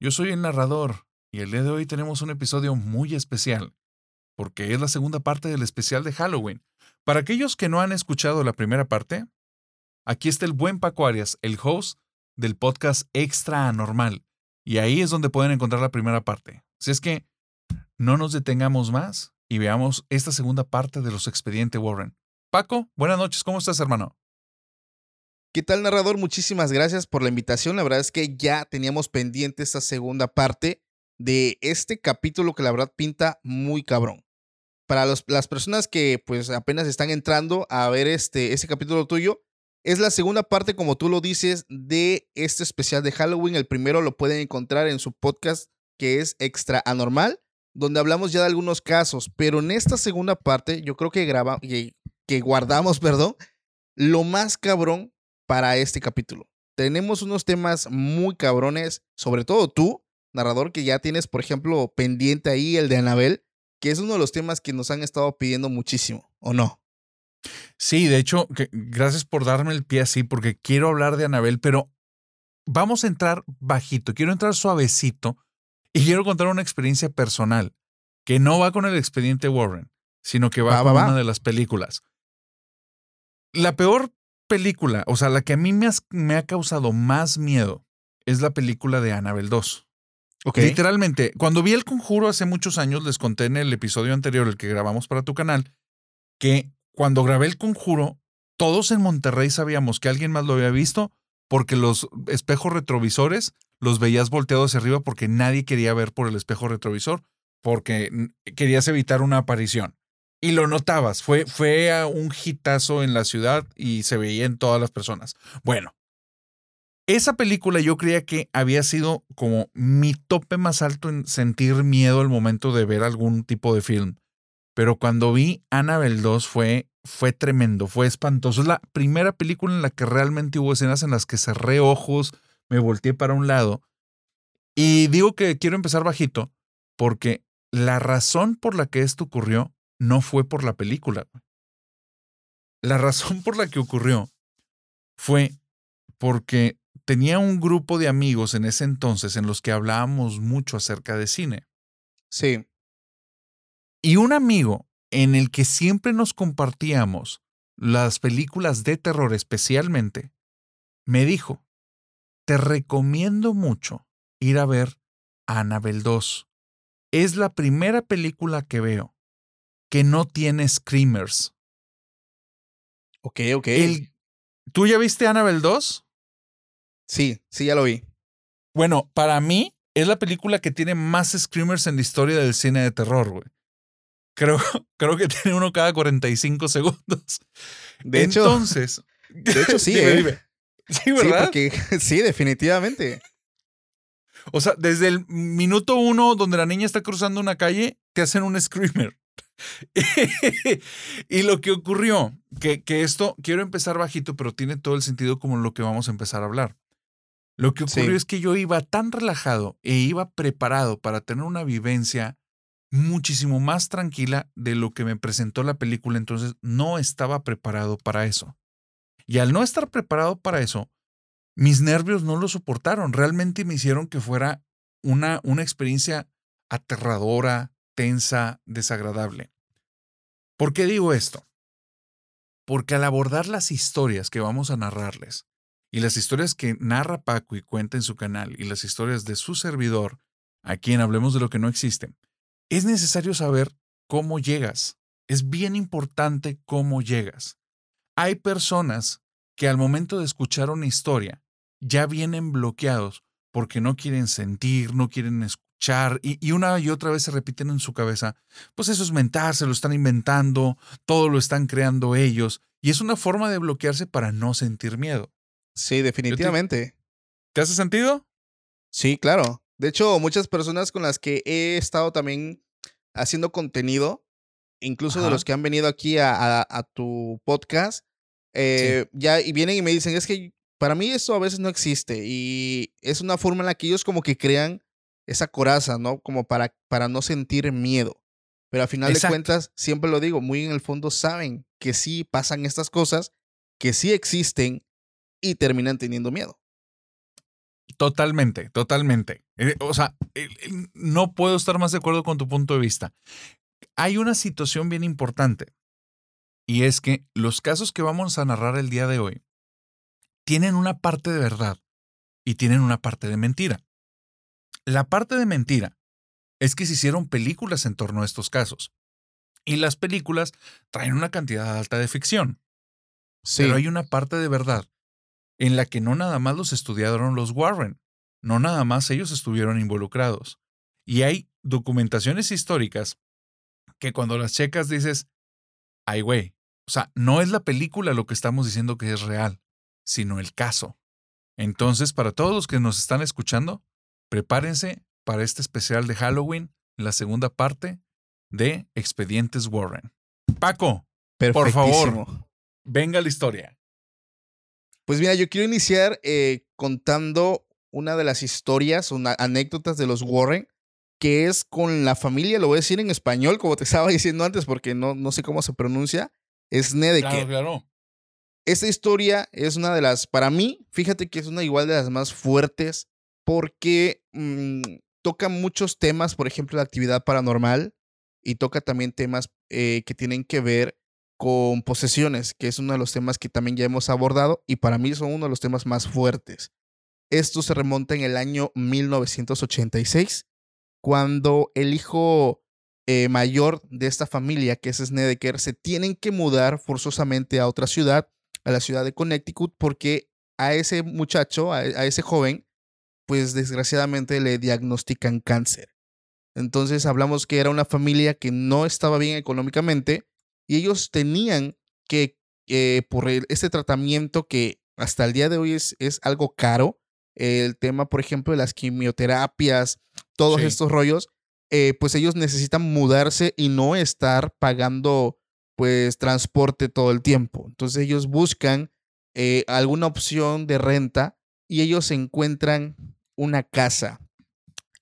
Yo soy el narrador y el día de hoy tenemos un episodio muy especial porque es la segunda parte del especial de Halloween. Para aquellos que no han escuchado la primera parte, aquí está el buen Paco Arias, el host del podcast Extra Anormal. Y ahí es donde pueden encontrar la primera parte. Si es que no nos detengamos más y veamos esta segunda parte de los expedientes Warren. Paco, buenas noches, ¿cómo estás, hermano? ¿Qué tal, narrador? Muchísimas gracias por la invitación. La verdad es que ya teníamos pendiente esta segunda parte de este capítulo que la verdad pinta muy cabrón. Para los, las personas que pues apenas están entrando a ver este, este capítulo tuyo, es la segunda parte, como tú lo dices, de este especial de Halloween. El primero lo pueden encontrar en su podcast que es Extra Anormal, donde hablamos ya de algunos casos. Pero en esta segunda parte, yo creo que, graba, que, que guardamos, perdón, lo más cabrón para este capítulo. Tenemos unos temas muy cabrones, sobre todo tú, narrador, que ya tienes, por ejemplo, pendiente ahí el de Anabel, que es uno de los temas que nos han estado pidiendo muchísimo, ¿o no? Sí, de hecho, que, gracias por darme el pie así, porque quiero hablar de Anabel, pero vamos a entrar bajito, quiero entrar suavecito y quiero contar una experiencia personal que no va con el expediente Warren, sino que va, Va, con va, va. una de las películas. La peor película, o sea, la que a mí me, has- me ha causado más miedo es la película de Annabelle 2. Ok. Literalmente, cuando vi El Conjuro hace muchos años, les conté en el episodio anterior, el que grabamos para tu canal, que cuando grabé El Conjuro, todos en Monterrey sabíamos que alguien más lo había visto porque los espejos retrovisores los veías volteados hacia arriba porque nadie quería ver por el espejo retrovisor porque querías evitar una aparición. Y lo notabas, fue, fue a un hitazo en la ciudad y se veía en todas las personas. Bueno, esa película yo creía que había sido como mi tope más alto en sentir miedo al momento de ver algún tipo de film. Pero cuando vi Annabelle 2 fue, fue tremendo, fue espantoso. Es la primera película en la que realmente hubo escenas en las que cerré ojos, me volteé para un lado. Y digo que quiero empezar bajito porque la razón por la que esto ocurrió no fue por la película. La razón por la que ocurrió fue porque tenía un grupo de amigos en ese entonces en los que hablábamos mucho acerca de cine. Sí. Y un amigo en el que siempre nos compartíamos las películas de terror especialmente, me dijo, te recomiendo mucho ir a ver Annabelle 2. Es la primera película que veo que no tiene screamers. Ok, ok. El- ¿Tú ya viste Annabelle 2? Sí, sí, ya lo vi. Bueno, para mí es la película que tiene más screamers en la historia del cine de terror, güey. Creo, creo que tiene uno cada 45 segundos. De hecho, Entonces, de hecho sí, Dime, ¿eh? dime. Sí, Sí, ¿verdad? porque sí, definitivamente. O sea, desde el minuto uno donde la niña está cruzando una calle, te hacen un screamer. y lo que ocurrió, que, que esto, quiero empezar bajito, pero tiene todo el sentido como lo que vamos a empezar a hablar. Lo que ocurrió Sí. es que yo iba tan relajado e iba preparado para tener una vivencia muchísimo más tranquila de lo que me presentó la película, entonces no estaba preparado para eso. Y al no estar preparado para eso, mis nervios no lo soportaron, realmente me hicieron que fuera una, una experiencia aterradora, tensa, desagradable. ¿Por qué digo esto? Porque al abordar las historias que vamos a narrarles, y las historias que narra Paco y cuenta en su canal, y las historias de su servidor, a quien hablemos de lo que no existe, es necesario saber cómo llegas. Es bien importante cómo llegas. Hay personas que al momento de escuchar una historia ya vienen bloqueados porque no quieren sentir, no quieren escuchar y, una y otra vez se repiten en su cabeza, pues eso es mental, se lo están inventando, todo lo están creando ellos y es una forma de bloquearse para no sentir miedo. Sí, definitivamente. ¿Te hace sentido? Sí, claro. De hecho, muchas personas con las que he estado también haciendo contenido, incluso de los que han venido aquí a, tu podcast, eh, ya y vienen y me dicen, es que para mí eso a veces no existe y es una forma en la que ellos como que crean esa coraza, ¿no? Como para, para no sentir miedo. Pero al final de cuentas, siempre lo digo, muy en el fondo saben que sí pasan estas cosas, que sí existen y terminan teniendo miedo. Totalmente, totalmente. Eh, o sea, no puedo estar más de acuerdo con tu punto de vista. Hay una situación bien importante y es que los casos que vamos a narrar el día de hoy tienen una parte de verdad y tienen una parte de mentira. La parte de mentira es que se hicieron películas en torno a estos casos. Y las películas traen una cantidad alta de ficción. Pero hay una parte de verdad en la que no nada más los estudiaron los Warren, no nada más ellos estuvieron involucrados. Y hay documentaciones históricas que cuando las checas dices, ay güey, o sea, no es la película lo que estamos diciendo que es real, sino el caso. Entonces, para todos los que nos están escuchando, prepárense para este especial de Halloween, la segunda parte de Expedientes Warren. Paco, por favor, venga la historia. Pues mira, yo quiero iniciar eh, contando una de las historias, una, anécdotas de los Warren, que es con la familia, lo voy a decir en español, como te estaba diciendo antes, porque no, no sé cómo se pronuncia, es Nedeker. Claro, claro. Esta historia es una de las, para mí, fíjate que es una igual de las más fuertes, porque mm, toca muchos temas, por ejemplo, la actividad paranormal, y toca también temas eh, que tienen que ver con posesiones, que es uno de los temas que también ya hemos abordado y para mí son uno de los temas más fuertes. Esto se remonta en el año 1986, cuando el hijo eh, mayor de esta familia, que es Snedeker, se tienen que mudar forzosamente a otra ciudad, a la ciudad de Connecticut, porque a ese muchacho, a, a ese joven, pues desgraciadamente le diagnostican cáncer. Entonces hablamos que era una familia que no estaba bien económicamente y ellos tenían que, eh, por este tratamiento que hasta el día de hoy es, es algo caro, el tema, por ejemplo, de las quimioterapias, todos estos rollos, eh, pues ellos necesitan mudarse y no estar pagando pues transporte todo el tiempo. Entonces ellos buscan eh, alguna opción de renta y ellos encuentran una casa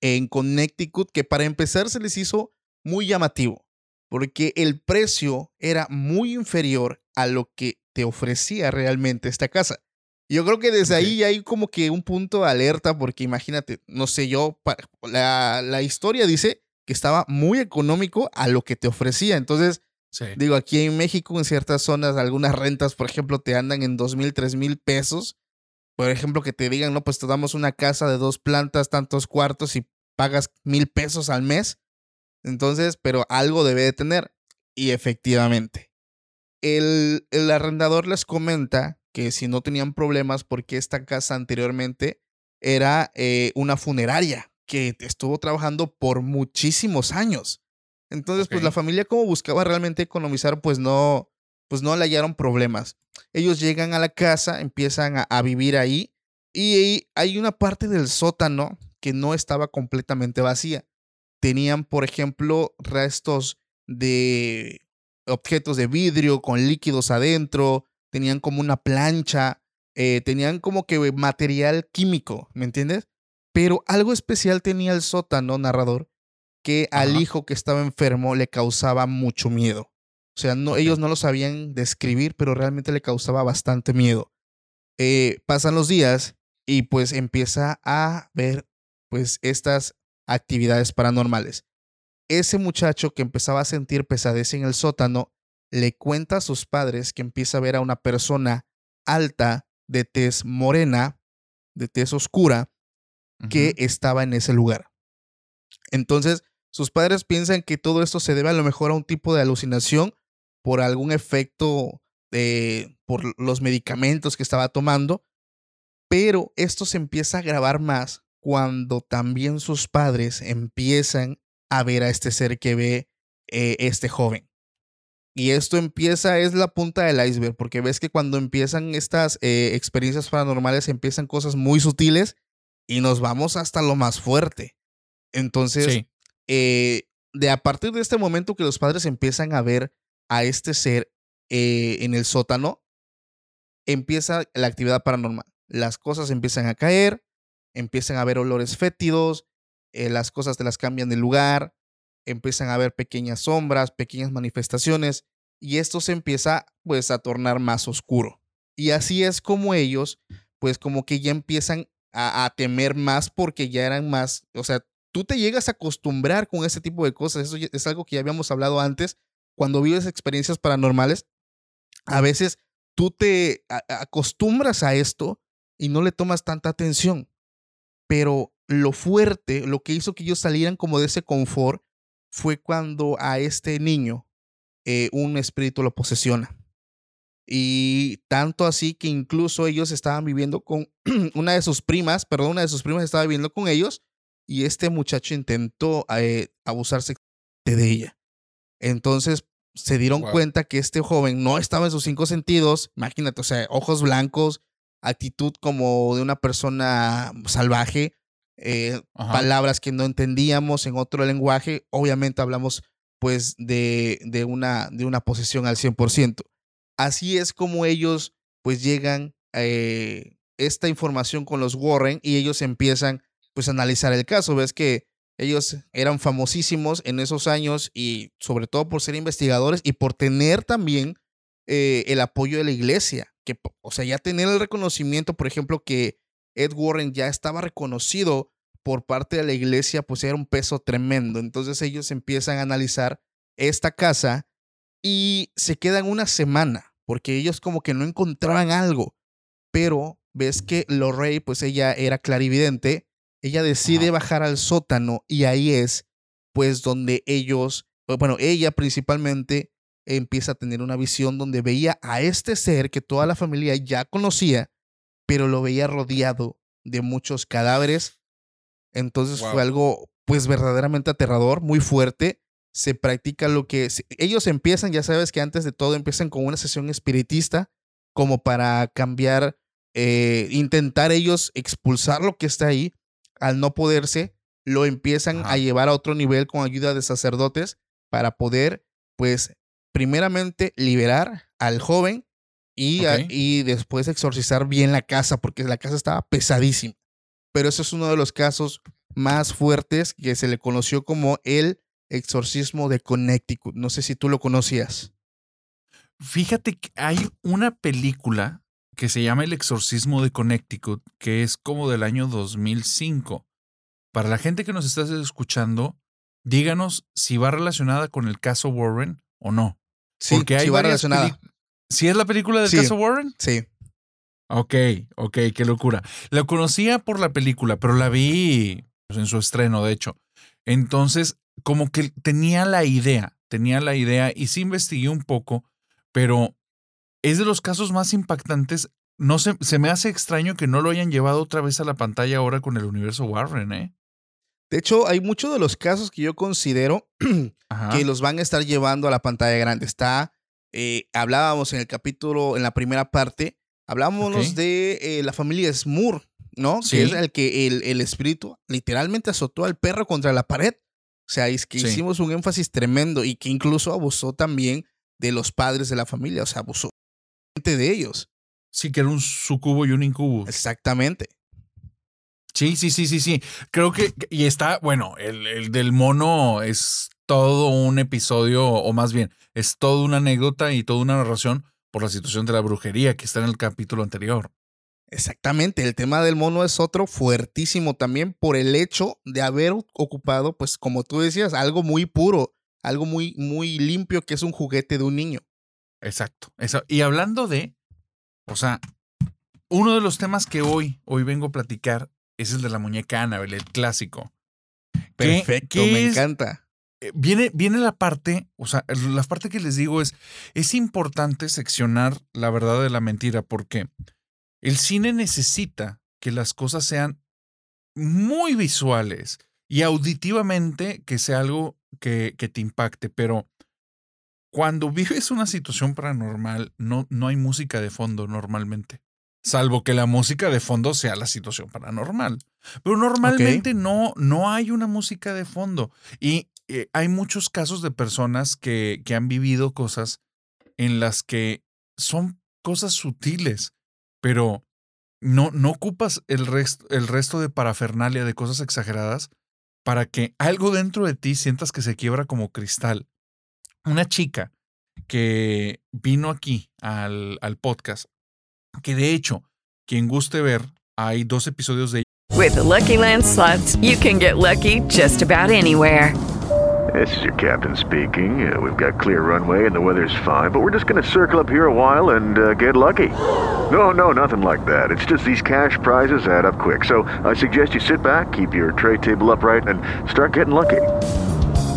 en Connecticut que para empezar se les hizo muy llamativo porque el precio era muy inferior a lo que te ofrecía realmente esta casa. Yo creo que desde ahí hay como que un punto de alerta, porque imagínate, no sé yo, la, la historia dice que estaba muy económico a lo que te ofrecía. Entonces, digo, aquí en México, en ciertas zonas, algunas rentas, por ejemplo, te andan en dos mil, tres mil pesos. Por ejemplo, que te digan, no, pues te damos una casa de dos plantas, tantos cuartos y pagas mil pesos al mes. Entonces, pero algo debe de tener. Y efectivamente, el, el arrendador les comenta que si no tenían problemas porque esta casa anteriormente era eh, una funeraria que estuvo trabajando por muchísimos años. Entonces, pues la familia como buscaba realmente economizar, pues no, pues no le hallaron problemas. Ellos llegan a la casa, empiezan a, a vivir ahí y hay una parte del sótano que no estaba completamente vacía tenían, por ejemplo, restos de objetos de vidrio con líquidos adentro, tenían como una plancha, eh, tenían como que material químico, ¿me entiendes? Pero algo especial tenía el sótano narrador que al hijo que estaba enfermo le causaba mucho miedo. O sea, no, ellos no lo sabían describir, pero realmente le causaba bastante miedo. Eh, pasan los días y pues empieza a ver pues estas actividades paranormales. Ese muchacho que empezaba a sentir pesadez en el sótano le cuenta a sus padres que empieza a ver a una persona alta, de tez morena, de tez oscura, que estaba en ese lugar. Entonces, sus padres piensan que todo esto se debe a lo mejor a un tipo de alucinación por algún efecto de, por los medicamentos que estaba tomando, pero esto se empieza a grabar más cuando también sus padres empiezan a ver a este ser que ve eh, este joven. Y esto empieza, es la punta del iceberg, porque ves que cuando empiezan estas eh, experiencias paranormales empiezan cosas muy sutiles y nos vamos hasta lo más fuerte. Entonces, eh, de a partir de este momento que los padres empiezan a ver a este ser eh, en el sótano, empieza la actividad paranormal. Las cosas empiezan a caer, empiezan a ver olores fétidos, las cosas te las cambian de lugar, empiezan a ver pequeñas sombras, pequeñas manifestaciones, y esto se empieza pues a tornar más oscuro. Y así es como ellos, pues como que ya empiezan a, temer más porque ya eran más, o sea, tú te llegas a acostumbrar con ese tipo de cosas, eso es algo que ya habíamos hablado antes, cuando vives experiencias paranormales, a veces tú te acostumbras a esto y no le tomas tanta atención, pero lo fuerte, lo que hizo que ellos salieran como de ese confort, fue cuando a este niño eh, un espíritu lo posesiona. Y tanto así que incluso ellos estaban viviendo con una de sus primas, perdón, una de sus primas estaba viviendo con ellos y este muchacho intentó eh, abusarse de ella. Entonces se dieron cuenta que este joven no estaba en sus cinco sentidos, imagínate, o sea, ojos blancos, actitud como de una persona salvaje, eh, palabras que no entendíamos en otro lenguaje. Obviamente hablamos pues de, de, una, de una posesión al 100%. Así es como ellos pues llegan eh, esta información con los Warren y ellos empiezan pues a analizar el caso. Ves que ellos eran famosísimos en esos años y sobre todo por ser investigadores y por tener también eh, el apoyo de la iglesia. Que, o sea, ya tener el reconocimiento, por ejemplo, que Ed Warren ya estaba reconocido por parte de la iglesia, pues era un peso tremendo. Entonces ellos empiezan a analizar esta casa y se quedan una semana, porque ellos como que no encontraban algo. Pero ves que Lorray, pues ella era clarividente, ella decide bajar al sótano y ahí es pues donde ellos, bueno, ella principalmente empieza a tener una visión donde veía a este ser que toda la familia ya conocía, pero lo veía rodeado de muchos cadáveres. Entonces fue algo pues verdaderamente aterrador, muy fuerte. Se practica lo que ellos empiezan, ya sabes que antes de todo empiezan con una sesión espiritista como para cambiar, eh, intentar ellos expulsar lo que está ahí. Al no poderse, lo empiezan a llevar a otro nivel con ayuda de sacerdotes para poder, pues, primeramente liberar al joven y, después exorcizar bien la casa, porque la casa estaba pesadísima. Pero ese es uno de los casos más fuertes que se le conoció como el exorcismo de Connecticut. No sé si tú lo conocías. Fíjate que hay una película que se llama El exorcismo de Connecticut, que es como del año 2005. Para la gente que nos está escuchando, díganos si va relacionada con el caso Warren o no. Sí, Porque hay va relacionada. ¿Sí es la película del caso Warren? Sí. Ok, ok, qué locura. La conocía por la película, pero la vi en su estreno, de hecho. Entonces, como que tenía la idea, tenía la idea y sí investigué un poco, pero es de los casos más impactantes. No se, se me hace extraño que no lo hayan llevado otra vez a la pantalla ahora con el universo Warren, ¿eh? De hecho, hay muchos de los casos que yo considero que los van a estar llevando a la pantalla grande. Está eh, hablábamos en el capítulo, en la primera parte, hablábamos de eh, la familia Smur, ¿no? Que es el que el, espíritu literalmente azotó al perro contra la pared. O sea, es que hicimos un énfasis tremendo y que incluso abusó también de los padres de la familia, o sea, abusó de ellos. Sí, que era un sucubo y un incubo. Exactamente. Sí, sí, sí, sí, sí. Creo que, y está, bueno, el, el del mono es todo un episodio, o más bien, es toda una anécdota y toda una narración por la situación de la brujería que está en el capítulo anterior. Exactamente, el tema del mono es otro fuertísimo también por el hecho de haber ocupado, pues como tú decías, algo muy puro, algo muy, muy limpio que es un juguete de un niño. Exacto. Eso. Y hablando de, o sea, uno de los temas que hoy, hoy vengo a platicar es el de la muñeca Annabelle, el clásico. ¿Qué- Perfecto, qué me es? encanta. Eh, Viene, viene la parte, o sea, la parte que les digo es, es importante seccionar la verdad de la mentira porque el cine necesita que las cosas sean muy visuales y auditivamente que sea algo que, que te impacte, pero cuando vives una situación paranormal no, no hay música de fondo normalmente, salvo que la música de fondo sea la situación paranormal. Pero normalmente no, no hay una música de fondo. Y eh, hay muchos casos de personas que, que han vivido cosas en las que son cosas sutiles, pero no, no ocupas el, resto el resto de parafernalia, de cosas exageradas, para que algo dentro de ti sientas que se quiebra como cristal. Una chica que vino aquí al, al podcast, que de hecho, quien guste ver, hay dos episodios de With the Lucky Land slots, you can get lucky just about anywhere. This is your captain speaking. Uh, we've got clear runway and the weather's fine, but we're just going to circle up here a while and uh, get lucky. No, no, nothing like that. It's just these cash prizes add up quick. So I suggest you sit back, keep your tray table upright, and start getting lucky.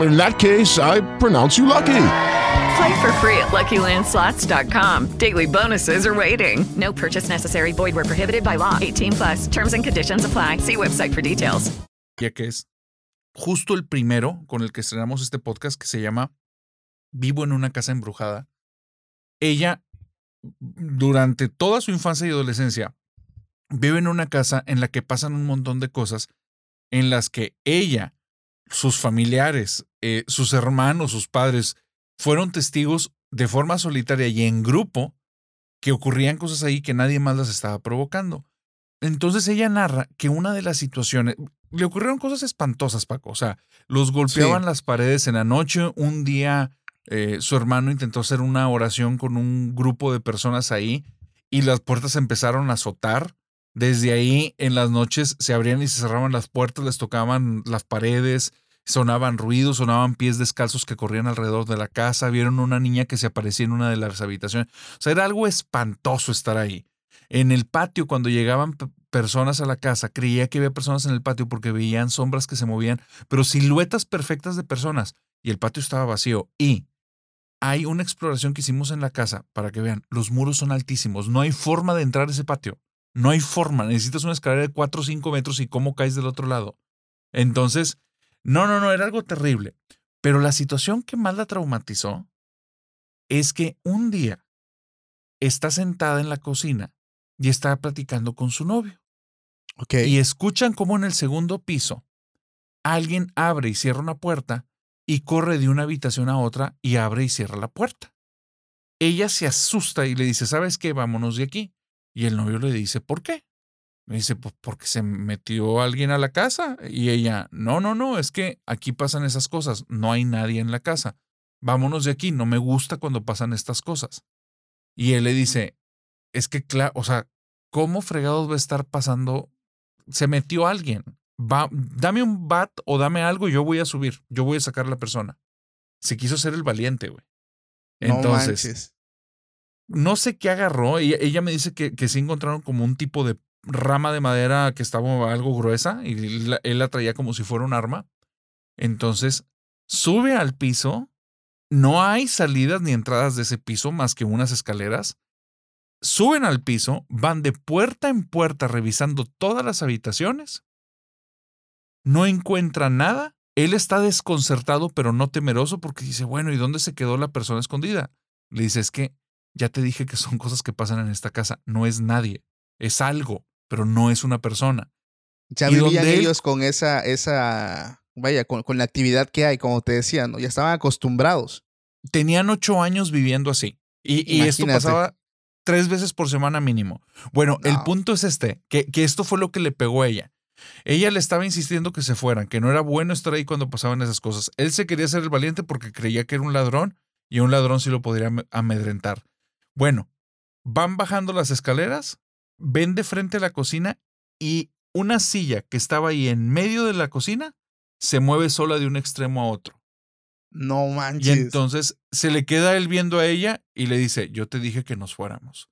In that case, I pronounce you lucky. Play for free at LuckyLandSlots.com. Daily bonuses are waiting. No purchase necessary. Void where prohibited by law. 18 plus. Terms and conditions apply. See website for details. ya que es justo el primero con el que estrenamos este podcast que se llama Vivo en una casa embrujada. Ella, durante toda su infancia y adolescencia, vive en una casa en la que pasan un montón de cosas en las que ella, sus familiares, eh, sus hermanos, sus padres, fueron testigos de forma solitaria y en grupo que ocurrían cosas ahí que nadie más las estaba provocando. Entonces ella narra que una de las situaciones, le ocurrieron cosas espantosas, Paco. O sea, los golpeaban Sí. las paredes en la noche. Un día eh, su hermano intentó hacer una oración con un grupo de personas ahí y las puertas empezaron a azotar. Desde ahí, en las noches, se abrían y se cerraban las puertas, les tocaban las paredes, sonaban ruidos, sonaban pies descalzos que corrían alrededor de la casa. Vieron una niña que se aparecía en una de las habitaciones. O sea, era algo espantoso estar ahí. En el patio, cuando llegaban personas a la casa, creía que había personas en el patio porque veían sombras que se movían, pero siluetas perfectas de personas. Y el patio estaba vacío. Y hay una exploración que hicimos en la casa para que vean, los muros son altísimos. No hay forma de entrar a ese patio. No hay forma. Necesitas una escalera de 4 o 5 metros y cómo caes del otro lado. Entonces, no, no, no, era algo terrible. Pero la situación que más la traumatizó es que un día está sentada en la cocina y está platicando con su novio. Y escuchan cómo en el segundo piso alguien abre y cierra una puerta y corre de una habitación a otra y abre y cierra la puerta. Ella se asusta y le dice, ¿sabes qué? Vámonos de aquí. Y el novio le dice, ¿por qué? Le dice, pues porque se metió alguien a la casa. Y ella, no, no, no, es que aquí pasan esas cosas. No hay nadie en la casa. Vámonos de aquí. No me gusta cuando pasan estas cosas. Y él le dice, es que, claro, o sea, ¿cómo fregados va a estar pasando? Se metió alguien. Va, dame un bat o dame algo y yo voy a subir. Yo voy a sacar a la persona. Se quiso ser el valiente, güey. no Entonces, manches. no sé qué agarró. Ella, ella me dice que, que sí encontraron como un tipo de rama de madera que estaba algo gruesa y él la traía como si fuera un arma. Entonces, sube al piso. No hay salidas ni entradas de ese piso más que unas escaleras. Suben al piso, van de puerta en puerta revisando todas las habitaciones. No encuentran nada. Él está desconcertado, pero no temeroso, porque dice, bueno, ¿y dónde se quedó la persona escondida? Le dice, es que ya te dije que son cosas que pasan en esta casa. No es nadie. Es algo, pero no es una persona. Ya y vivían donde él- ellos con esa, esa, vaya, con, con la actividad que hay, como te decía, ¿no? Ya estaban acostumbrados. Tenían ocho años viviendo así. Y, y esto pasaba tres veces por semana mínimo. Bueno, el punto es este, que, que esto fue lo que le pegó a ella. Ella le estaba insistiendo que se fueran, que no era bueno estar ahí cuando pasaban esas cosas. Él se quería hacer el valiente porque creía que era un ladrón y un ladrón sí lo podría am- amedrentar. Bueno, van bajando las escaleras, ven de frente a la cocina y una silla que estaba ahí en medio de la cocina se mueve sola de un extremo a otro. No Y manches. entonces se le queda él viendo a ella y le dice, yo te dije que nos fuéramos.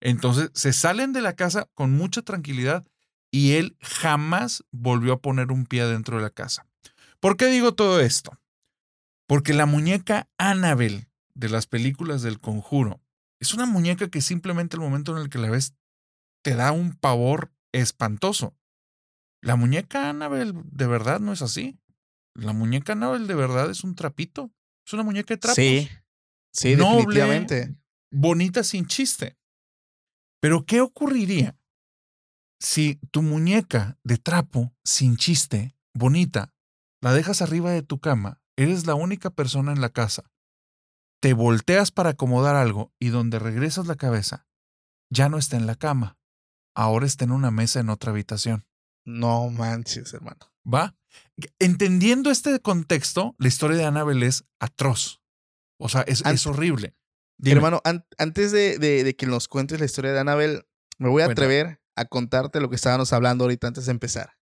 Entonces se salen de la casa con mucha tranquilidad y él jamás volvió a poner un pie dentro de la casa. ¿Por qué digo todo esto? Porque la muñeca Annabel de las películas del conjuro es una muñeca que simplemente el momento en el que la ves te da un pavor espantoso. La muñeca Annabel de verdad no es así. La muñeca Annabel de verdad es un trapito. Es una muñeca de trapos. Sí, sí, Noble, definitivamente. bonita sin chiste. Pero ¿qué ocurriría si tu muñeca de trapo sin chiste, bonita, la dejas arriba de tu cama, eres la única persona en la casa, te volteas para acomodar algo y donde regresas la cabeza, ya no está en la cama, ahora está en una mesa en otra habitación? No manches, hermano. ¿Va? Entendiendo este contexto, la historia de Annabelle es atroz. O sea, es, Ant- es horrible. Dime. Hermano, an- antes de, de- de que nos cuentes la historia de Annabel, me voy a atrever a contarte lo que estábamos hablando ahorita antes de empezar.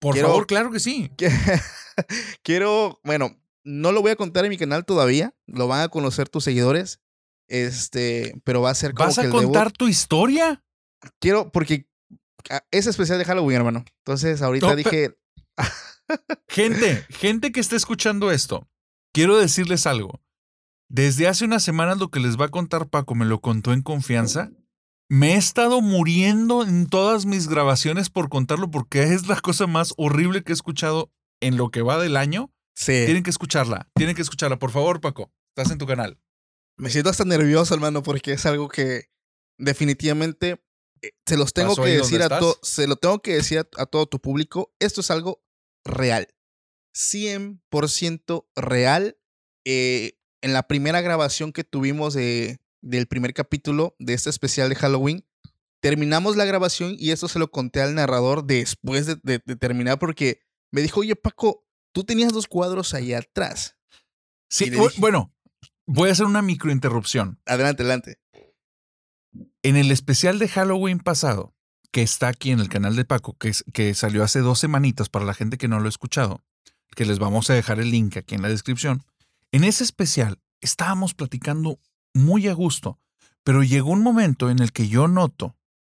por quiero- favor, claro que sí. Que- Quiero, bueno, no lo voy a contar en mi canal todavía, lo van a conocer tus seguidores, este, pero va a ser como ¿Vas que a el debut. contar tu historia? Quiero, porque ah, es especial de Halloween, hermano. Entonces, ahorita No, dije, Gente, gente que esté escuchando esto, quiero decirles algo. Desde hace unas semanas lo que les va a contar Paco me lo contó en confianza. Me he estado muriendo en todas mis grabaciones por contarlo porque es la cosa más horrible que he escuchado en lo que va del año. sí, Tienen que escucharla, tienen que escucharla. Por favor, Paco, estás en tu canal. me siento hasta nervioso, hermano, porque es algo que definitivamente se los tengo ¿Pasó que decir a todo, se lo tengo que decir a, a todo tu público. Esto es algo real. 100% real. Eh, en la primera grabación que tuvimos de, del primer capítulo de este especial de Halloween, terminamos la grabación y esto se lo conté al narrador después de, de- de terminar porque me dijo, oye Paco, tú tenías dos cuadros ahí atrás. Sí, dije- bueno, voy a hacer una microinterrupción. Adelante, adelante. En el especial de Halloween pasado, que está aquí en el canal de Paco, que, salió hace dos semanitas para la gente que no lo ha escuchado, que les vamos a dejar el link aquí en la descripción. En ese especial estábamos platicando muy a gusto, pero llegó un momento en el que yo noto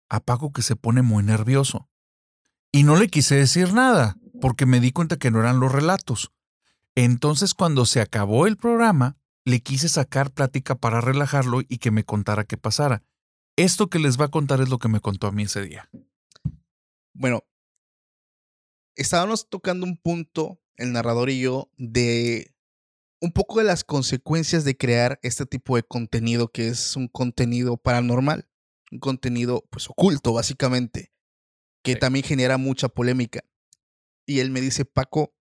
a Paco que se pone muy nervioso. Y no le quise decir nada, porque me di cuenta que no eran los relatos. Entonces, cuando se acabó el programa, le quise sacar plática para relajarlo y que me contara qué pasara. Esto que les va a contar es lo que me contó a mí ese día. Bueno, estábamos tocando un punto, el narrador y yo, de un poco de las consecuencias de crear este tipo de contenido que es un contenido paranormal, un contenido pues oculto básicamente, que Sí. también genera mucha polémica. Y él me dice, Paco,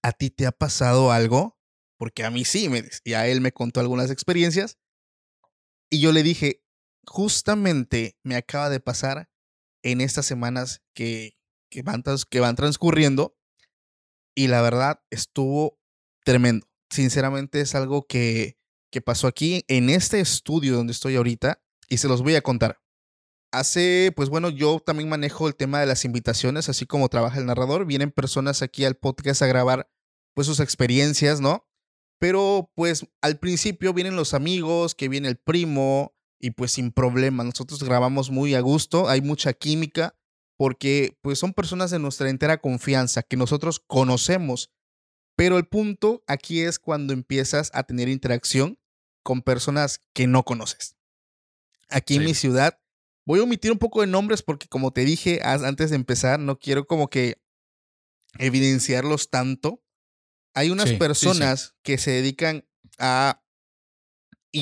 ¿a ti te ha pasado algo? Porque a mí sí, me dice, y a él me contó algunas experiencias. Y yo le dije, justamente me acaba de pasar en estas semanas que, que, van, que van transcurriendo. Y la verdad estuvo tremendo. Sinceramente es algo que, que pasó aquí en este estudio donde estoy ahorita y se los voy a contar. Hace, pues bueno, yo también manejo el tema de las invitaciones, así como trabaja el narrador. Vienen personas aquí al podcast a grabar pues sus experiencias, ¿no? Pero pues al principio vienen los amigos, que viene el primo y pues sin problema. Nosotros grabamos muy a gusto, hay mucha química porque pues son personas de nuestra entera confianza que nosotros conocemos. Pero el punto aquí es cuando empiezas a tener interacción con personas que no conoces. Aquí en mi ciudad, voy a omitir un poco de nombres porque como te dije antes de empezar, no quiero como que evidenciarlos tanto. Hay unas Sí, sí, sí. personas que se dedican a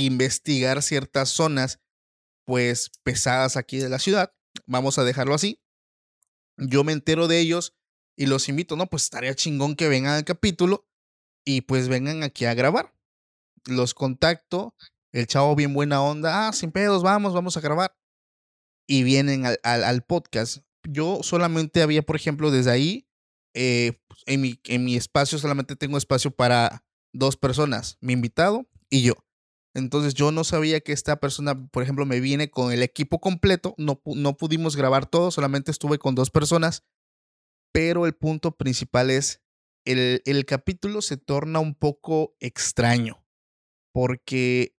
investigar ciertas zonas pues pesadas aquí de la ciudad. Vamos a dejarlo así. Yo me entero de ellos y los invito, no, pues estaría chingón que vengan al capítulo y pues vengan aquí a grabar. Los contacto El chavo bien buena onda, ah, sin pedos, vamos, vamos a grabar. Y vienen al, al, podcast. Yo solamente había, por ejemplo, desde ahí, eh, en, mi, en mi espacio solamente tengo espacio para dos personas, mi invitado y yo. Entonces yo no sabía que esta persona, por ejemplo, me viene con el equipo completo, no, no pudimos grabar todo, solamente estuve con dos personas, pero el punto principal es, el, el capítulo se torna un poco extraño, porque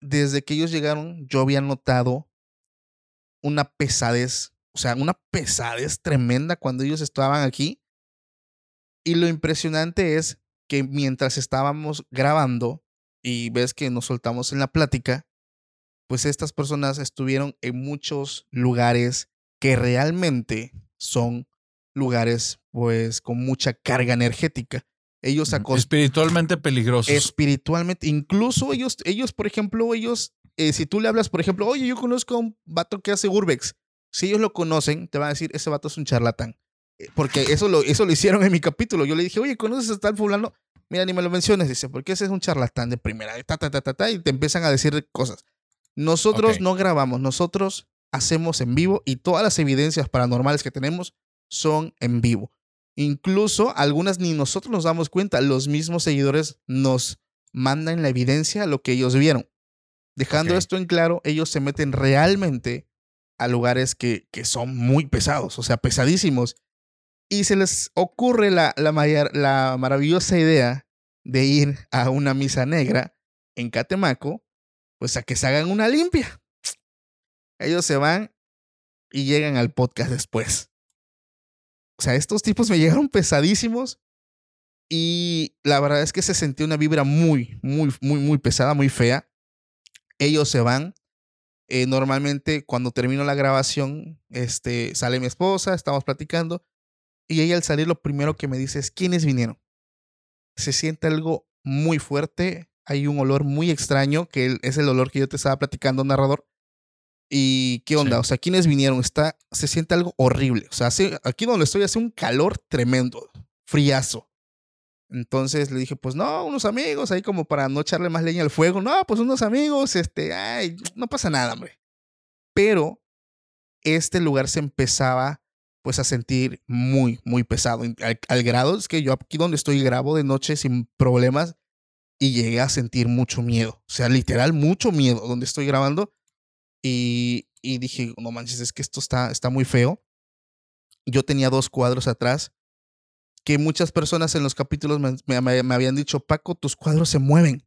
desde que ellos llegaron yo había notado una pesadez, o sea, una pesadez tremenda cuando ellos estaban aquí. Y lo impresionante es que mientras estábamos grabando y ves que nos soltamos en la plática, pues estas personas estuvieron en muchos lugares que realmente son lugares pues con mucha carga energética. Ellos Espiritualmente peligrosos. espiritualmente, incluso ellos, ellos, por ejemplo, ellos, eh, si tú le hablas, por ejemplo, oye, yo conozco a un vato que hace urbex, si ellos lo conocen, te van a decir, ese vato es un charlatán. Eh, Porque eso lo, eso lo hicieron en mi capítulo. Yo le dije, oye, ¿conoces a tal fulano? Mira, ni me lo menciones. Dice, porque ese es un charlatán de primera. Ta, ta, ta, ta, ta, y te empiezan a decir cosas. Nosotros no grabamos, nosotros hacemos en vivo y todas las evidencias paranormales que tenemos son en vivo. Incluso algunas ni nosotros nos damos cuenta, los mismos seguidores nos mandan la evidencia, lo que ellos vieron. Dejando esto en claro, ellos se meten realmente a lugares que, que son muy pesados, o sea, pesadísimos. Y se les ocurre la, la, maravillosa idea de ir a una misa negra en Catemaco, pues a que se hagan una limpia. Ellos se van y llegan al podcast después. O sea, estos tipos me llegaron pesadísimos y la verdad es que se sentía una vibra muy, muy, muy, muy pesada, muy fea. Ellos se van. Eh, normalmente cuando termino la grabación, este, sale mi esposa, estamos platicando y ella al salir lo primero que me dice es, ¿quiénes vinieron? Se siente algo muy fuerte, hay un olor muy extraño, que es el olor que yo te estaba platicando, narrador. ¿Y qué onda? O sea, ¿quiénes vinieron? Está, se siente algo horrible. O sea, hace- aquí donde estoy hace un calor tremendo, friazo. Entonces le dije, pues no, unos amigos, ahí como para no echarle más leña al fuego. No, pues unos amigos, este, ay, no pasa nada, hombre. Pero este lugar se empezaba pues a sentir muy, muy pesado. Al, al grado es que yo aquí donde estoy grabo de noche sin problemas y llegué a sentir mucho miedo. O sea, literal, mucho miedo donde estoy grabando. Y, y dije, no manches, es que esto está, está muy feo. Yo tenía dos cuadros atrás que muchas personas en los capítulos me, me- me habían dicho, Paco, tus cuadros se mueven.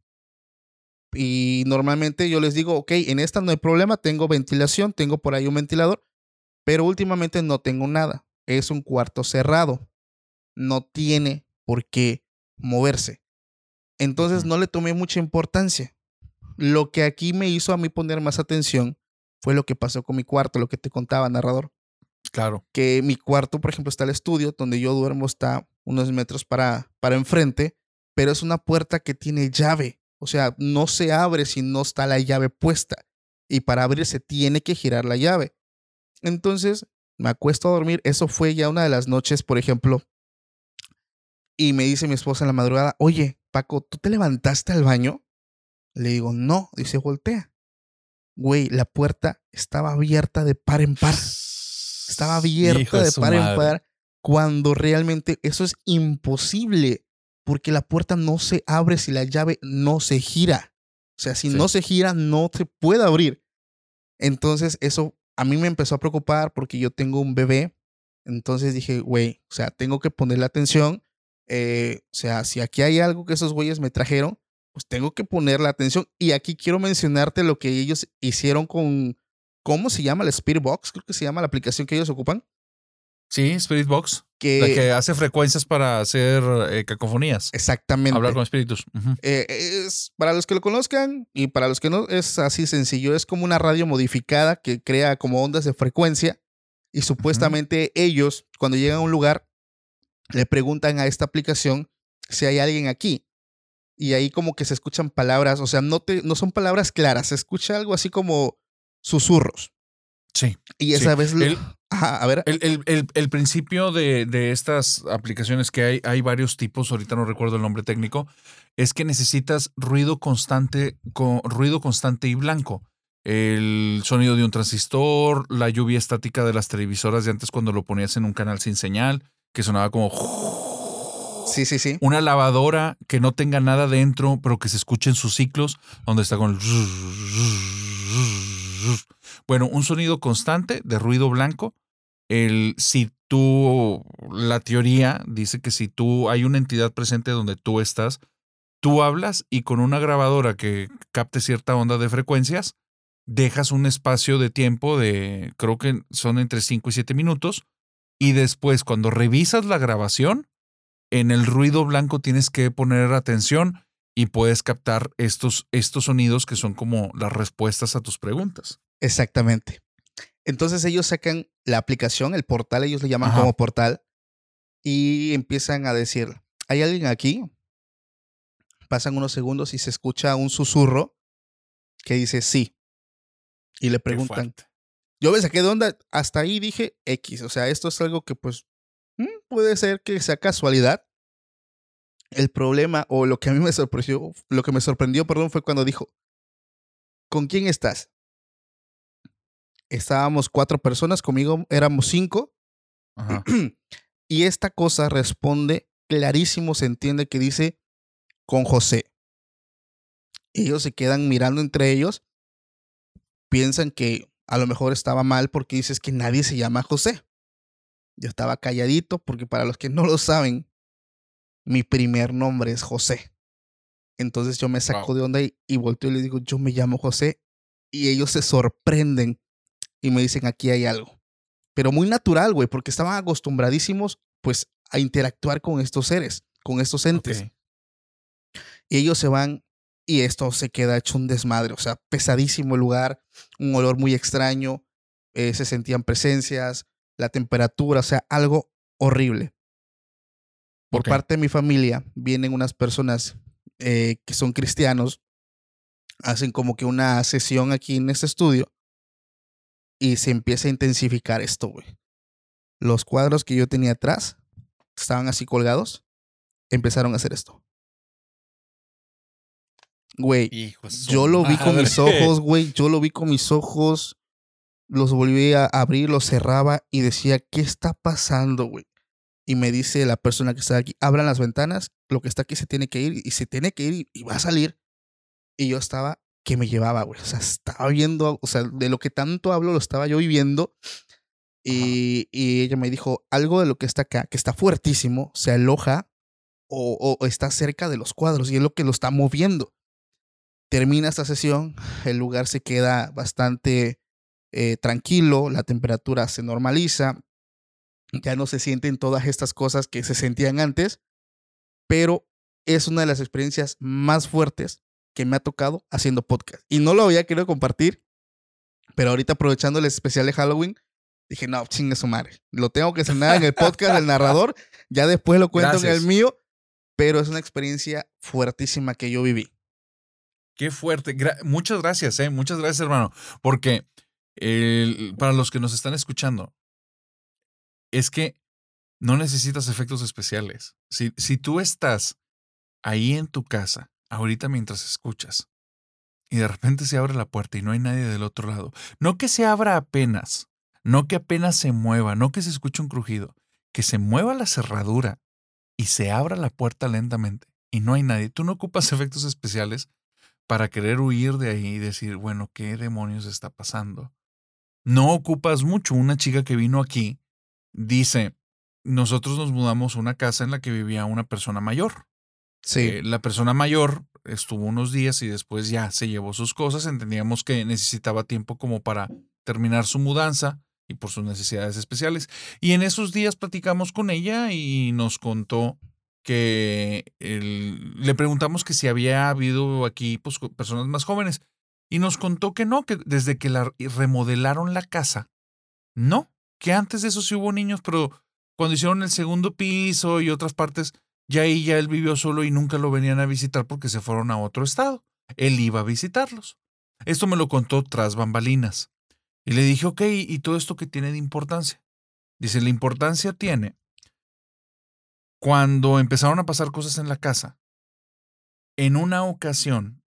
Y normalmente yo les digo, ok, en esta no hay problema, tengo ventilación, tengo por ahí un ventilador, pero últimamente no tengo nada. Es un cuarto cerrado. No tiene por qué moverse. Entonces no le tomé mucha importancia. Lo que aquí me hizo a mí poner más atención fue lo que pasó con mi cuarto, lo que te contaba, narrador. Claro. Que mi cuarto, por ejemplo, está el estudio donde yo duermo, está unos metros para, para enfrente, pero es una puerta que tiene llave. O sea, no se abre si no está la llave puesta. Y para abrirse tiene que girar la llave. Entonces, me acuesto a dormir. Eso fue ya una de las noches, por ejemplo. Y me dice mi esposa en la madrugada, oye, Paco, ¿tú te levantaste al baño? Le digo, no. Dice, voltea. Güey, la puerta estaba abierta de par en par. Estaba abierta Hijo de par en par cuando realmente eso es imposible porque la puerta no se abre si la llave no se gira. O sea, si Sí. no se gira, no se puede abrir. Entonces, eso a mí me empezó a preocupar porque yo tengo un bebé. Entonces dije, güey, o sea, tengo que ponerle atención. Eh, o sea, si aquí hay algo que esos güeyes me trajeron, pues tengo que ponerle atención. Y aquí quiero mencionarte lo que ellos hicieron con, ¿cómo se llama? La Spirit Box, creo que se llama la aplicación que ellos ocupan. Sí, Spirit Box. Que, La que hace frecuencias para hacer eh, cacofonías. Exactamente. Hablar con espíritus. Eh, es, para los que lo conozcan y para los que no, es así sencillo. Es como una radio modificada que crea como ondas de frecuencia. Y supuestamente ellos, cuando llegan a un lugar, le preguntan a esta aplicación si hay alguien aquí. Y ahí como que se escuchan palabras, o sea, no, te, no son palabras claras, se escucha algo así como susurros. Sí. Y esa sí. vez... lo- El, Ajá, a ver. El, el- el- el principio de, de estas aplicaciones que hay, hay varios tipos, ahorita no recuerdo el nombre técnico, es que necesitas ruido constante, con, ruido constante y blanco. El sonido de un transistor, la lluvia estática de las televisoras de antes cuando lo ponías en un canal sin señal, que sonaba como Sí, sí, sí. una lavadora que no tenga nada dentro, pero que se escuchen sus ciclos, donde está con el... Bueno, un sonido constante de ruido blanco. El, si tú, la teoría dice que si tú hay una entidad presente donde tú estás, tú hablas y con una grabadora que capte cierta onda de frecuencias, dejas un espacio de tiempo de, creo que son entre 5 y 7 minutos, y después cuando revisas la grabación, en el ruido blanco tienes que poner atención y puedes captar estos, estos sonidos que son como las respuestas a tus preguntas. Exactamente. Entonces ellos sacan la aplicación, el portal, ellos le llaman Ajá. como portal, y empiezan a decir, ¿hay alguien aquí? Pasan unos segundos y se escucha un susurro que dice sí. Y le preguntan, yo me saqué de onda, hasta ahí dije X, o sea, esto es algo que pues mm, puede ser que sea casualidad. El problema o lo que a mí me sorprendió, lo que me sorprendió, perdón, fue cuando dijo, ¿con quién estás? Estábamos cuatro personas, conmigo éramos cinco. Ajá. y esta cosa responde clarísimo, se entiende que dice con José. Ellos se quedan mirando entre ellos, piensan que a lo mejor estaba mal porque dices que nadie se llama José. Yo estaba calladito porque para los que no lo saben, mi primer nombre es José. Entonces yo me saco Wow. de onda y, y volteo y le digo, yo me llamo José. Y ellos se sorprenden y me dicen, aquí hay algo. Pero muy natural, güey, porque estaban acostumbradísimos, pues, a interactuar con estos seres, con estos entes. Y ellos se van y esto se queda hecho un desmadre, o sea, pesadísimo el lugar, un olor muy extraño, eh, se sentían presencias, la temperatura, o sea, algo horrible. Por parte de mi familia vienen unas personas eh, que son cristianos, hacen como que una sesión aquí en este estudio y se empieza a intensificar esto, güey. Los cuadros que yo tenía atrás, estaban así colgados, empezaron a hacer esto. Güey, yo lo vi con mis ojos, güey. Yo lo vi con mis ojos. Los volví a abrir, los cerraba y decía, ¿qué está pasando, güey? Y me dice la persona que está aquí, abran las ventanas, lo que está aquí se tiene que ir y se tiene que ir y va a salir. Y yo estaba que me llevaba, güey. O sea, estaba viendo, o sea, de lo que tanto hablo lo estaba yo viviendo. Y, y ella me dijo, algo de lo que está acá, que está fuertísimo, se aloja o, o- o está cerca de los cuadros y es lo que lo está moviendo. Termina esta sesión, el lugar se queda bastante eh, tranquilo, la temperatura se normaliza, ya no se sienten todas estas cosas que se sentían antes, pero es una de las experiencias más fuertes que me ha tocado haciendo podcast. Y no lo había querido compartir, pero ahorita aprovechando el especial de Halloween, dije, no, chingue su madre. Lo tengo que cenar en el podcast del narrador, ya después lo cuento en el mío, pero es una experiencia fuertísima que yo viví. Qué fuerte. Gra- muchas gracias, eh. Muchas gracias, hermano. Porque para los que nos están escuchando, es que no necesitas efectos especiales. Si, si tú estás ahí en tu casa, ahorita mientras escuchas, y de repente se abre la puerta y no hay nadie del otro lado, no que se abra apenas, no que apenas se mueva, no que se escuche un crujido, que se mueva la cerradura y se abra la puerta lentamente y no hay nadie. Tú no ocupas efectos especiales para querer huir de ahí y decir, bueno, ¿qué demonios está pasando? No ocupas mucho. Una chica que vino aquí dice, nosotros nos mudamos a una casa en la que vivía una persona mayor. Sí. Eh, la persona mayor estuvo unos días y después ya se llevó sus cosas. Entendíamos que necesitaba tiempo como para terminar su mudanza y por sus necesidades especiales. Y en esos días platicamos con ella y nos contó que le preguntamos que si había habido aquí pues, personas más jóvenes y nos contó que no, que desde que la remodelaron la casa, no, que antes de eso sí hubo niños, pero cuando hicieron el segundo piso y otras partes, ya ahí ya él vivió solo y nunca lo venían a visitar porque se fueron a otro estado. Él iba a visitarlos. Esto me lo contó tras bambalinas. Y le dije, ok, ¿y todo esto que tiene de importancia? Dice, la importancia tiene cuando empezaron a pasar cosas en la casa. En una ocasión,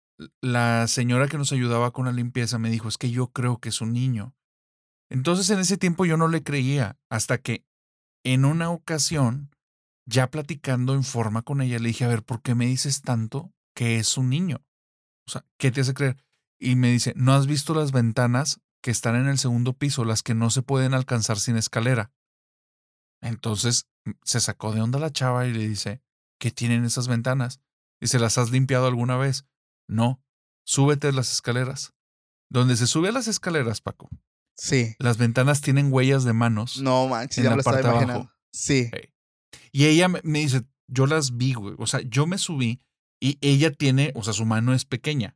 la señora que nos ayudaba con la limpieza me dijo, es que yo creo que es un niño. Entonces en ese tiempo yo no le creía, hasta que en una ocasión, ya platicando en forma con ella, le dije, a ver, ¿por qué me dices tanto que es un niño? O sea, ¿qué te hace creer? Y me dice, ¿no has visto las ventanas que están en el segundo piso, las que no se pueden alcanzar sin escalera? Entonces mm, se sacó de onda la chava y le dice, ¿qué tienen esas ventanas? Y se las has limpiado alguna vez. No, súbete a las escaleras. Donde se sube a las escaleras, Paco. Sí. Las ventanas tienen huellas de manos. No manches, en ya la me lo estaba parte abajo. imaginando. Sí. Y ella me dice, yo las vi, güey. O sea, yo me subí y ella tiene, o sea, su mano es pequeña.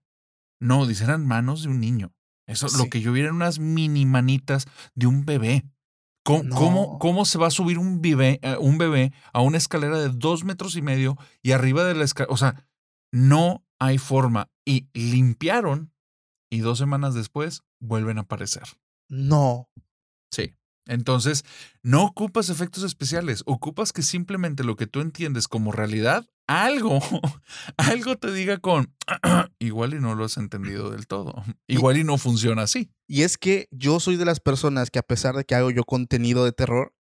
No, dice, eran manos de un niño. Eso, lo que yo vi eran unas mini manitas de un bebé. ¿Cómo, No. cómo, cómo se va a subir un bebé, eh, un bebé a una escalera de dos metros y medio y arriba de la escalera? O sea, no hay forma. Y limpiaron y dos semanas después vuelven a aparecer. No. Sí. Entonces, no ocupas efectos especiales, ocupas que simplemente lo que tú entiendes como realidad, algo, algo te diga con, igual y no lo has entendido del todo, igual y no funciona así. Y es que yo soy de las personas que a pesar de que hago yo contenido de terror,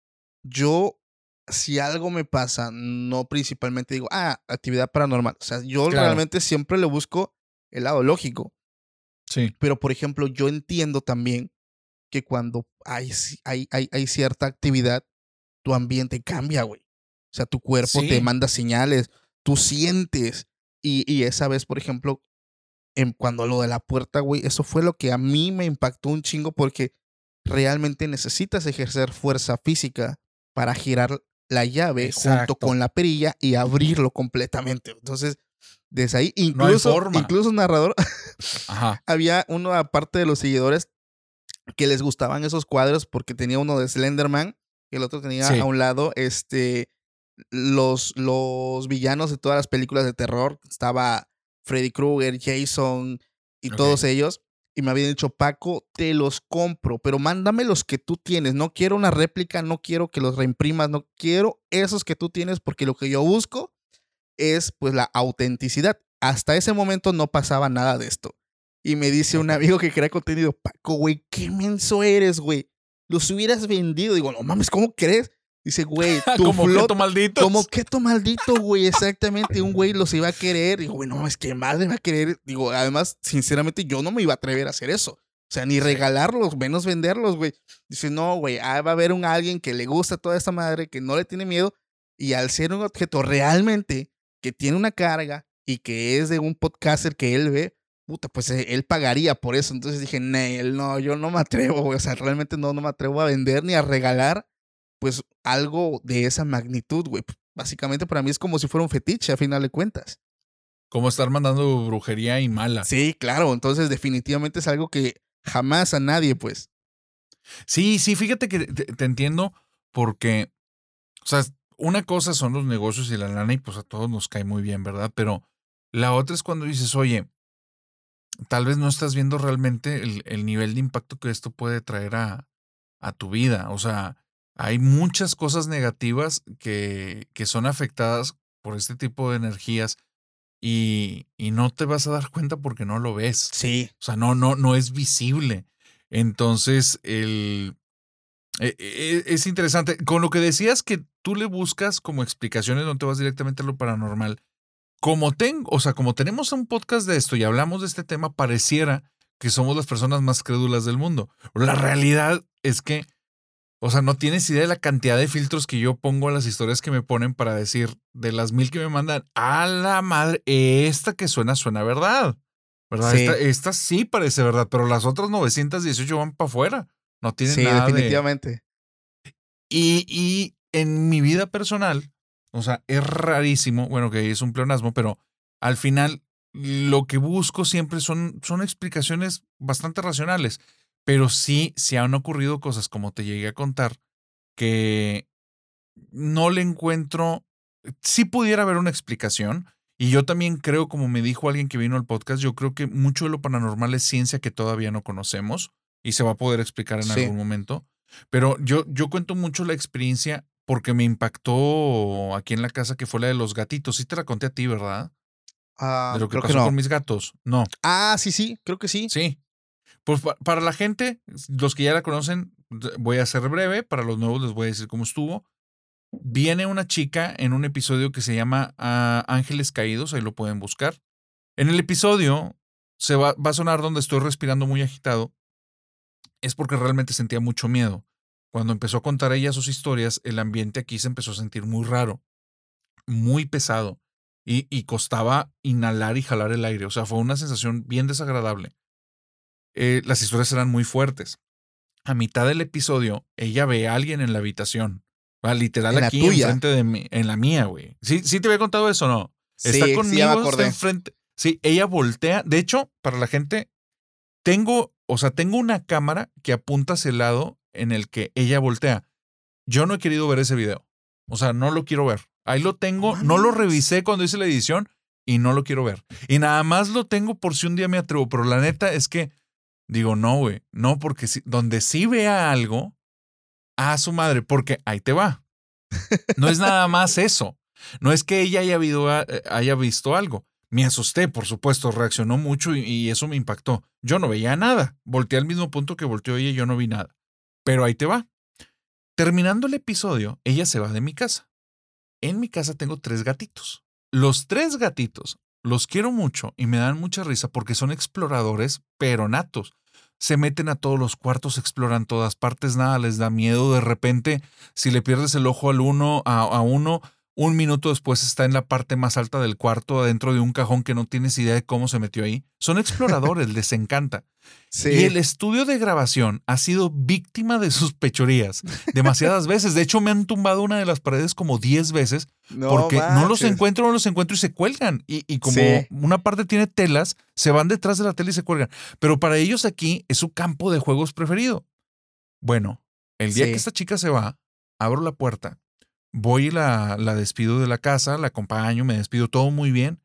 yo, si algo me pasa, no principalmente digo, ah, actividad paranormal. O sea, yo Claro. realmente siempre le busco el lado lógico. Sí. Pero, por ejemplo, yo entiendo también que cuando hay, hay, hay, hay cierta actividad, tu ambiente cambia, güey. O sea, tu cuerpo te manda señales, tú sientes. Y, y esa vez, por ejemplo, en, cuando lo de la puerta, güey, eso fue lo que a mí me impactó un chingo porque realmente necesitas ejercer fuerza física para girar la llave junto con la perilla y abrirlo completamente. Entonces, desde ahí, incluso, incluso narrador, Ajá. había uno aparte de los seguidores que les gustaban esos cuadros porque tenía uno de Slenderman y el otro tenía Sí. a un lado este los, los villanos de todas las películas de terror. Estaba Freddy Krueger, Jason y todos ellos. Y me habían dicho, Paco, te los compro, pero mándame los que tú tienes. No quiero una réplica, no quiero que los reimprimas, no quiero esos que tú tienes porque lo que yo busco es pues la autenticidad. Hasta ese momento no pasaba nada de esto. Y me dice un amigo que crea contenido, Paco, güey, qué menso eres, güey. Los hubieras vendido. Digo, no mames, ¿cómo crees? Dice, güey, tu Como flot- keto malditos. Como keto maldito, güey, exactamente. Un güey los iba a querer. Digo, güey, no, es que madre va a querer. Digo, además, sinceramente, yo no me iba a atrever a hacer eso. O sea, ni regalarlos, menos venderlos, güey. Dice, no, güey, ah, va a haber un alguien que le gusta toda esta madre, que no le tiene miedo. Y al ser un objeto realmente que tiene una carga y que es de un podcaster que él ve, puta, pues eh, él pagaría por eso. Entonces dije, Nel, no, yo no me atrevo, güey. O sea, realmente no, no me atrevo a vender ni a regalar, pues algo de esa magnitud, güey. Básicamente para mí es como si fuera un fetiche, a final de cuentas. Como estar mandando brujería y mala. Sí, claro. Entonces definitivamente es algo que jamás a nadie, pues. Sí, sí, fíjate que te, te entiendo porque, o sea, una cosa son los negocios y la lana y pues a todos nos cae muy bien, ¿verdad? Pero la otra es cuando dices, oye, tal vez no estás viendo realmente el, el nivel de impacto que esto puede traer a, a tu vida. O sea, hay muchas cosas negativas que, que son afectadas por este tipo de energías y, y no te vas a dar cuenta porque no lo ves. Sí. O sea, no, no, no es visible. Entonces, el, e- e- es interesante. Con lo que decías que tú le buscas como explicaciones, no te vas directamente a lo paranormal. Como tengo, o sea, como tenemos un podcast de esto y hablamos de este tema, pareciera que somos las personas más crédulas del mundo. La realidad es que, o sea, no tienes idea de la cantidad de filtros que yo pongo a las historias que me ponen para decir de las mil que me mandan, a la madre, esta que suena, suena verdad. ¿Verdad? Sí. Esta, esta sí parece verdad, pero las otras 918 van para afuera. No tienen Sí, nada de- definitivamente. y, y en mi vida personal, o sea, es rarísimo, bueno, que es un pleonasmo, pero al final lo que busco siempre son, son explicaciones bastante racionales. Pero sí, se han ocurrido cosas, como te llegué a contar, que no le encuentro. Sí pudiera haber una explicación. Y yo también creo, como me dijo alguien que vino al podcast, yo creo que mucho de lo paranormal es ciencia que todavía no conocemos y se va a poder explicar en Sí. algún momento. Pero yo, yo cuento mucho la experiencia porque me impactó aquí en la casa que fue la de los gatitos. Sí te la conté a ti, ¿verdad? Ah, de lo que creo pasó no. con mis gatos. No. Ah, sí, sí, creo que sí. Sí. Pues pa- para la gente, los que ya la conocen, voy a ser breve. Para los nuevos les voy a decir cómo estuvo. Viene una chica en un episodio que se llama ah, Ángeles Caídos, ahí lo pueden buscar. En el episodio se va, va a sonar donde estoy respirando muy agitado. Es porque realmente sentía mucho miedo. Cuando empezó a contar ella sus historias, el ambiente aquí se empezó a sentir muy raro, muy pesado, y, y costaba inhalar y jalar el aire. O sea, fue una sensación bien desagradable. Eh, las historias eran muy fuertes. A mitad del episodio, ella ve a alguien en la habitación. Va, literal En aquí enfrente de mí, en la mía, güey. ¿Sí, ¿Sí te había contado eso o no? Sí, está conmigo, está enfrente. Sí, ella voltea. De hecho, para la gente, tengo, o sea, tengo una cámara que apunta hacia el lado en el que ella voltea. Yo no he querido ver ese video. O sea, no lo quiero ver. Ahí lo tengo, no lo revisé cuando hice la edición y no lo quiero ver. Y nada más lo tengo por si un día me atrevo, pero la neta es que digo, no, güey, no, porque si, donde sí vea algo, a su madre, porque ahí te va. No es nada más eso. No es que ella haya, habido, eh, haya visto algo. Me asusté, por supuesto, reaccionó mucho y, y eso me impactó. Yo no veía nada. Volteé al mismo punto que volteó ella y yo no vi nada. Pero ahí te va. Terminando el episodio, ella se va de mi casa. En mi casa tengo tres gatitos. Los tres gatitos los quiero mucho y me dan mucha risa porque son exploradores, pero natos. Se meten a todos los cuartos, exploran todas partes, nada les da miedo. De repente, si le pierdes el ojo al uno, a, a uno, un minuto después está en la parte más alta del cuarto, adentro de un cajón que no tienes idea de cómo se metió ahí. Son exploradores, les encanta. Sí. Y el estudio de grabación ha sido víctima de sus pechorías demasiadas veces. De hecho, me han tumbado una de las paredes como 10 veces No porque no los encuentro, no los encuentro y se cuelgan. Y, y como Sí. una parte tiene telas, se van detrás de la tela y se cuelgan. Pero para ellos aquí es su campo de juegos preferido. Bueno, el día Sí. que esta chica se va, abro la puerta, voy y la, la despido de la casa, la acompaño, me despido todo muy bien.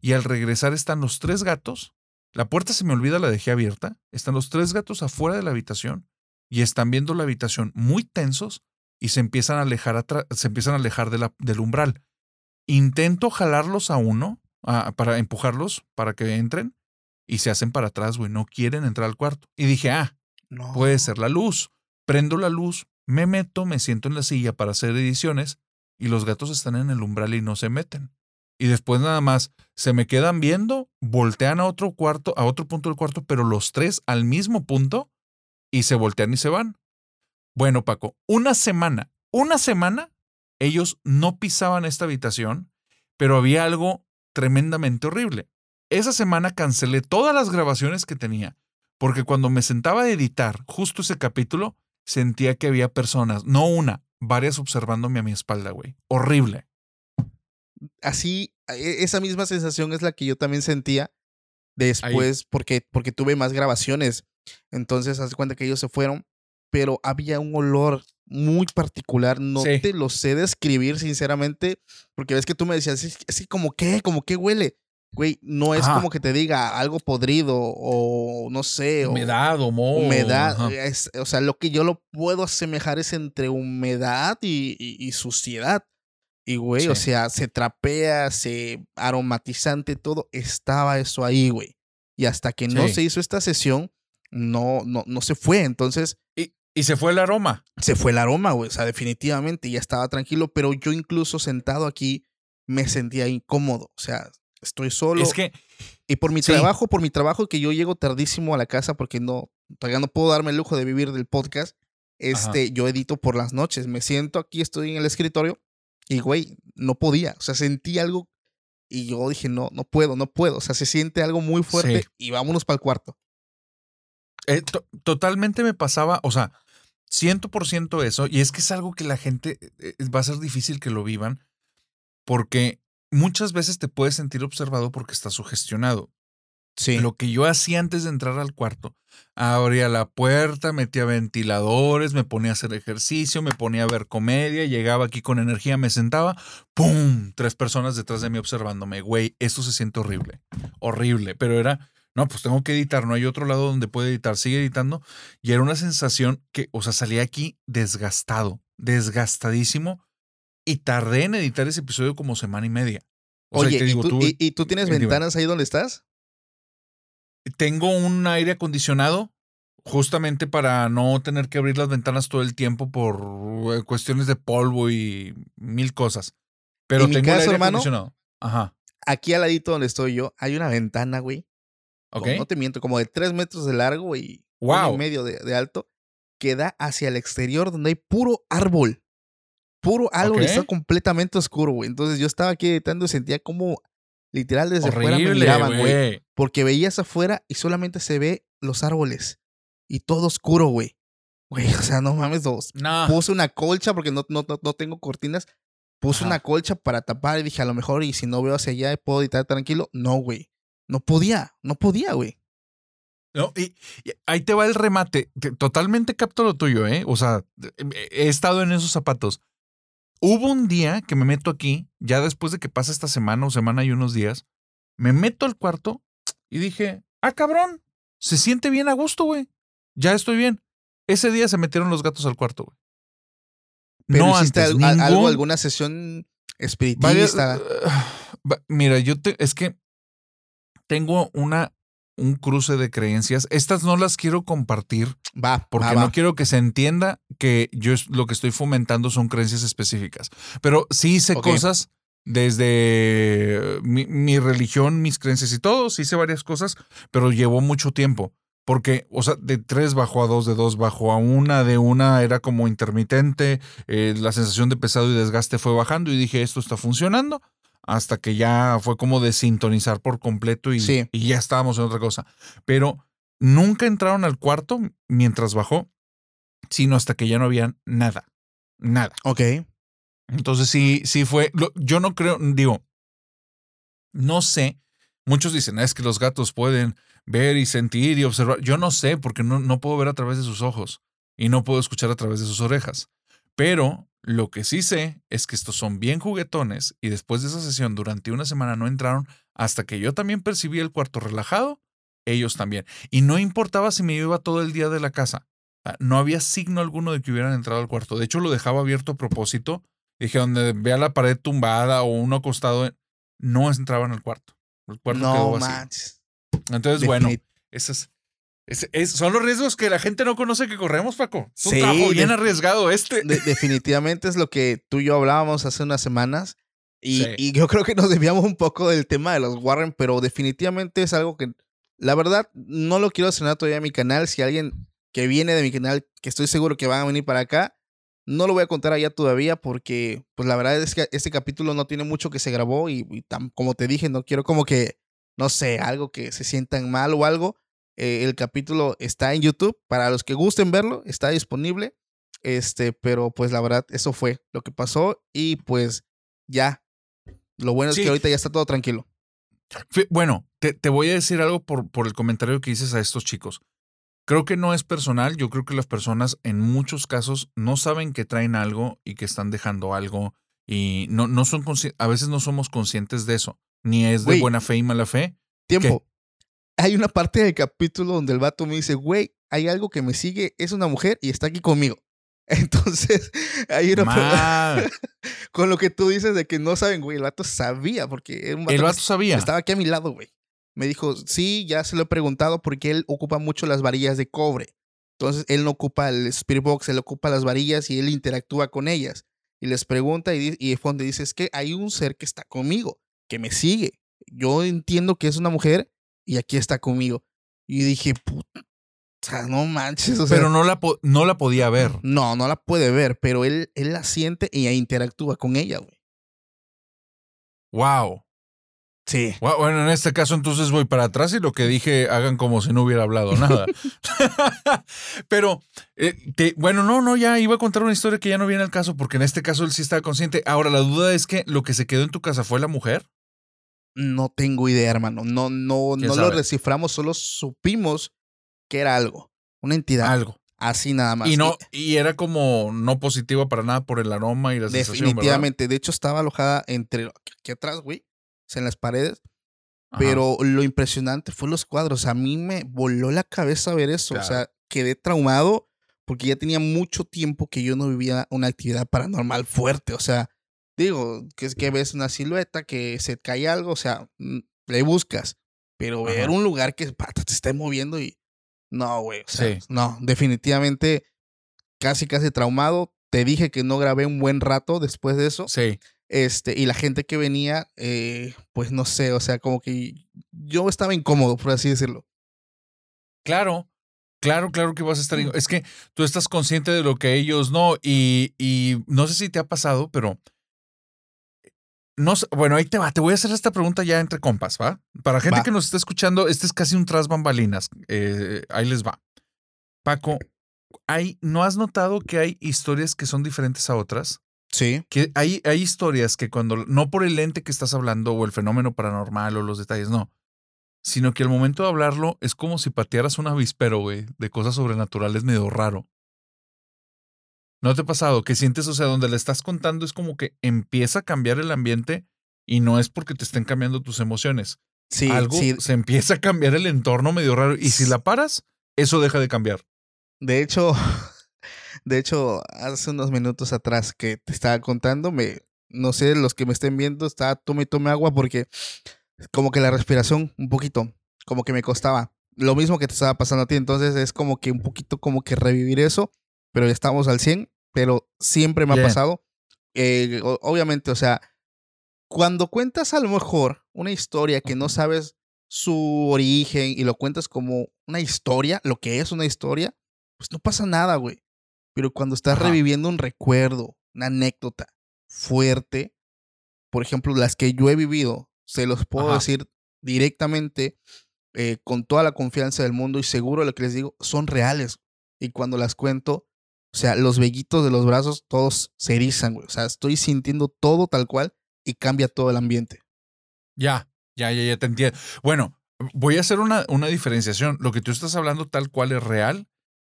Y al regresar están los tres gatos. La puerta se me olvida, la dejé abierta. Están los tres gatos afuera de la habitación y están viendo la habitación muy tensos y se empiezan a alejar, se empiezan a alejar de la- del umbral. Intento jalarlos a uno a- para empujarlos para que entren y se hacen para atrás, güey. No quieren entrar al cuarto. Y dije, ah, No. puede ser la luz. Prendo la luz, me meto, me siento en la silla para hacer ediciones y los gatos están en el umbral y no se meten. Y después nada más se me quedan viendo, voltean a otro cuarto, a otro punto del cuarto, pero los tres al mismo punto y se voltean y se van. Bueno, Paco, una semana, una semana, ellos no pisaban esta habitación, pero había algo tremendamente horrible. Esa semana cancelé todas las grabaciones que tenía, porque cuando me sentaba a editar justo ese capítulo, sentía que había personas, no una, varias observándome a mi espalda, güey. Horrible. Así, e- esa misma sensación es la que yo también sentía después, porque, porque tuve más grabaciones. Entonces, haz de cuenta que ellos se fueron, pero había un olor muy particular. No Sí. te lo sé describir, sinceramente, porque ves que tú me decías, "Es- así como qué, como qué huele. Güey, no es como que te diga algo podrido o no sé. Humedad o moho. humedad. es- o sea, lo que yo lo puedo asemejar es entre humedad y, y- y suciedad. Y, güey, o sea, se trapea, se aromatizante, todo. Estaba eso ahí, güey. Y hasta que no Sí. se hizo esta sesión, no, no, no se fue. Entonces, Y, y se fue el aroma. se fue el aroma, güey. O sea, definitivamente ya estaba tranquilo, pero yo incluso sentado aquí me sentía incómodo. O sea, estoy solo. Es que Y por mi Sí. trabajo, por mi trabajo, que yo llego tardísimo a la casa porque no, todavía no puedo darme el lujo de vivir del podcast. Este, yo edito por las noches. Me siento aquí, estoy en el escritorio y, güey, no podía. O sea, sentí algo y yo dije, no, no puedo, no puedo. O sea, se siente algo muy fuerte Sí. y vámonos para el cuarto. Eh, to- totalmente me pasaba, o sea, 100% eso, y es que es algo que la gente eh, eh, va a ser difícil que lo vivan, porque muchas veces te puedes sentir observado porque estás sugestionado. Sí. Lo que yo hacía antes de entrar al cuarto, abría la puerta, metía ventiladores, me ponía a hacer ejercicio, me ponía a ver comedia, llegaba aquí con energía, me sentaba, ¡pum! Tres personas detrás de mí observándome. Güey, esto se siente horrible, horrible, pero era No, pues tengo que editar, no hay otro lado donde pueda editar. Sigue editando. Y era una sensación que, o sea, salía aquí desgastado, desgastadísimo. Y tardé en editar ese episodio como semana y media. O sea, Oye, te ¿y, digo, tú, y- y tú tienes ventanas ahí donde estás? tengo un aire acondicionado justamente para no tener que abrir las ventanas todo el tiempo por eh, cuestiones de polvo y mil cosas. Pero En mi tengo el caso, aire hermano, acondicionado. Ajá. Aquí al ladito donde estoy yo, hay una ventana, güey. Ok. como no te miento, como de tres metros de largo y uno Wow. y medio de, de alto, que da hacia el exterior donde hay puro árbol. Puro árbol, y está completamente oscuro, güey. Entonces yo estaba aquí editando y sentía como literal desde afuera me Horrible, miraban, güey. Porque veías afuera y solamente se ve los árboles. Y todo oscuro, güey. Güey, o sea, no mames, dos. No. Puse una colcha porque no, no, no, tengo cortinas. Puse Ajá. una colcha para tapar y dije, a lo mejor, y si no veo hacia allá, puedo editar tranquilo. No, güey. No podía, no podía, güey. No, y, y ahí te va el remate. Totalmente capto lo tuyo, ¿eh? O sea, he estado en esos zapatos. Hubo un día que me meto aquí, ya después de que pasa esta semana o semana y unos días, me meto al cuarto y dije, ah, cabrón, se siente bien a gusto, güey. Ya estoy bien. Ese día se metieron los gatos al cuarto, güey. Pero no hiciste antes, al- algo, alguna sesión espiritista. Va- Mira, yo te, es que tengo una un cruce de creencias. Estas no las quiero compartir Va, porque va, no quiero que se entienda que yo es- lo que estoy fomentando son creencias específicas. Pero sí hice cosas desde mi, mi religión, mis creencias y todo. Sí hice varias cosas, pero llevó mucho tiempo. Porque, o sea, de tres bajó a dos, de dos bajó a una, de una era como intermitente, eh, la sensación de pesado y desgaste fue bajando y dije, esto está funcionando, hasta que ya fue como desintonizar por completo y, Sí. y ya estábamos en otra cosa. Pero nunca entraron al cuarto mientras bajó, sino hasta que ya no había nada, nada. Ok. Entonces sí, sí fue, lo- yo no creo, digo, no sé, muchos dicen, "Ah, es que los gatos pueden ver y sentir y observar. Yo no sé porque no, no puedo ver a través de sus ojos y no puedo escuchar a través de sus orejas. Pero lo que sí sé es que estos son bien juguetones y después de esa sesión durante una semana no entraron hasta que yo también percibí el cuarto relajado, ellos también. Y no importaba si me iba todo el día de la casa. Ah, No había signo alguno de que hubieran entrado al cuarto. De hecho, lo dejaba abierto a propósito. Dije, donde vea la pared tumbada o uno acostado, no entraban al cuarto. El cuarto No quedó manches. Entonces, bueno, esas, es- es- son los riesgos que la gente no conoce que corremos, Paco. Es un Sí, trabajo bien de- arriesgado este. de- definitivamente es lo que tú y yo hablábamos hace unas semanas. Y, Sí. y yo creo que nos desviamos un poco del tema de los Warren, pero definitivamente es algo que, la verdad, no lo quiero estrenar todavía en mi canal. Si alguien que viene de mi canal, que estoy seguro que van a venir para acá, no lo voy a contar allá todavía porque, pues la verdad es que este capítulo no tiene mucho que se grabó y, y tam- como te dije, no quiero como que, no sé, algo que se sientan mal o algo. Eh, el capítulo está en YouTube. Para los que gusten verlo, está disponible. Este, pero pues la verdad, eso fue lo que pasó. Y pues ya. Lo bueno es Sí. que ahorita ya está todo tranquilo. Bueno, te, te voy a decir algo por, por el comentario que dices a estos chicos. Creo que no es personal, yo creo que las personas en muchos casos no saben que traen algo y que están dejando algo y no, no son a veces no somos conscientes de eso, ni es de buena fe y mala fe. Tiempo. Hay una parte del capítulo donde el vato me dice, güey, hay algo que me sigue, es una mujer y está aquí conmigo. Entonces, hay una con lo que tú dices de que no saben, güey, el vato sabía porque El vato sabía. Estaba aquí a mi lado, güey. Me dijo, sí, ya se lo he preguntado porque él ocupa mucho las varillas de cobre. Entonces, él no ocupa el Spirit Box, él ocupa las varillas y él interactúa con ellas. Y les pregunta y, y de fondo dice, es que hay un ser que está conmigo, que me sigue. Yo entiendo que es una mujer y aquí está conmigo. Y dije, puta, o sea, no manches. o sea, Pero no la, no la podía ver. no, no la puede ver, pero él, él la siente y interactúa con ella, güey. Wow. Sí. Bueno, en este caso entonces voy para atrás y lo que dije hagan como si no hubiera hablado nada. Pero, eh, te- bueno, no, no, ya iba a contar una historia que ya no viene al caso porque en este caso él sí estaba consciente. Ahora, la duda es que lo que se quedó en tu casa fue la mujer. No tengo idea, hermano. No, no, ¿Quién no lo sabe? desciframos, solo supimos que era algo, una entidad. Algo. Así nada más. Y no, y era como no positiva para nada por el aroma y la sensación. ¿verdad? Definitivamente. De hecho, estaba alojada entre aquí atrás, güey. en las paredes. Pero lo impresionante fue los cuadros. A mí me voló la cabeza ver eso. O sea, quedé traumado porque ya tenía mucho tiempo que yo no vivía una actividad paranormal fuerte. O sea, digo, que que ves una silueta, que se cae algo, o sea, mm, le buscas. Pero ver un lugar que pata, te esté moviendo y. No, güey. O sea, no, definitivamente casi, casi traumado. Te dije que no grabé un buen rato después de eso. Sí. Este, y la gente que venía, eh, pues no sé, o sea, como que yo estaba incómodo, por así decirlo. Claro, claro, claro que vas a estar. Es que tú estás consciente de lo que ellos no, y, y no sé si te ha pasado, pero. No, bueno, ahí te va. Te voy a hacer esta pregunta ya entre compas, ¿va? Para gente que nos está escuchando, este es casi un tras bambalinas. Eh, ahí les va. Paco, hay, ¿no has notado que hay historias que son diferentes a otras? Sí. Que hay, hay historias que cuando, no por el ente que estás hablando o el fenómeno paranormal o los detalles, no. Sino que al momento de hablarlo es como si patearas un avispero, güey, de cosas sobrenaturales medio raro. ¿No te ha pasado que sientes, o sea, donde le estás contando es como que empieza a cambiar el ambiente y no es porque te estén cambiando tus emociones? Sí, Algo sí. se empieza a cambiar el entorno medio raro y si la paras, eso deja de cambiar. De hecho, de hecho, hace unos minutos atrás que te estaba contando, me, no sé, los que me estén viendo, estaba tome y tome agua porque como que la respiración un poquito, como que me costaba. Lo mismo que te estaba pasando a ti, entonces es como que un poquito como que revivir eso, pero ya estamos al 100, pero siempre me ha Bien. pasado. Eh, obviamente, o sea, cuando cuentas a lo mejor una historia que no sabes su origen y lo cuentas como una historia, lo que es una historia, pues no pasa nada, güey. Pero cuando estás Ajá. reviviendo un recuerdo, una anécdota fuerte, por ejemplo, las que yo he vivido, se los puedo Ajá. decir directamente, eh, con toda la confianza del mundo y seguro lo que les digo, son reales. Y cuando las cuento, o sea, los vellitos de los brazos todos se erizan, güey. O sea, estoy sintiendo todo tal cual y cambia todo el ambiente. Ya, ya, ya, ya te entiendo. Bueno, voy a hacer una, una diferenciación. Lo que tú estás hablando tal cual es real,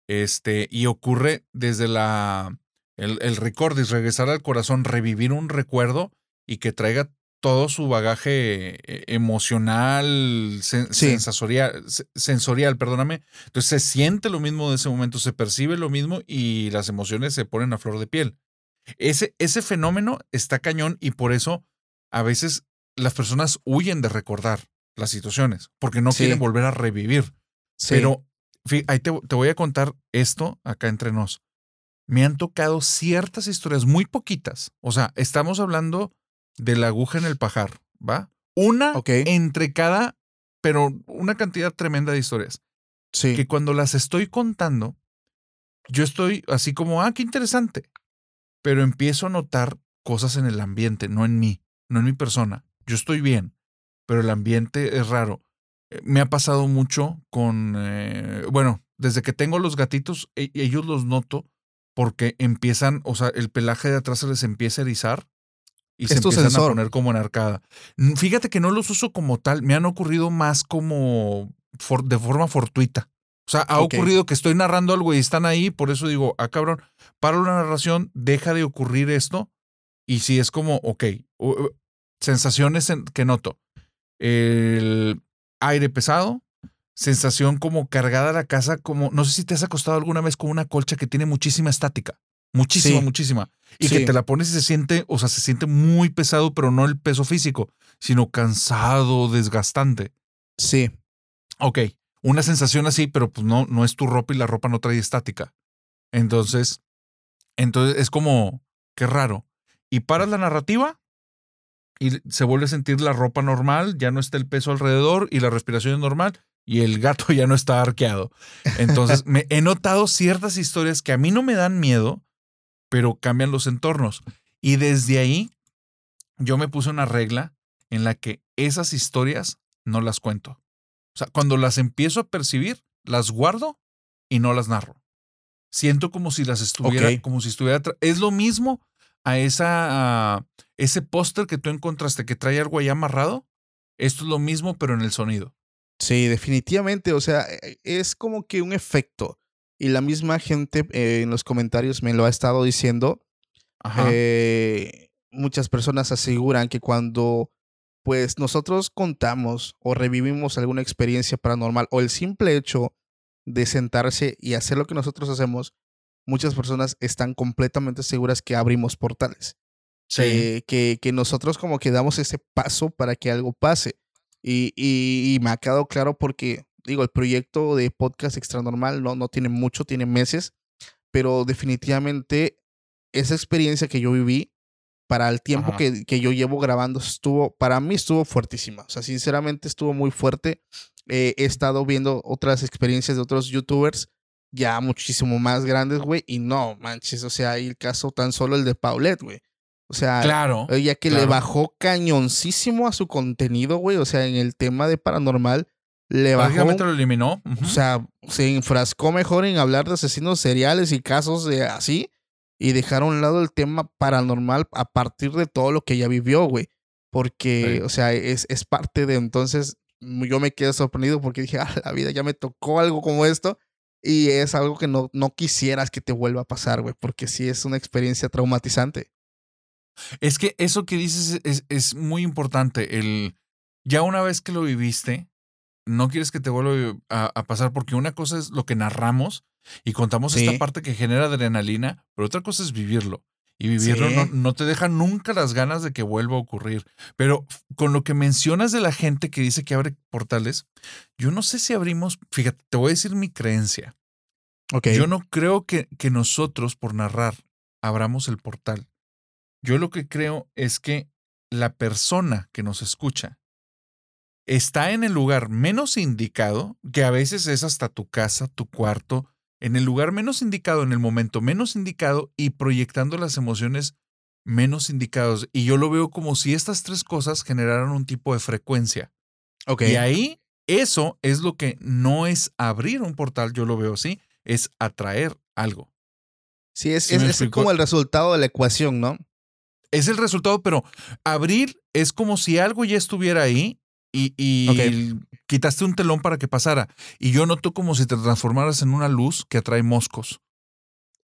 este, y ocurre desde la el, el recordis, regresar al corazón, revivir un recuerdo y que traiga todo su bagaje eh, emocional, sen- Sí. sensorial, se- sensorial, perdóname. Entonces se siente lo mismo de ese momento, se percibe lo mismo y las emociones se ponen a flor de piel. Ese, ese fenómeno está cañón y por eso a veces las personas huyen de recordar las situaciones porque no Sí. quieren volver a revivir. Sí. Pero ahí te, te voy a contar esto acá entre nos. Me han tocado ciertas historias, muy poquitas. O sea, estamos hablando de la aguja en el pajar, ¿va? Una entre cada, pero una cantidad tremenda de historias. Sí. Que cuando las estoy contando, yo estoy así como, ah, qué interesante. Pero empiezo a notar cosas en el ambiente, no en mí, no en mi persona. Yo estoy bien, pero el ambiente es raro. Eh, Me ha pasado mucho con, eh, bueno, desde que tengo los gatitos, e- ellos los noto porque empiezan, o sea, el pelaje de atrás se les empieza a erizar y se empiezan a poner como en arcada. Mm, Fíjate que no los uso como tal, me han ocurrido más como for- de forma fortuita. O sea, ha ocurrido que estoy narrando algo y están ahí, por eso digo, ah, cabrón, para la narración, deja de ocurrir esto. Y si es como, ok, sensaciones en- que noto. El aire pesado, sensación como cargada la casa, como, no sé si te has acostado alguna vez con una colcha que tiene muchísima estática. Muchísima, Sí. muchísima. Y Sí. que te la pones y se siente, o sea, se siente muy pesado, pero no el peso físico, sino cansado, desgastante. Sí. Ok, una sensación así, pero pues no, no es tu ropa y la ropa no trae estática. Entonces, entonces es como, qué raro. Y paras la narrativa y se vuelve a sentir la ropa normal, ya no está el peso alrededor y la respiración es normal y el gato ya no está arqueado. Entonces, me he notado ciertas historias que a mí no me dan miedo, pero cambian los entornos. Y desde ahí, yo me puse una regla en la que esas historias no las cuento. O sea, cuando las empiezo a percibir, las guardo y no las narro. Siento como si las estuviera, como si estuviera. Es lo mismo a esa a ese póster que tú encontraste que trae algo ahí amarrado. Esto es lo mismo, pero en el sonido. Sí, definitivamente. O sea, eh, es como que un efecto. Y la misma gente eh, en los comentarios me lo ha estado diciendo. Ajá. Eh, muchas personas aseguran que cuando pues nosotros contamos o revivimos alguna experiencia paranormal o el simple hecho de sentarse y hacer lo que nosotros hacemos, muchas personas están completamente seguras que abrimos portales. Sí. Eh, que, que nosotros como que damos ese paso para que algo pase. Y, y- y me ha quedado claro porque, digo, el proyecto de podcast extra normal no, no tiene mucho, tiene meses, pero definitivamente esa experiencia que yo viví para el tiempo que, que yo llevo grabando estuvo, para mí estuvo fuertísima. O sea, sinceramente estuvo muy fuerte. Eh, he estado viendo otras experiencias de otros youtubers ya muchísimo más grandes, güey, y no, manches, o sea, el caso tan solo el de Paulette, güey. O sea, Claro, ella que le bajó cañoncísimo a su contenido, güey, o sea, en el tema de paranormal, le bajó, lo eliminó. Ujú. o sea, se enfrascó mejor en hablar de asesinos seriales y casos de así, y dejar a un lado el tema paranormal a partir de todo lo que ella vivió, güey. Porque, Sí. o sea, es, es parte de entonces, yo me quedé sorprendido porque dije, ah, la vida ya me tocó algo como esto. Y es algo que no, no quisieras que te vuelva a pasar, güey, porque sí es una experiencia traumatizante. Es que eso que dices es, es muy importante. El, ya una vez que lo viviste, no quieres que te vuelva a, a pasar, porque una cosa es lo que narramos y contamos Sí. esta parte que genera adrenalina, pero otra cosa es vivirlo. Y vivirlo Sí. no, no te deja nunca las ganas de que vuelva a ocurrir. Pero con lo que mencionas de la gente que dice que abre portales, yo no sé si abrimos, fíjate, te voy a decir mi creencia. Ok. Yo no creo que, que nosotros, por narrar, abramos el portal. Yo lo que creo es que la persona que nos escucha está en el lugar menos indicado, que a veces es hasta tu casa, tu cuarto, en el lugar menos indicado, en el momento menos indicado y proyectando las emociones menos indicados. Y yo lo veo como si estas tres cosas generaran un tipo de frecuencia. Ok. Y ahí, eso es lo que no es abrir un portal, yo lo veo así, es atraer algo. Sí, es, ¿Sí es, es como el resultado de la ecuación, ¿no? Es el resultado, pero abrir es como si algo ya estuviera ahí y, y quitaste un telón para que pasara. Y yo noto como si te transformaras en una luz que atrae moscos.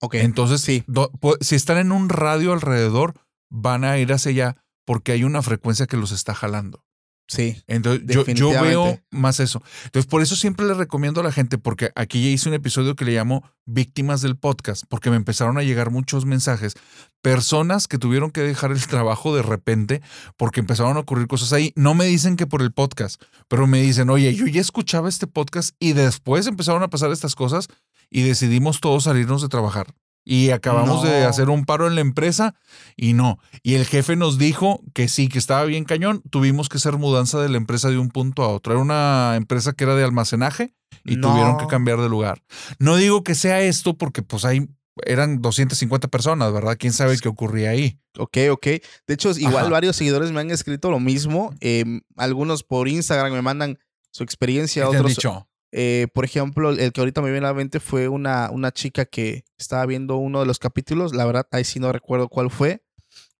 Ok. Entonces, sí. do- si están en un radio alrededor, van a ir hacia allá porque hay una frecuencia que los está jalando. Sí. Entonces, yo, yo veo más eso. Entonces, por eso siempre le recomiendo a la gente, porque aquí ya hice un episodio que le llamo Víctimas del Podcast, porque me empezaron a llegar muchos mensajes. Personas que tuvieron que dejar el trabajo de repente porque empezaron a ocurrir cosas ahí. No me dicen que por el podcast, pero me dicen, oye, yo ya escuchaba este podcast y después empezaron a pasar estas cosas y decidimos todos salirnos de trabajar. Y acabamos de hacer un paro en la empresa y no. Y el jefe nos dijo que sí, que estaba bien cañón. Tuvimos que hacer mudanza de la empresa de un punto a otro. Era una empresa que era de almacenaje y No. tuvieron que cambiar de lugar. No digo que sea esto porque pues hay, eran 250 personas, ¿verdad? ¿Quién sabe qué ocurría ahí? Ok, ok. De hecho, igual Ajá. varios seguidores me han escrito lo mismo. Em, algunos por Instagram me mandan su experiencia. ¿Qué te han Otros, dicho? Eh, por ejemplo, el que ahorita me viene a la mente fue una, una chica que estaba viendo uno de los capítulos. La verdad, ahí sí no recuerdo cuál fue,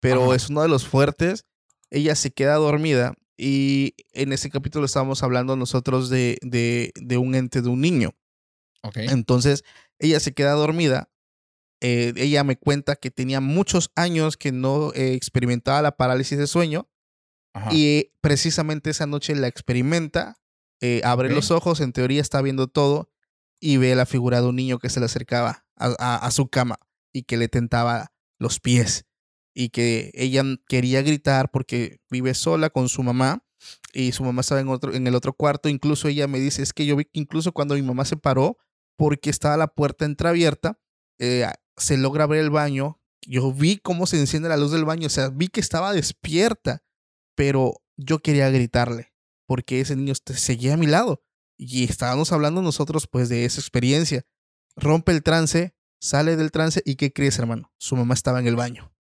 pero Ajá. es uno de los fuertes. Ella se queda dormida y en ese capítulo estábamos hablando nosotros de, de, de un ente, de un niño. Ok. Entonces, ella se queda dormida. eh, ella me cuenta que tenía muchos años que no eh, experimentaba la parálisis de sueño Ajá. y precisamente esa noche la experimenta, eh, abre los ojos, en teoría está viendo todo y ve la figura de un niño que se le acercaba a, a- a su cama y que le tentaba los pies y que ella quería gritar porque vive sola con su mamá y su mamá estaba en, otro, en el otro cuarto. Incluso ella me dice, es que yo vi que incluso cuando mi mamá se paró porque estaba la puerta entreabierta, eh, se logra ver el baño. Yo vi cómo se enciende la luz del baño, o sea, vi que estaba despierta, pero yo quería gritarle porque ese niño seguía a mi lado y estábamos hablando nosotros pues de esa experiencia. Rompe el trance, sale del trance y ¿qué crees, hermano? Su mamá estaba en el baño.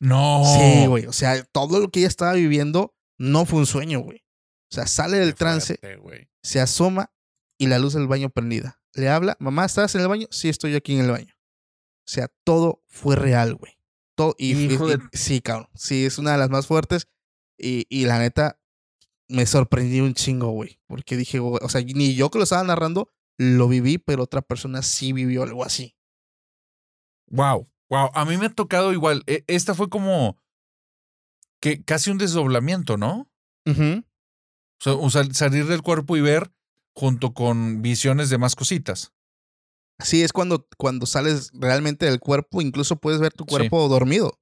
No. Sí, güey. O sea, todo lo que ella estaba viviendo no fue un sueño, güey. O sea, sale del Qué trance, fuerte, se asoma y la luz del baño prendida. Le habla, mamá, ¿estás en el baño? Sí, estoy aquí en el baño. O sea, todo fue real, güey. Todo, y, y- sí, cabrón. Sí, es una de las más fuertes. Y, y la neta, me sorprendí un chingo, güey. Porque dije, güey, o sea, ni yo que lo estaba narrando, lo viví, pero otra persona sí vivió algo así. Wow, wow. A mí me ha tocado igual. E- Esta fue como. que casi un desdoblamiento, ¿no? sea, o sea, salir del cuerpo y ver junto con visiones de más cositas. Sí, es cuando, cuando sales realmente del cuerpo, incluso puedes ver tu cuerpo dormido.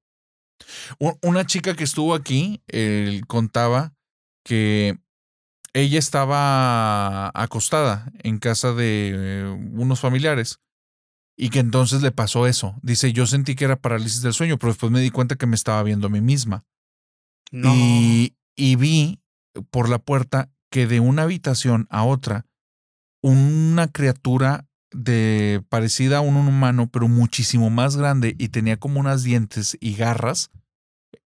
Una chica que estuvo aquí él contaba que ella estaba acostada en casa de eh, unos familiares y que entonces le pasó eso. Dice, yo sentí que era parálisis del sueño, pero después me di cuenta que me estaba viendo a mí misma. No. Y, y vi por la puerta que de una habitación a otra, una criatura de parecida a un humano, pero muchísimo más grande y tenía como unas dientes y garras,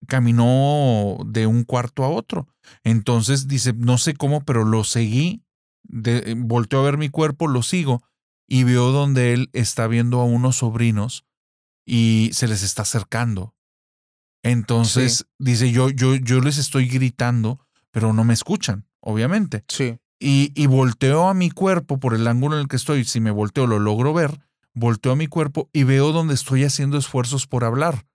caminó de un cuarto a otro. Entonces dice, no sé cómo, pero lo seguí, de, volteó a ver mi cuerpo, lo sigo y veo donde él está viendo a unos sobrinos y se les está acercando. Entonces dice, yo, yo, yo les estoy gritando, pero no me escuchan, obviamente. Sí. Y, y volteo a mi cuerpo por el ángulo en el que estoy. Si me volteo, lo logro ver. Volteo a mi cuerpo y veo donde estoy haciendo esfuerzos por hablar.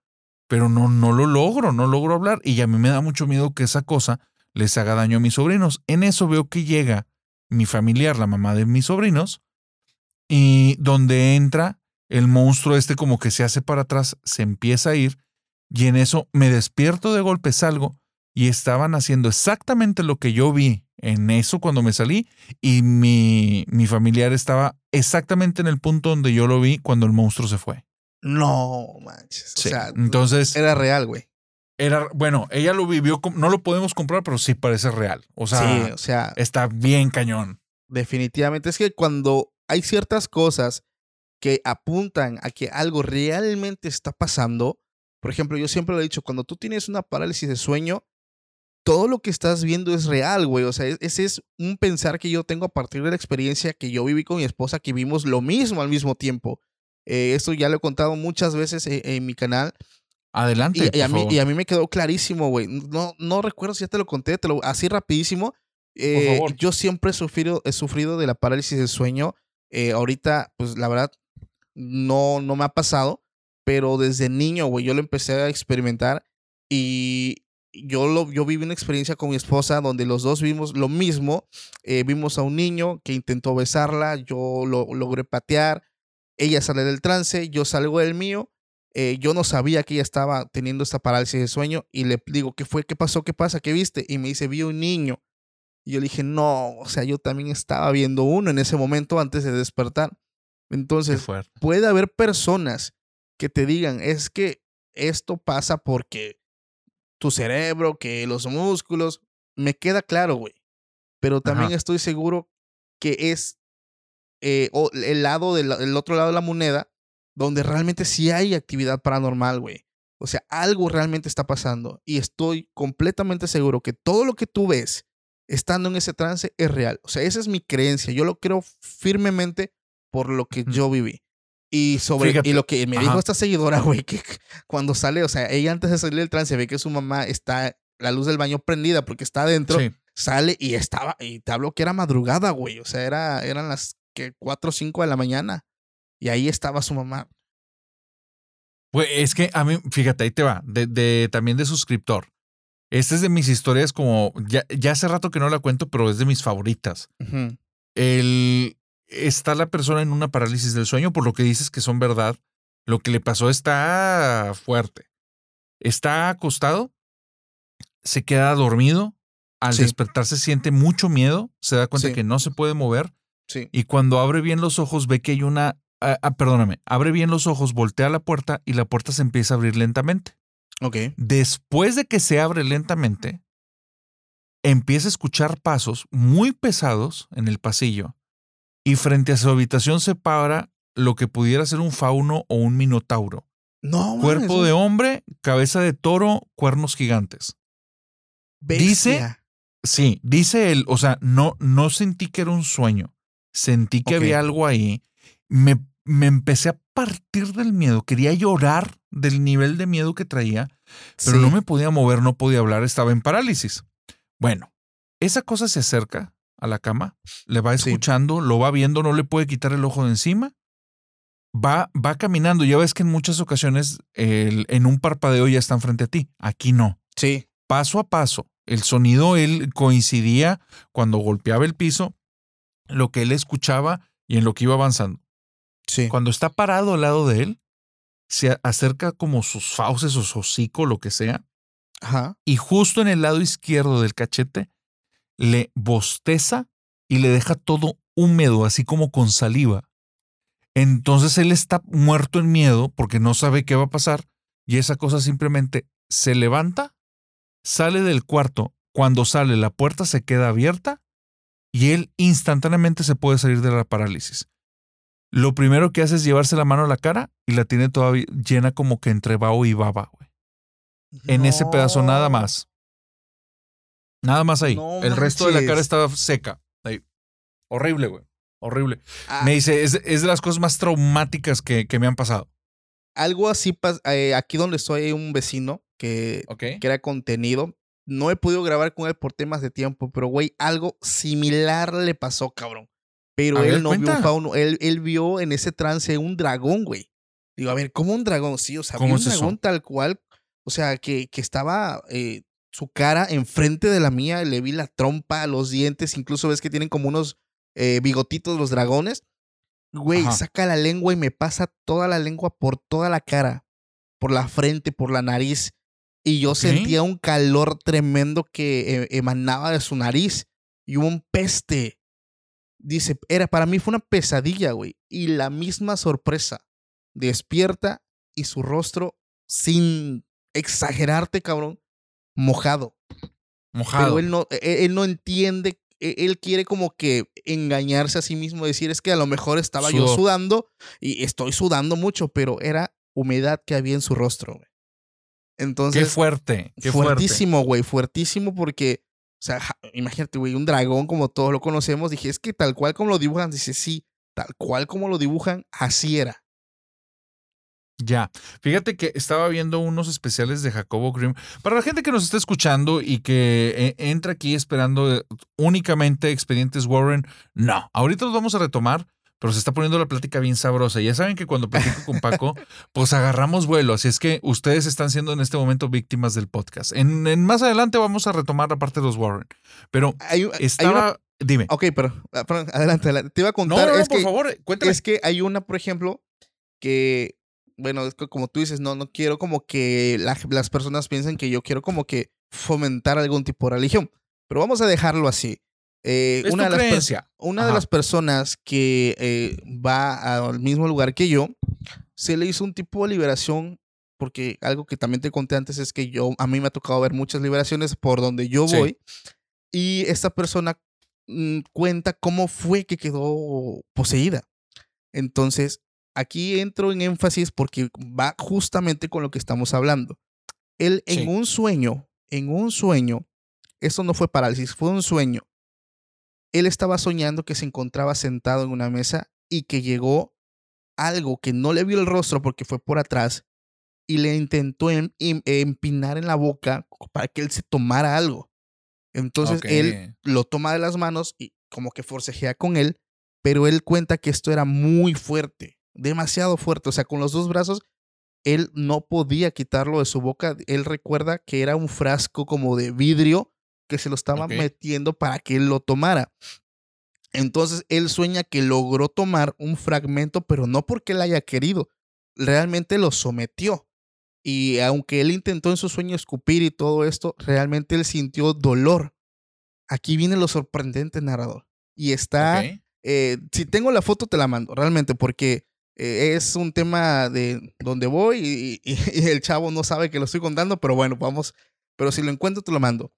Pero no, no lo logro, no logro hablar. Y a mí me da mucho miedo que esa cosa les haga daño a mis sobrinos. En eso veo que llega mi familiar, la mamá de mis sobrinos, y donde entra el monstruo este como que se hace para atrás, se empieza a ir, y en eso me despierto de golpe, salgo, y estaban haciendo exactamente lo que yo vi en eso cuando me salí, y mi, mi familiar estaba exactamente en el punto donde yo lo vi cuando el monstruo se fue. No manches. O sea, entonces era real, güey. Era, bueno, ella lo vivió, no lo podemos comprar, pero sí parece real. O sea, sí, o sea, está bien cañón. definitivamente. Es que cuando hay ciertas cosas que apuntan a que algo realmente está pasando, por ejemplo, yo siempre lo he dicho, cuando tú tienes una parálisis de sueño, todo lo que estás viendo es real, güey. O sea, ese es un pensar que yo tengo a partir de la experiencia que yo viví con mi esposa, que vimos lo mismo al mismo tiempo. Eh, esto ya lo he contado muchas veces en, en mi canal. Adelante. Y, y a mí, y a mí me quedó clarísimo, güey. No, no recuerdo si ya te lo conté, te lo, así rapidísimo. Eh, favor. yo siempre he sufrido, he sufrido de la parálisis del sueño. Eh, ahorita, pues la verdad, no, no me ha pasado, pero desde niño, güey, yo lo empecé a experimentar y yo, lo, yo viví una experiencia con mi esposa donde los dos vimos lo mismo. Eh, vimos a un niño que intentó besarla, yo lo logré patear, ella sale del trance, yo salgo del mío. Eh, yo no sabía que ella estaba teniendo esta parálisis de sueño y le digo, ¿qué fue? ¿Qué pasó? ¿Qué pasa? ¿Qué viste? Y me dice, vi un niño. Y yo le dije, no, o sea, yo también estaba viendo uno en ese momento antes de despertar. Entonces, puede haber personas que te digan, es que esto pasa porque tu cerebro, que los músculos, me queda claro, güey. Pero también Ajá. estoy seguro que es eh, o- el lado del el otro lado de la moneda donde realmente sí hay actividad paranormal, güey. O sea, algo realmente está pasando y estoy completamente seguro que todo lo que tú ves estando en ese trance es real. O sea, esa es mi creencia. Yo lo creo firmemente por lo que yo viví. Y sobre Fíjate, y lo que me dijo ajá. esta seguidora, güey, que cuando sale, o sea, ella antes de salir del trance ve que su mamá está la luz del baño prendida porque está adentro, Sí. sale y estaba y te hablo que era madrugada, güey, o sea, era eran las que 4 o 5 de la mañana y ahí estaba su mamá. Pues es que a mí, fíjate, ahí te va, de, de- también de suscriptor. Esta es de mis historias como, ya, ya hace rato que no la cuento, pero es de mis favoritas. El, está la persona en una parálisis del sueño, por lo que dices que son verdad. Lo que le pasó está fuerte. Está acostado, se queda dormido, al Sí. despertarse siente mucho miedo, se da cuenta Sí. que no se puede mover Sí. y cuando abre bien los ojos ve que hay una... ah, ah, perdóname, abre bien los ojos, voltea la puerta y la puerta se empieza a abrir lentamente. Ok. Después de que se abre lentamente, empieza a escuchar pasos muy pesados en el pasillo y frente a su habitación se para lo que pudiera ser un fauno o un minotauro. No, Cuerpo de hombre, cabeza de toro, cuernos gigantes. dice-. Sí, dice él, o sea, no, no sentí que era un sueño, sentí que había algo ahí. Me, me empecé a partir del miedo, quería llorar del nivel de miedo que traía, pero Sí. no me podía mover, no podía hablar, estaba en parálisis. Bueno, esa cosa se acerca a la cama, le va Sí. escuchando, lo va viendo, no le puede quitar el ojo de encima. Va, va caminando. Ya ves que en muchas ocasiones el- en un parpadeo ya están frente a ti. Aquí no. Sí. paso a paso. El sonido, él coincidía cuando golpeaba el piso, lo que él escuchaba y en lo que iba avanzando. Sí. Cuando está parado al lado de él, se acerca como sus fauces o su hocico, lo que sea, Ajá. y justo en el lado izquierdo del cachete le bosteza y le deja todo húmedo, así como con saliva. Entonces él está muerto en miedo porque no sabe qué va a pasar y esa cosa simplemente se levanta, sale del cuarto, cuando sale la puerta se queda abierta y él instantáneamente se puede salir de la parálisis. Lo primero que hace es llevarse la mano a la cara y la tiene todavía llena como que entre vaho y baba, güey. En ese pedazo nada más. Nada más ahí. No el resto de la cara estaba seca. Ahí. Horrible, güey. Horrible. Ah, Me dice, es, es de las cosas más traumáticas que, que me han pasado. algo así, eh, aquí donde estoy hay un vecino que, que era contenido. No he podido grabar con él por temas de tiempo, pero güey, algo similar le pasó, cabrón. Pero A él no vio un fauno, él, él vio en ese trance un dragón, güey. Digo, a ver, ¿cómo un dragón? Sí, o sea, ¿Cómo vio un es eso? dragón tal cual, o sea, que, que estaba eh, su cara enfrente de la mía, le vi la trompa, los dientes, incluso ves que tienen como unos eh, bigotitos los dragones. Güey, Ajá. saca la lengua y me pasa toda la lengua por toda la cara, por la frente, por la nariz. Y yo sentía un calor tremendo que eh, emanaba de su nariz y un peste. Dice, era para mí fue una pesadilla, güey. Y la misma sorpresa. Despierta y su rostro, sin exagerarte, cabrón, mojado. Mojado. Pero él no, él, él no entiende, e- él quiere como que engañarse a sí mismo, decir es que a lo mejor estaba yo sudando y estoy sudando mucho, pero era humedad que había en su rostro, güey. Entonces, qué fuerte. Qué fuerte. fuertísimo, güey, fuertísimo porque, sea, ja- imagínate, güey, un dragón como todos lo conocemos, dije, es que tal cual como lo dibujan, dice, sí, tal cual como lo dibujan, así era. Ya. Fíjate que estaba viendo unos especiales de Jacobo Grimm. Para la gente que nos está escuchando y que eh, entra aquí esperando eh, únicamente expedientes Warren, no. Ahorita los vamos a retomar, pero se está poniendo la plática bien sabrosa. Ya saben que cuando platico con Paco, pues agarramos vuelo. Así es que ustedes están siendo en este momento víctimas del podcast. En, en más adelante vamos a retomar la parte de los Warren. Pero Hay, estaba. una- Dime. Ok, pero, ah, adelante, adelante. Te iba a No, contar, no, no, es por que favor, cuéntame. Es que hay una, por ejemplo, que, bueno, es que como tú dices, no, no quiero como que la- las personas piensen que yo quiero como que fomentar algún tipo de religión. Pero vamos a dejarlo así. Eh, Es una tu de las pers- creencia. una de Ajá. las personas que eh, va al mismo lugar que yo, se le hizo un tipo de liberación, porque algo que también te conté antes es que yo, a mí me ha tocado ver muchas liberaciones por donde yo Sí. voy, y esta persona mm, cuenta cómo fue que quedó poseída. Entonces, aquí entro en énfasis porque va justamente con lo que estamos hablando. Él en Sí. un sueño, en un sueño, esto no fue parálisis, fue un sueño. Él estaba soñando que se encontraba sentado en una mesa y que llegó algo que no le vio el rostro porque fue por atrás y le intentó em- em- empinar en la boca para que él se tomara algo. Entonces él lo toma de las manos y como que forcejea con él, pero él cuenta que esto era muy fuerte, demasiado fuerte. O sea, con los dos brazos, él no podía quitarlo de su boca. Él recuerda que era un frasco como de vidrio que se lo estaba metiendo para que él lo tomara. Entonces él sueña que logró tomar un fragmento, pero no porque él haya querido, realmente lo sometió. Y aunque él intentó en su sueño escupir y todo esto, realmente él sintió dolor. Aquí viene lo sorprendente, narrador. Y está, eh, si tengo la foto te la mando, realmente, porque eh, es un tema de donde voy y, y- y el chavo no sabe que lo estoy contando, pero bueno, vamos, pero si lo encuentro te lo mando.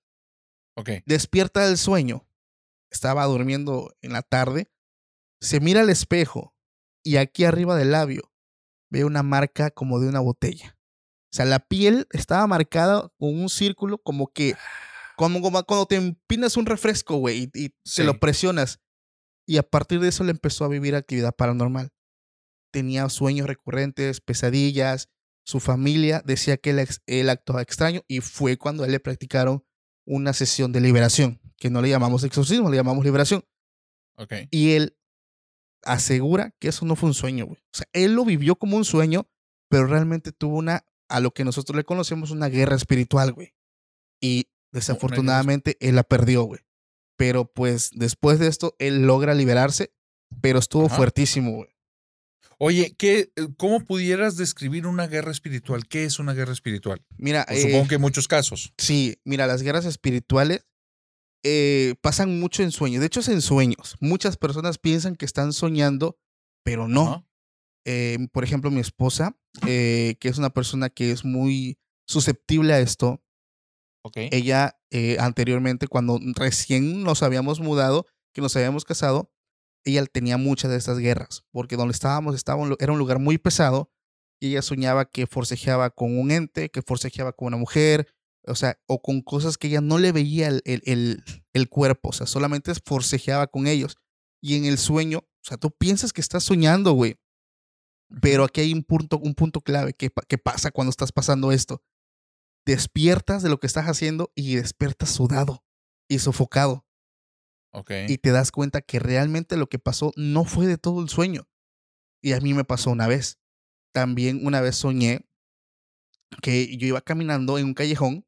Despierta del sueño. Estaba durmiendo en la tarde. Se mira al espejo y aquí arriba del labio ve una marca como de una botella. O sea, la piel estaba marcada con un círculo como que, como, como cuando te empinas un refresco, güey, y, y Sí. te lo presionas. Y a partir de eso le empezó a vivir actividad paranormal. Tenía sueños recurrentes, pesadillas. Su familia decía que él, él actuaba extraño y fue cuando a él le practicaron una sesión de liberación, que no le llamamos exorcismo, le llamamos liberación. Y él asegura que eso no fue un sueño, güey. O sea, él lo vivió como un sueño, pero realmente tuvo una, a lo que nosotros le conocemos, una guerra espiritual, güey. Y desafortunadamente él la perdió, güey. Pero pues después de esto, él logra liberarse, pero estuvo Ajá. fuertísimo, güey. Oye, ¿qué, ¿cómo pudieras describir una guerra espiritual? ¿Qué es una guerra espiritual? Mira, Pues supongo eh, que en muchos casos. Sí, mira, las guerras espirituales eh, pasan mucho en sueños. De hecho, es en sueños. Muchas personas piensan que están soñando, pero no. Eh, por ejemplo, mi esposa, eh, que es una persona que es muy susceptible a esto, Ok. ella eh, anteriormente, cuando recién nos habíamos mudado, que nos habíamos casado, ella tenía muchas de estas guerras, porque donde estábamos estaba un era un lugar muy pesado y ella soñaba que forcejeaba con un ente, que forcejeaba con una mujer, o sea, o con cosas que ella no le veía el, el- el- el cuerpo, o sea, solamente forcejeaba con ellos. Y en el sueño, o sea, tú piensas que estás soñando, güey. Pero aquí hay un punto, un punto clave que, que pasa cuando estás pasando esto. Despiertas de lo que estás haciendo y despiertas sudado y sofocado. Ok. Y te das cuenta que realmente lo que pasó no fue de todo el sueño. Y a mí me pasó una vez. También una vez soñé que yo iba caminando en un callejón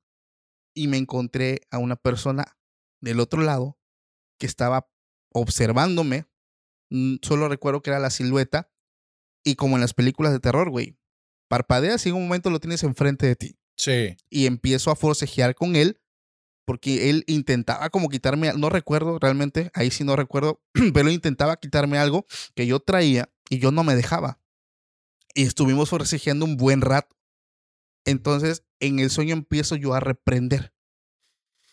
y me encontré a una persona del otro lado que estaba observándome. Mm, Solo recuerdo que era la silueta. Y como en las películas de terror, güey, parpadeas y en un momento lo tienes enfrente de ti. Sí. Y empiezo a forcejear con él porque él intentaba como quitarme, no recuerdo realmente, ahí sí no recuerdo, pero intentaba quitarme algo que yo traía y yo no me dejaba. Y estuvimos forcejeando un buen rato. Entonces, en el sueño empiezo yo a reprender.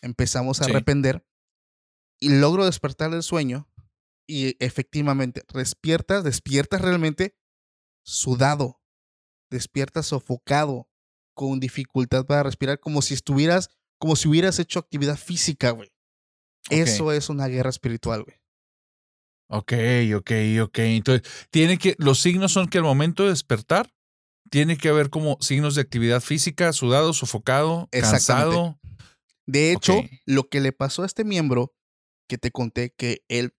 Empezamos a Sí. reprender y logro despertar del sueño y efectivamente despiertas, despiertas realmente sudado, despiertas sofocado, con dificultad para respirar, como si estuvieras, como si hubieras hecho actividad física, güey. Eso es una guerra espiritual, güey. Ok, ok, ok. Entonces, tiene que, los signos son que al momento de despertar, tiene que haber como signos de actividad física, sudado, sofocado, cansado. De hecho, lo que le pasó a este miembro que te conté que él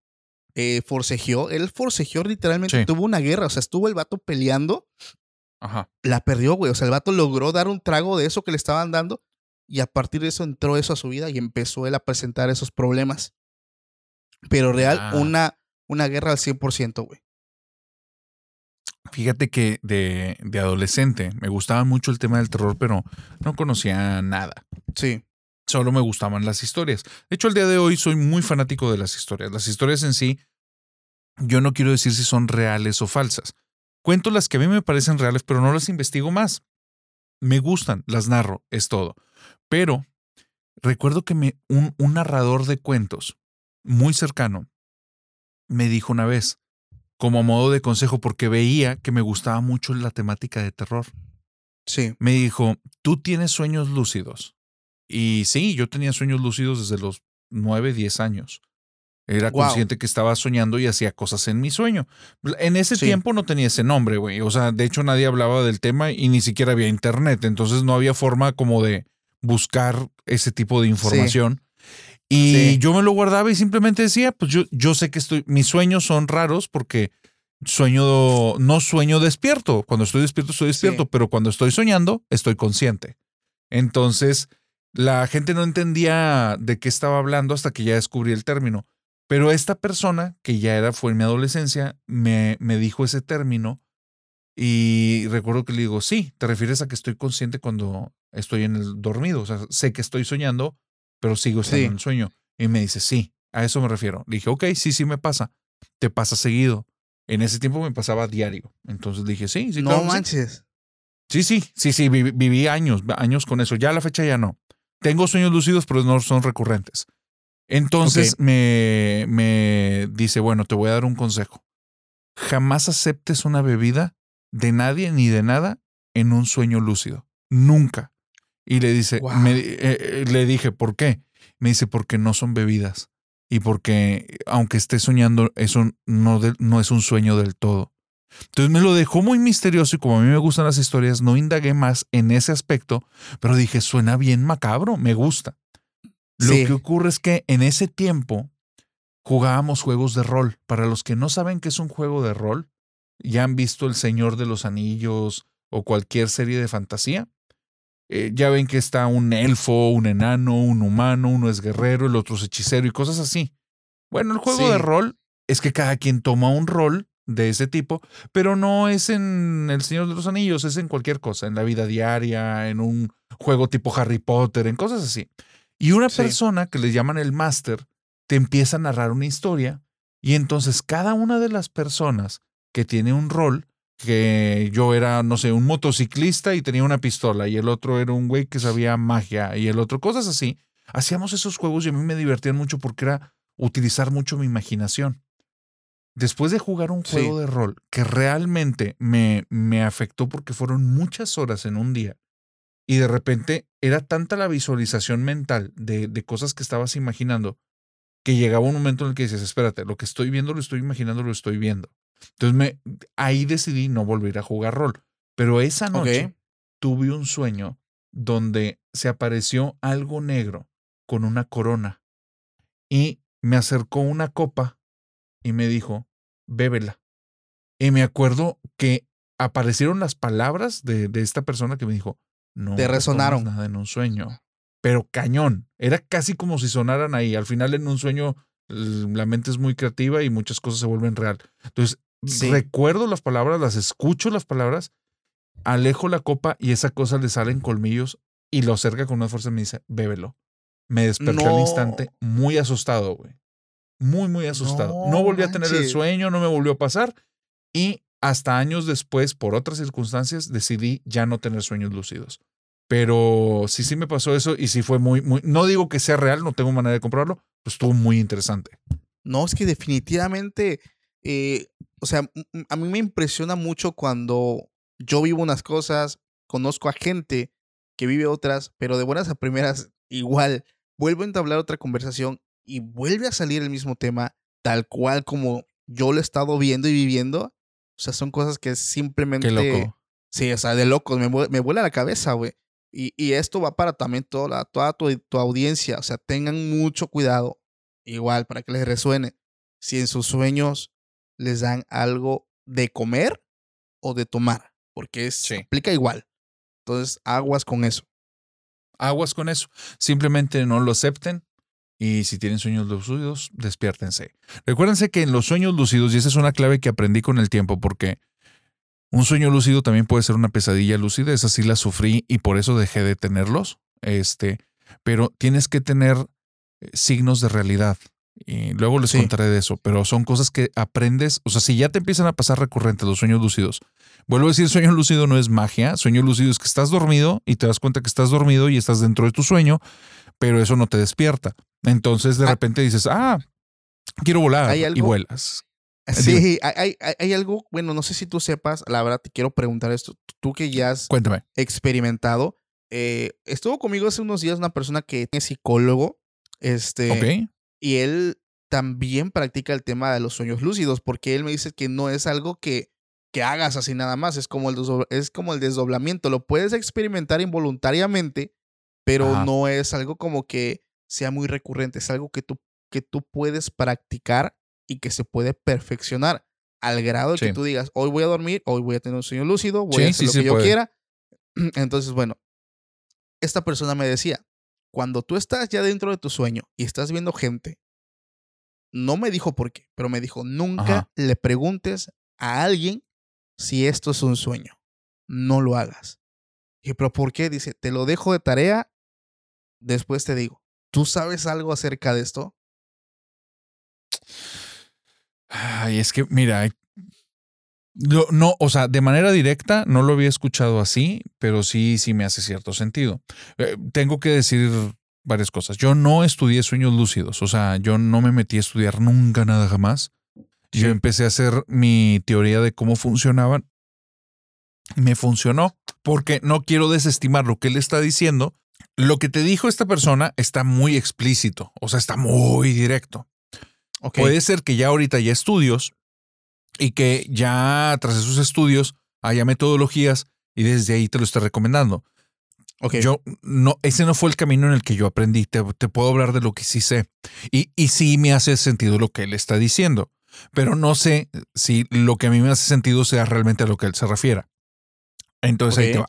eh, forcejeó, él forcejeó literalmente, Sí. tuvo una guerra, o sea, estuvo el vato peleando, Ajá. la perdió, güey, o sea, el vato logró dar un trago de eso que le estaban dando y a partir de eso entró eso a su vida y empezó él a presentar esos problemas. Pero real, Ah. una, una guerra al 100%, güey. Fíjate que de, de adolescente me gustaba mucho el tema del terror, pero no conocía nada. Sí. Solo me gustaban las historias. De hecho, el día de hoy soy muy fanático de las historias. Las historias en sí, yo no quiero decir si son reales o falsas. Cuento las que a mí me parecen reales, pero no las investigo más. Me gustan, las narro, es todo. Pero recuerdo que me, un, un narrador de cuentos muy cercano me dijo una vez, como a modo de consejo, porque veía que me gustaba mucho la temática de terror. Sí. Me dijo, tú tienes sueños lúcidos. Y sí, yo tenía sueños lúcidos desde los 9, 10 años. Era consciente que estaba soñando y hacía cosas en mi sueño. En ese Sí. tiempo no tenía ese nombre, güey. O sea, de hecho nadie hablaba del tema y ni siquiera había internet. Entonces no había forma como de buscar ese tipo de información. Y Sí. yo me lo guardaba y simplemente decía, pues yo, yo sé que estoy, mis sueños son raros porque sueño, no sueño despierto. Cuando estoy despierto, estoy despierto, Sí. pero cuando estoy soñando, estoy consciente. Entonces, la gente no entendía de qué estaba hablando hasta que ya descubrí el término. Pero esta persona, que ya era, fue en mi adolescencia, me, me dijo ese término y recuerdo que le digo, sí, te refieres a que estoy consciente cuando estoy en el dormido. O sea, sé que estoy soñando, pero sigo estando Sí. en el sueño. Y me dice, sí, a eso me refiero. Le dije, ok, sí, sí me pasa. Te pasa seguido. En ese tiempo me pasaba diario. Entonces dije, sí, sí, no claro que sí". manches. Sí, sí, sí, sí, viví, viví años, años con eso. Ya a la fecha ya no. Tengo sueños lúcidos, pero no son recurrentes. Entonces me, me dice, bueno, te voy a dar un consejo. Jamás aceptes una bebida de nadie ni de nada en un sueño lúcido. Nunca. Y le dice, me- eh, eh, le dije, ¿por qué? Me dice, porque no son bebidas. Y porque, aunque esté soñando, eso no, de- no es un sueño del todo. Entonces me lo dejó muy misterioso y como a mí me gustan las historias, no indagué más en ese aspecto, pero dije, suena bien macabro, me gusta. Lo Sí. que ocurre es que en ese tiempo jugábamos juegos de rol. Para los que no saben qué es un juego de rol, ya han visto El Señor de los Anillos o cualquier serie de fantasía. eh, ya ven que está un elfo, un enano, un humano, uno es guerrero, el otro es hechicero y cosas así. Bueno, el juego Sí. de rol es que cada quien toma un rol de ese tipo, pero no es en El Señor de los Anillos, es en cualquier cosa, en la vida diaria, en un juego tipo Harry Potter, en cosas así. Y una Sí. persona que le llaman el máster te empieza a narrar una historia y entonces cada una de las personas que tiene un rol, que yo era, no sé, un motociclista y tenía una pistola y el otro era un güey que sabía magia y el otro, cosas así, hacíamos esos juegos y a mí me divertían mucho porque era utilizar mucho mi imaginación. Después de jugar un juego Sí. de rol que realmente me, me afectó porque fueron muchas horas en un día y de repente era tanta la visualización mental de, de cosas que estabas imaginando que llegaba un momento en el que dices, espérate, lo que estoy viendo, lo estoy imaginando, lo estoy viendo. Entonces me, ahí decidí no volver a jugar rol. Pero esa noche tuve un sueño donde se apareció algo negro con una corona y me acercó una copa y me dijo, bébela. Y me acuerdo que aparecieron las palabras de, de esta persona que me dijo, no Te resonaron. nada en un sueño. Pero cañón. Era casi como si sonaran ahí. Al final en un sueño la mente es muy creativa y muchas cosas se vuelven real. Entonces, Sí. recuerdo las palabras, las escucho las palabras, alejo la copa y esa cosa le sale en colmillos y lo acerca con una fuerza y me dice, bébelo. Me desperté al instante muy asustado, güey. Muy, muy asustado. No, No volví a tener el sueño, no me volvió a pasar. Y hasta años después, por otras circunstancias, decidí ya no tener sueños lúcidos. Pero sí, sí me pasó eso y sí fue muy, muy. No digo que sea real, no tengo manera de comprobarlo, pues estuvo muy interesante. No, es que definitivamente, eh, o sea, a mí me impresiona mucho cuando yo vivo unas cosas, conozco a gente que vive otras, pero de buenas a primeras, igual, vuelvo a entablar otra conversación y vuelve a salir el mismo tema, tal cual como yo lo he estado viendo y viviendo. O sea, son cosas que simplemente... Qué loco. Sí, o sea, de locos, me, me vuela la cabeza, güey. Y, y esto va para también toda, la, toda tu, tu audiencia. O sea, tengan mucho cuidado. Igual, para que les resuene. Si en sus sueños les dan algo de comer o de tomar. Porque es, Sí. aplica igual. Entonces, aguas con eso. Aguas con eso. Simplemente no lo acepten. Y si tienen sueños lúcidos, despiértense. Recuérdense que en los sueños lúcidos, y esa es una clave que aprendí con el tiempo, porque un sueño lúcido también puede ser una pesadilla lúcida. Esa sí la sufrí y por eso dejé de tenerlos. Este, pero tienes que tener eh, signos de realidad. Y luego les Sí. contaré de eso, pero son cosas que aprendes. O sea, si ya te empiezan a pasar recurrentes los sueños lúcidos, vuelvo a decir, sueño lúcido no es magia. Sueño lúcido es que estás dormido y te das cuenta que estás dormido y estás dentro de tu sueño, pero eso no te despierta. Entonces de Ah. repente dices, ah, quiero volar ¿Hay y vuelas. Sí, hay, hay- algo, bueno, no sé si tú sepas, la verdad te quiero preguntar esto. Tú que ya has Cuéntame. experimentado, eh, estuvo conmigo hace unos días una persona que es psicólogo, este, Ok. Y él también practica el tema de los sueños lúcidos, porque él me dice que no es algo que, que hagas así nada más, es como, el es como el desdoblamiento, lo puedes experimentar involuntariamente, pero Ajá. no es algo como que sea muy recurrente, es algo que tú, que tú puedes practicar y que se puede perfeccionar al grado de Sí. que tú digas, hoy voy a dormir, hoy voy a tener un sueño lúcido, voy Sí, a hacer sí, lo que yo puede. quiera. Entonces, bueno, esta persona me decía, cuando tú estás ya dentro de tu sueño y estás viendo gente, no me dijo por qué, pero me dijo, nunca Ajá. le preguntes a alguien si esto es un sueño. No lo hagas. Y pero ¿por qué? Dice, te lo dejo de tarea, después te digo. ¿Tú sabes algo acerca de esto? Ay, es que, mira, hay- lo- no, o sea, de manera directa no lo había escuchado así, pero sí, sí me hace cierto sentido. Eh, tengo que decir varias cosas. Yo no estudié sueños lúcidos, o sea, yo no me metí a estudiar nunca nada jamás. Yo empecé a hacer mi teoría de cómo funcionaban. Me funcionó porque no quiero desestimar lo que él está diciendo. Lo que te dijo esta persona está muy explícito, o sea, está muy directo. Puede ser que ya ahorita haya estudios y que ya tras esos estudios haya metodologías y desde ahí te lo estoy recomendando. Ok. Yo no, ese no fue el camino en el que yo aprendí. Te, te puedo hablar de lo que sí sé. Y, y sí me hace sentido lo que él está diciendo. Pero no sé si lo que a mí me hace sentido sea realmente a lo que él se refiera. Entonces ahí te va.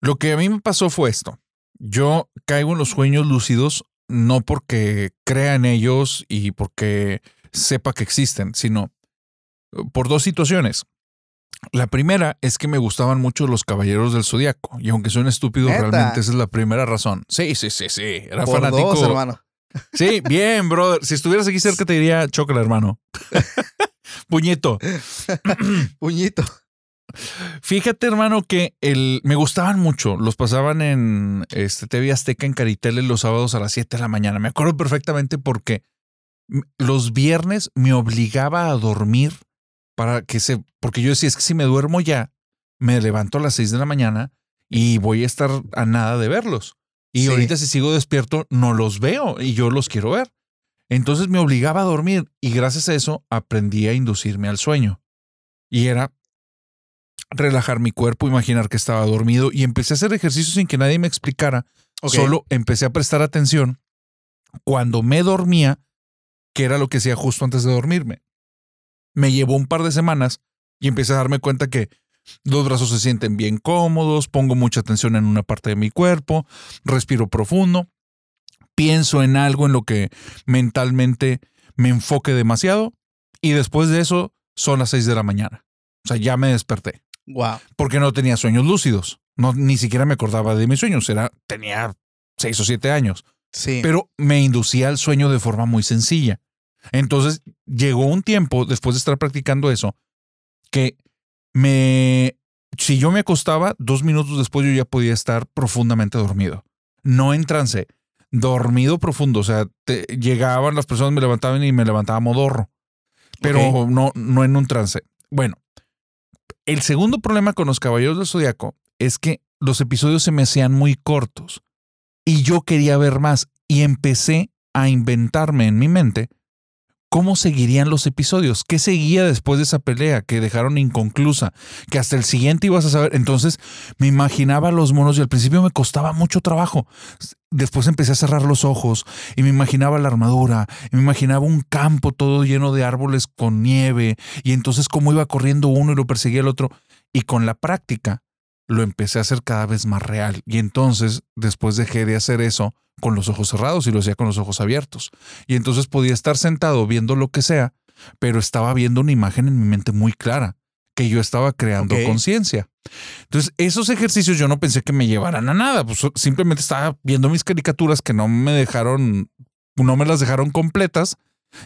Lo que a mí me pasó fue esto. Yo caigo en los sueños lúcidos no porque crea en ellos y porque sepa que existen, sino por dos situaciones. La primera es que me gustaban mucho los Caballeros del Zodiaco. Y aunque suene estúpido, ¿Neta? realmente esa es la primera razón. Sí, sí, sí, sí. Era Por fanático. dos, hermano. Sí, bien, brother. Si estuvieras aquí cerca, te diría chócala, hermano. Puñito. Puñito. Fíjate, hermano, que el, me gustaban mucho. Los pasaban en este, TV Azteca en Caritele los sábados a las 7 de la mañana. Me acuerdo perfectamente porque los viernes me obligaba a dormir para que se. Porque yo decía, es que si me duermo ya, me levanto a las 6 de la mañana y voy a estar a nada de verlos. Y Sí. ahorita, si sigo despierto, no los veo y yo los quiero ver. Entonces me obligaba a dormir y gracias a eso aprendí a inducirme al sueño. Y era relajar mi cuerpo, imaginar que estaba dormido y empecé a hacer ejercicio sin que nadie me explicara. Solo empecé a prestar atención cuando me dormía, que era lo que hacía justo antes de dormirme. Me llevó un par de semanas y empecé a darme cuenta que los brazos se sienten bien cómodos, pongo mucha atención en una parte de mi cuerpo, respiro profundo, pienso en algo en lo que mentalmente me enfoque demasiado y después de eso son las 6 de la mañana. O sea, ya me desperté Wow. porque no tenía sueños lúcidos. No, ni siquiera me acordaba de mis sueños. Era, tenía seis o siete años. Sí. Pero me inducía al sueño de forma muy sencilla. Entonces llegó un tiempo, después de estar practicando eso, que me. Si yo me acostaba, dos minutos después yo ya podía estar profundamente dormido. No en trance, dormido profundo. O sea, te- llegaban las personas, me levantaban y me levantaba modorro. Pero no, no en un trance. Bueno, el segundo problema con los Caballeros del Zodiaco es que los episodios se me hacían muy cortos y yo quería ver más y empecé a inventarme en mi mente cómo seguirían los episodios, qué seguía después de esa pelea que dejaron inconclusa, que hasta el siguiente ibas a saber. Entonces me imaginaba los monos y al principio me costaba mucho trabajo. Después empecé a cerrar los ojos y me imaginaba la armadura, y me imaginaba un campo todo lleno de árboles con nieve y entonces cómo iba corriendo uno y lo perseguía el otro. Y con la práctica lo empecé a hacer cada vez más real. Y entonces después dejé de hacer eso con los ojos cerrados y lo hacía con los ojos abiertos. Y entonces podía estar sentado viendo lo que sea, pero estaba viendo una imagen en mi mente muy clara, que yo estaba creando conciencia. Entonces, esos ejercicios yo no pensé que me llevaran a nada, pues simplemente estaba viendo mis caricaturas que no me dejaron, no me las dejaron completas.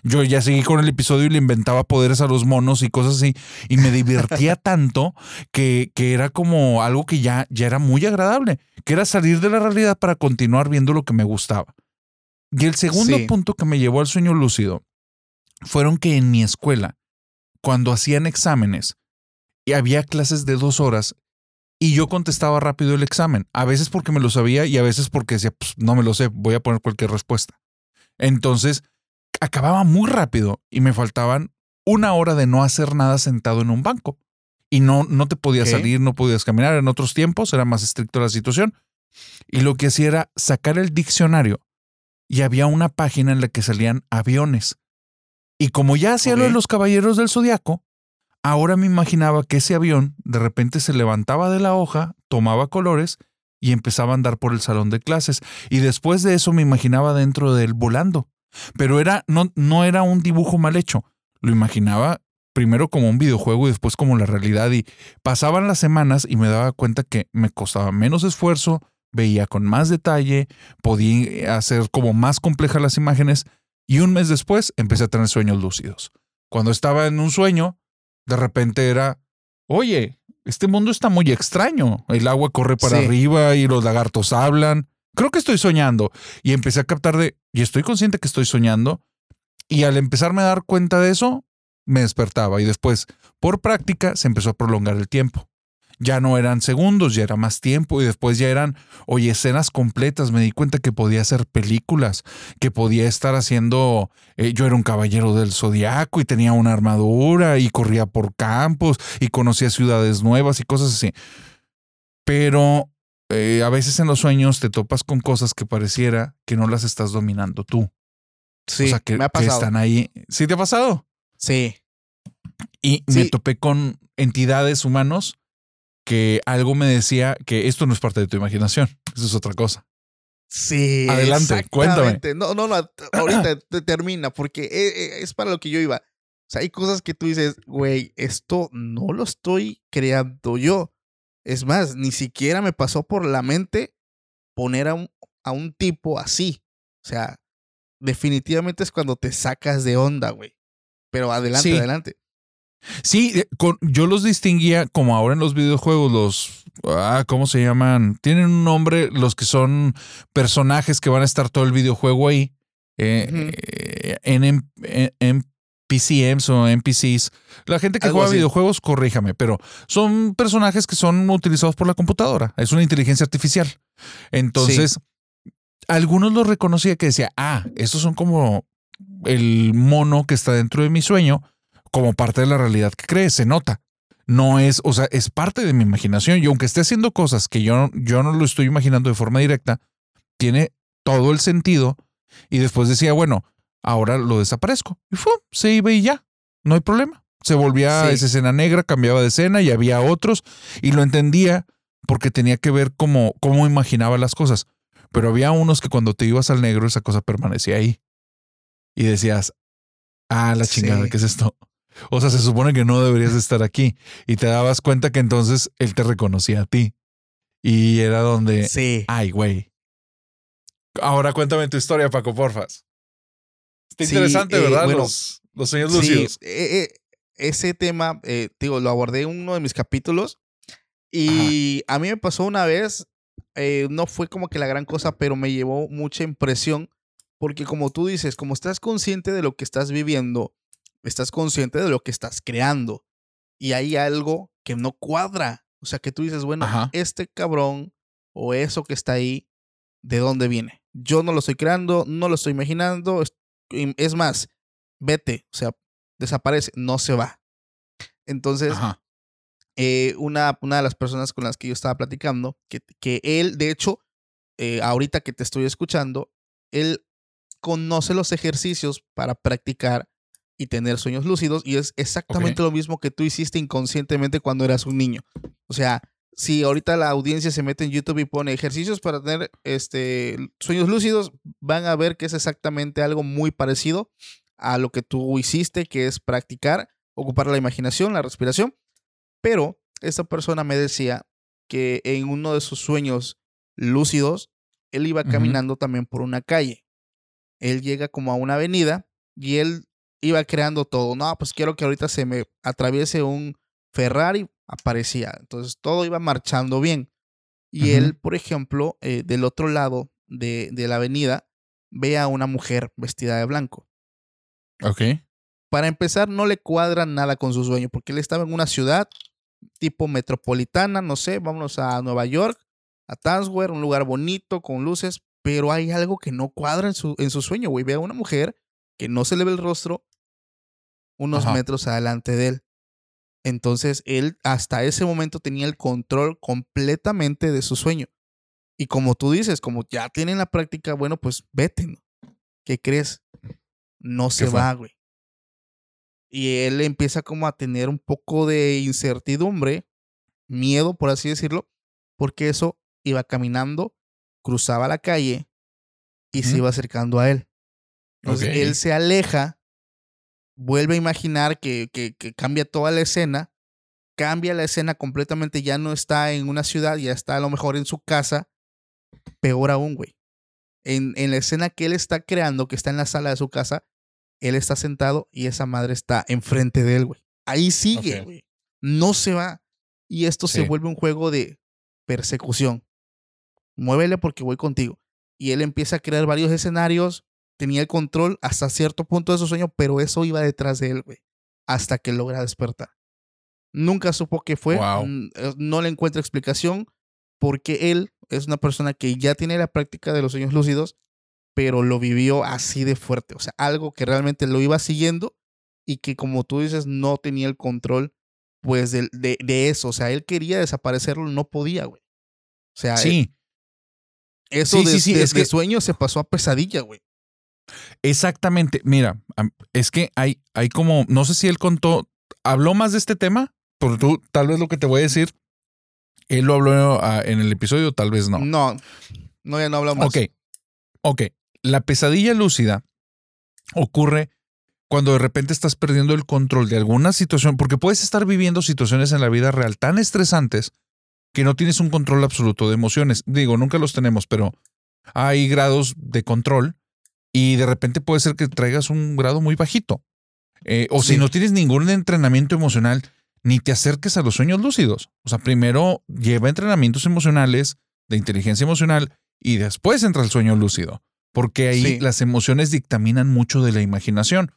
Yo ya seguí con el episodio y le inventaba poderes a los monos y cosas así. Y me divertía tanto que, que era como algo que ya, ya era muy agradable, que era salir de la realidad para continuar viendo lo que me gustaba. Y el segundo Sí. punto que me llevó al sueño lúcido fueron que en mi escuela, cuando hacían exámenes, y había clases de dos horas, y yo contestaba rápido el examen, a veces porque me lo sabía y a veces porque decía, pues no me lo sé, voy a poner cualquier respuesta. Entonces, acababa muy rápido y me faltaban una hora de no hacer nada sentado en un banco. Y no, no te podías salir, no podías caminar. En otros tiempos era más estricto la situación. Y lo que hacía era sacar el diccionario y había una página en la que salían aviones. Y como ya hacía lo de los caballeros del zodiaco, ahora me imaginaba que ese avión de repente se levantaba de la hoja, tomaba colores y empezaba a andar por el salón de clases. Y después de eso me imaginaba dentro de él volando. Pero era, no, no era un dibujo mal hecho. Lo imaginaba primero como un videojuego y después como la realidad. Y pasaban las semanas y me daba cuenta que me costaba menos esfuerzo, veía con más detalle, podía hacer como más complejas las imágenes. Y un mes después empecé a tener sueños lúcidos. Cuando estaba en un sueño, de repente era, oye, este mundo está muy extraño. El agua corre para Sí. arriba y los lagartos hablan. Creo que estoy soñando. Y empecé a captar de, y estoy consciente que estoy soñando. Y al empezarme a dar cuenta de eso, me despertaba. Y después, por práctica, se empezó a prolongar el tiempo. Ya no eran segundos, ya era más tiempo. Y después ya eran, oye, escenas completas. Me di cuenta que podía hacer películas, que podía estar haciendo. eh, yo era un caballero del zodiaco y tenía una armadura y corría por campos y conocía ciudades nuevas y cosas así. Pero eh, a veces en los sueños te topas con cosas que pareciera que no las estás dominando tú. Sí, o sea, que, me ha que pasado. están ahí. ¿Sí te ha pasado? Sí. Y me topé con entidades humanos que algo me decía que esto no es parte de tu imaginación, eso es otra cosa. Sí. Adelante, cuéntame. No, no, no, ahorita te termina, porque e- e- es para lo que yo iba. O sea, hay cosas que tú dices, güey, esto no lo estoy creando yo. Es más, ni siquiera me pasó por la mente poner a un, a un tipo así. O sea, definitivamente es cuando te sacas de onda, güey. Pero adelante, Sí. adelante. Sí, eh, con- yo los distinguía como ahora en los videojuegos, los, ah, ¿cómo se llaman? Tienen un nombre los que son personajes que van a estar todo el videojuego ahí. eh, eh, en, en, en PCMs o NPCs. La gente que Algo juega así. videojuegos, corríjame, pero son personajes que son utilizados por la computadora. Es una inteligencia artificial. Entonces, algunos los reconocía que decía, ah, estos son como el mono que está dentro de mi sueño, como parte de la realidad que cree, se nota. No es, o sea, es parte de mi imaginación. Y aunque esté haciendo cosas que yo, yo no lo estoy imaginando de forma directa, tiene todo el sentido. Y después decía, bueno, ahora lo desaparezco. Y fue, se iba y ya, no hay problema. Se volvía a esa escena negra, cambiaba de escena y había otros. Y lo entendía porque tenía que ver cómo, cómo imaginaba las cosas. Pero había unos que cuando te ibas al negro, esa cosa permanecía ahí. Y decías, ah, la chingada, Sí. ¿qué es esto? O sea, se supone que no deberías de estar aquí. Y te dabas cuenta que entonces él te reconocía a ti. Y era donde, Sí. ay, güey. Ahora cuéntame tu historia, Paco, porfas. Está Sí, interesante, eh, ¿verdad? bueno, los, los sueños Sí, lúcidos. eh, eh, ese tema, eh, digo, lo abordé en uno de mis capítulos y a mí me pasó una vez, no fue como que la gran cosa, pero me llevó mucha impresión porque como tú dices, como estás consciente de lo que estás viviendo, estás consciente de lo que estás creando y hay algo que no cuadra. O sea, que tú dices, bueno, Ajá. este cabrón o eso que está ahí, ¿de dónde viene? Yo no lo estoy creando, no lo estoy imaginando. Es- más, vete, o sea, desaparece, no se va. Entonces, eh, una, una de las personas con las que yo estaba platicando, que, que él, de hecho, eh, ahorita que te estoy escuchando, él conoce los ejercicios para practicar y tener sueños lúcidos y es exactamente lo mismo que tú hiciste inconscientemente cuando eras un niño. O sea, si ahorita la audiencia se mete en YouTube y pone ejercicios para tener este, sueños lúcidos, van a ver que es exactamente algo muy parecido a lo que tú hiciste, que es practicar, ocupar la imaginación, la respiración. Pero esta persona me decía que en uno de sus sueños lúcidos, él iba caminando también por una calle. Él llega como a una avenida y él iba creando todo. No, pues quiero que ahorita se me atraviese un Ferrari, aparecía. Entonces todo iba marchando bien. Y él, por ejemplo, eh, del otro lado de, de la avenida, ve a una mujer vestida de blanco. Ok. Para empezar, no le cuadra nada con su sueño, porque él estaba en una ciudad tipo metropolitana, no sé, vámonos a Nueva York, a Square, un lugar bonito, con luces, pero hay algo que no cuadra en su, en su sueño, güey. Ve a una mujer que no se le ve el rostro unos Ajá. metros adelante de él. Entonces, él hasta ese momento tenía el control completamente de su sueño. Y como tú dices, como ya tienen la práctica, bueno, pues vete, ¿no? ¿Qué crees? No se fue? va, güey. Y él empieza como a tener un poco de incertidumbre, miedo, por así decirlo, porque eso iba caminando, cruzaba la calle y se iba acercando a él. Entonces él se aleja, vuelve a imaginar que, que, que cambia toda la escena, cambia la escena completamente, ya no está en una ciudad, ya está a lo mejor en su casa. Peor aún, güey. En, en la escena que él está creando, que está en la sala de su casa, él está sentado y esa madre está enfrente de él, güey. Ahí sigue, güey. No se va. Y esto se vuelve un juego de persecución. Muévele porque voy contigo. Y él empieza a crear varios escenarios. Tenía el control hasta cierto punto de su sueño, pero eso iba detrás de él, güey. Hasta que logra despertar. Nunca supo qué fue. Wow. eh, No le encuentra explicación porque él es una persona que ya tiene la práctica de los sueños lúcidos, pero lo vivió así de fuerte. O sea, algo que realmente lo iba siguiendo y que, como tú dices, no tenía el control, pues, de, de eso. O sea, él quería desaparecerlo, no podía, güey. O sea, Sí, eso sí, de- sí, sí, es que- sueño se pasó a pesadilla, güey. Exactamente. Mira, es que hay, hay como, no sé si él contó, habló más de este tema, pero tú, tal vez lo que te voy a decir Él lo habló ah, en el episodio, tal vez no. No, no, ya no hablamos. Ok, ok. La pesadilla lúcida ocurre cuando de repente estás perdiendo el control de alguna situación, porque puedes estar viviendo situaciones en la vida real tan estresantes que no tienes un control absoluto de emociones. Digo, nunca los tenemos, pero hay grados de control y de repente puede ser que traigas un grado muy bajito. Eh, o si no tienes ningún entrenamiento emocional, ni te acerques a los sueños lúcidos. O sea, primero lleva entrenamientos emocionales, de inteligencia emocional, y después entra el sueño lúcido, porque ahí las emociones dictaminan mucho de la imaginación.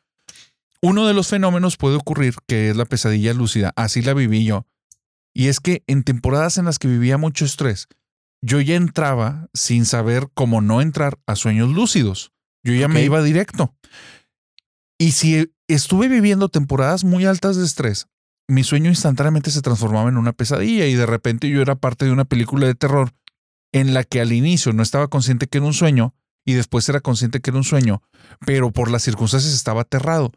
Uno de los fenómenos puede ocurrir que es la pesadilla lúcida, así la viví yo, y es que en temporadas en las que vivía mucho estrés, yo ya entraba sin saber cómo no entrar a sueños lúcidos. Yo ya me iba directo. Y si estuve viviendo temporadas muy altas de estrés, mi sueño instantáneamente se transformaba en una pesadilla y de repente yo era parte de una película de terror en la que al inicio no estaba consciente que era un sueño y después era consciente que era un sueño, pero por las circunstancias estaba aterrado.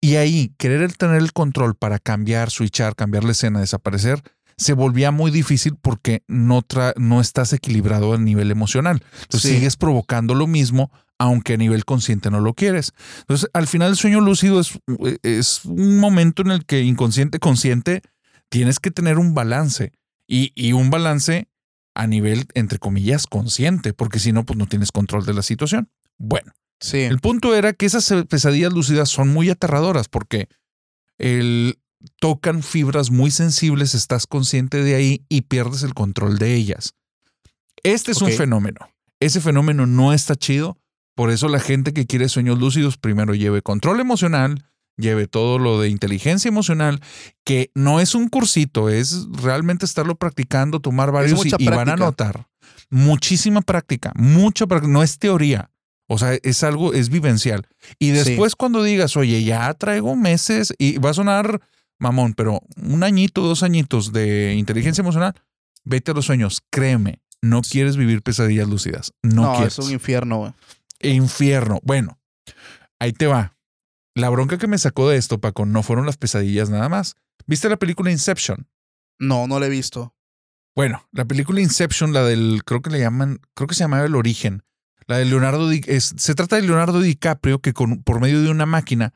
Y ahí, querer tener el control para cambiar, switchar, cambiar la escena, desaparecer, se volvía muy difícil porque no, no estás equilibrado a nivel emocional. Entonces sigues provocando lo mismo, aunque a nivel consciente no lo quieres. Entonces, al final el sueño lúcido es, es un momento en el que inconsciente, consciente, tienes que tener un balance. Y, y un balance a nivel, entre comillas, consciente, porque si no, pues no tienes control de la situación. Bueno, el punto era que esas pesadillas lúcidas son muy aterradoras porque el, tocan fibras muy sensibles, estás consciente de ahí y pierdes el control de ellas. Este es un fenómeno. Ese fenómeno no está chido. Por eso la gente que quiere sueños lúcidos primero lleve control emocional, lleve todo lo de inteligencia emocional, que no es un cursito, es realmente estarlo practicando, tomar varios y, y, van a notar muchísima práctica, mucha práctica, no es teoría. O sea, es algo, es vivencial. Y después cuando digas, oye, ya traigo meses y va a sonar mamón, pero un añito, dos añitos de inteligencia emocional, vete a los sueños, créeme, no quieres vivir pesadillas lúcidas. No, no quieres. es un infierno, güey. Infierno. Bueno, ahí te va. La bronca que me sacó de esto, Paco, no fueron las pesadillas nada más. ¿Viste la película Inception? No, no la he visto. Bueno, la película Inception, la del, creo que le llaman, creo que se llamaba El Origen la de Leonardo es, se trata de Leonardo DiCaprio que con, por medio de una máquina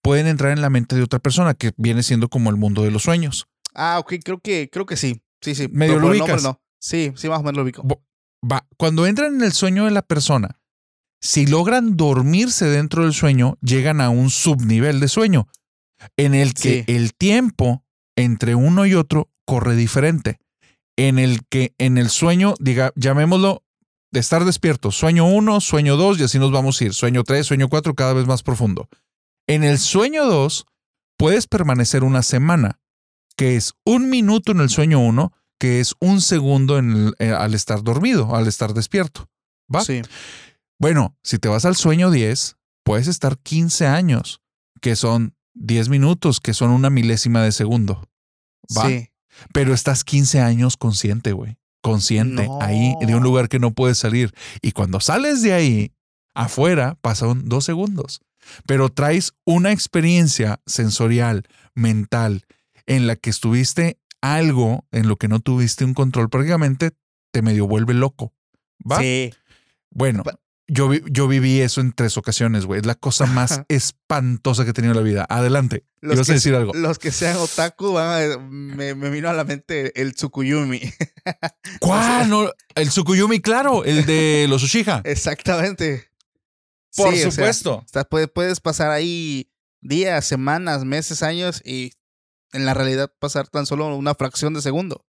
pueden entrar en la mente de otra persona que viene siendo como el mundo de los sueños. Ah, ok, creo que, creo que sí. Sí, sí. Medio lo ubicas. No. Sí, sí, más o menos lo ubico. Va, cuando entran en el sueño de la persona, si logran dormirse dentro del sueño, llegan a un subnivel de sueño en el que el tiempo entre uno y otro corre diferente. En el que en el sueño, diga, llamémoslo de estar despierto. Sueño 1, sueño 2 y así nos vamos a ir. Sueño 3, sueño 4, cada vez más profundo. En el sueño 2 puedes permanecer una semana, que es un minuto en el sueño 1, que es un segundo en eh, al estar dormido, al estar despierto. ¿Va? Sí. Bueno, si te vas al sueño 10, puedes estar 15 años, que son 10 minutos, que son una milésima de segundo. ¿Va? Sí. Pero estás 15 años consciente, güey consciente ahí de un lugar que no puedes salir. Y cuando sales de ahí, afuera, pasan dos segundos. Pero traes una experiencia sensorial, mental, en la que estuviste algo en lo que no tuviste un control, prácticamente te medio vuelve loco. ¿Va? Sí. Bueno, yo, yo viví eso en tres ocasiones, güey. Es la cosa más espantosa que he tenido en la vida. Adelante. Los que, a decir algo. Los que sean otaku, me, me, vino a la mente el Tsukuyumi. ¿Cuál? el Tsukuyumi, claro, el de los Uchiha. Exactamente. Por supuesto. puedes pasar ahí días, semanas, meses, años y en la realidad pasar tan solo una fracción de segundo.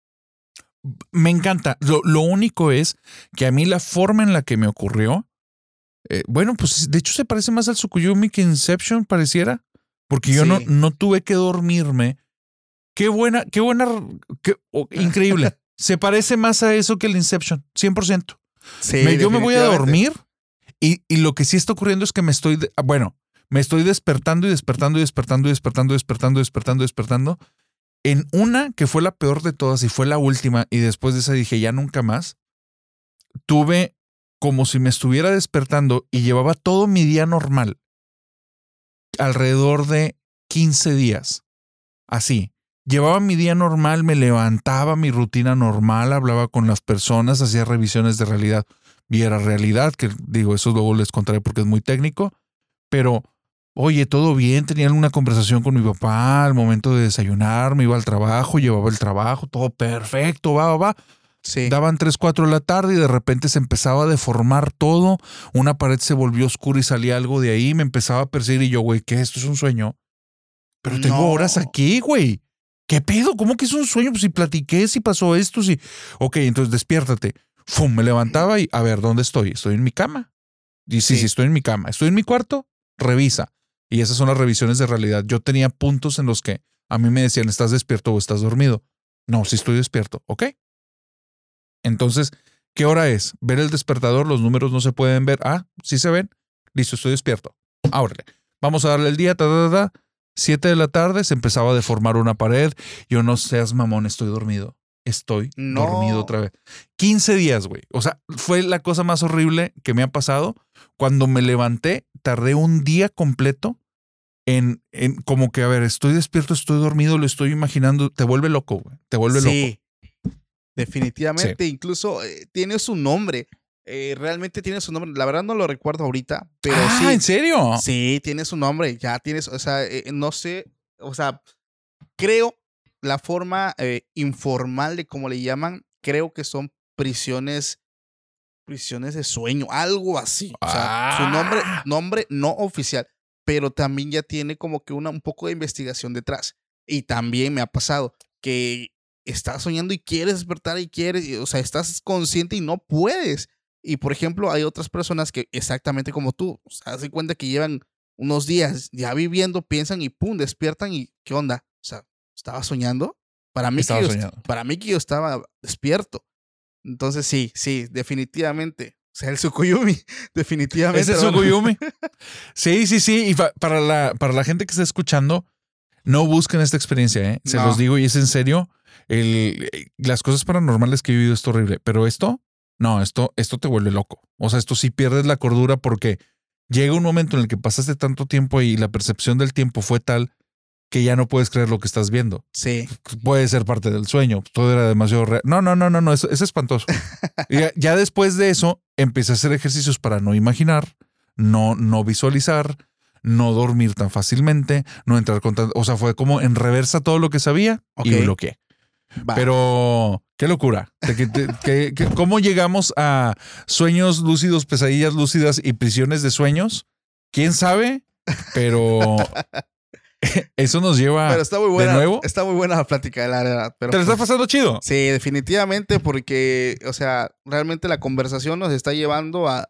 Me encanta. Lo, lo único es que a mí la forma en la que me ocurrió eh, bueno, pues de hecho se parece más al Tsukuyumi que Inception, pareciera. Porque yo no, no tuve que dormirme. Qué buena, qué buena, qué, increíble. se parece más a eso que el Inception, 100%. Sí, yo me voy a dormir y, y, lo que sí está ocurriendo es que me estoy, bueno, me estoy despertando y despertando y despertando y despertando y despertando y despertando y despertando. En una que fue la peor de todas y fue la última y después de esa dije ya nunca más, tuve como si me estuviera despertando y llevaba todo mi día normal, alrededor de 15 días. Así. llevaba mi día normal, me levantaba, mi rutina normal, hablaba con las personas, hacía revisiones de realidad. Viera realidad, que digo, eso luego les contaré porque es muy técnico, pero oye, todo bien, tenía una conversación con mi papá al momento de desayunar, me iba al trabajo, llevaba el trabajo, todo perfecto, va, va, va. Sí. Daban 3, 4 de la tarde y de repente se empezaba a deformar todo. Una pared se volvió oscura y salía algo de ahí. Me empezaba a perseguir y yo, güey, ¿qué? ¿Esto es un sueño? Pero tengo No. horas aquí, güey. ¿Qué pedo? ¿Cómo que es un sueño? Pues si platiqué, si pasó esto, si. Ok, entonces despiértate. Fum, me levantaba y a ver, ¿dónde estoy? Estoy en mi cama. Y sí, Sí. sí, estoy en mi cama. Estoy en mi cuarto, revisa. Y esas son las revisiones de realidad. Yo tenía puntos en los que a mí me decían, ¿estás despierto o estás dormido? No, sí estoy despierto. Ok. Entonces, ¿qué hora es? Ver el despertador, los números no se pueden ver. Ah, sí se ven. Listo, estoy despierto. Ábrele. Vamos a darle el día, ta, ta, ta, de la tarde se empezaba a deformar una pared. Yo no seas mamón, estoy dormido. Estoy No. dormido otra vez. 15 días, güey. O sea, fue la cosa más horrible que me ha pasado. Cuando me levanté, tardé un día completo en, en como que, a ver, estoy despierto, estoy dormido, lo estoy imaginando. Te vuelve loco, güey. Te vuelve loco. Sí. Definitivamente, incluso eh, tiene su nombre. Eh, realmente tiene su nombre. La verdad no lo recuerdo ahorita, pero ah, sí. ¿en serio? Sí, tiene su nombre. Ya tienes, o sea, eh, no sé, o sea, creo la forma eh, informal de cómo le llaman, creo que son prisiones, prisiones de sueño, algo así. O sea, su nombre, Ah. nombre no oficial, pero también ya tiene como que una, un poco de investigación detrás. Y también me ha pasado que estás soñando y quieres despertar y quieres, y, o sea, estás consciente y no puedes. Y por ejemplo, hay otras personas que exactamente como tú, o sea, se cuenta que llevan unos días ya viviendo, piensan y pum, despiertan y ¿qué onda? O sea, ¿estaba soñando? Para mí, Estaba que yo, para mí que yo estaba despierto. Entonces sí, sí, definitivamente. O sea, el Sukuyumi, definitivamente. Es hermano. Sukuyumi. Sí, sí, sí. Y para la, para la gente que está escuchando, no busquen esta experiencia, ¿eh? Se No. los digo y es en serio. El, eh, las cosas paranormales que he vivido es horrible, pero esto, no, esto, esto te vuelve loco. O sea, esto sí pierdes la cordura porque llega un momento en el que pasaste tanto tiempo y la percepción del tiempo fue tal que ya no puedes creer lo que estás viendo. Sí. Puede ser parte del sueño. Todo era demasiado real. No, no, no, no, no. Es, es espantoso. Y ya, ya después de eso, empecé a hacer ejercicios para no imaginar, no, no visualizar, no dormir tan fácilmente, no entrar con tan- O sea, fue como en reversa todo lo que sabía y Ok. bloqueé. Va. Pero qué locura. De de- ¿Cómo llegamos a sueños lúcidos, pesadillas lúcidas y prisiones de sueños? ¿Quién sabe? Pero eso nos lleva Pero está muy buena. de nuevo. Está muy buena la plática, la verdad. Pero ¿Te lo estás pues, pasando chido? Sí, definitivamente, porque, o sea, realmente la conversación nos está llevando a,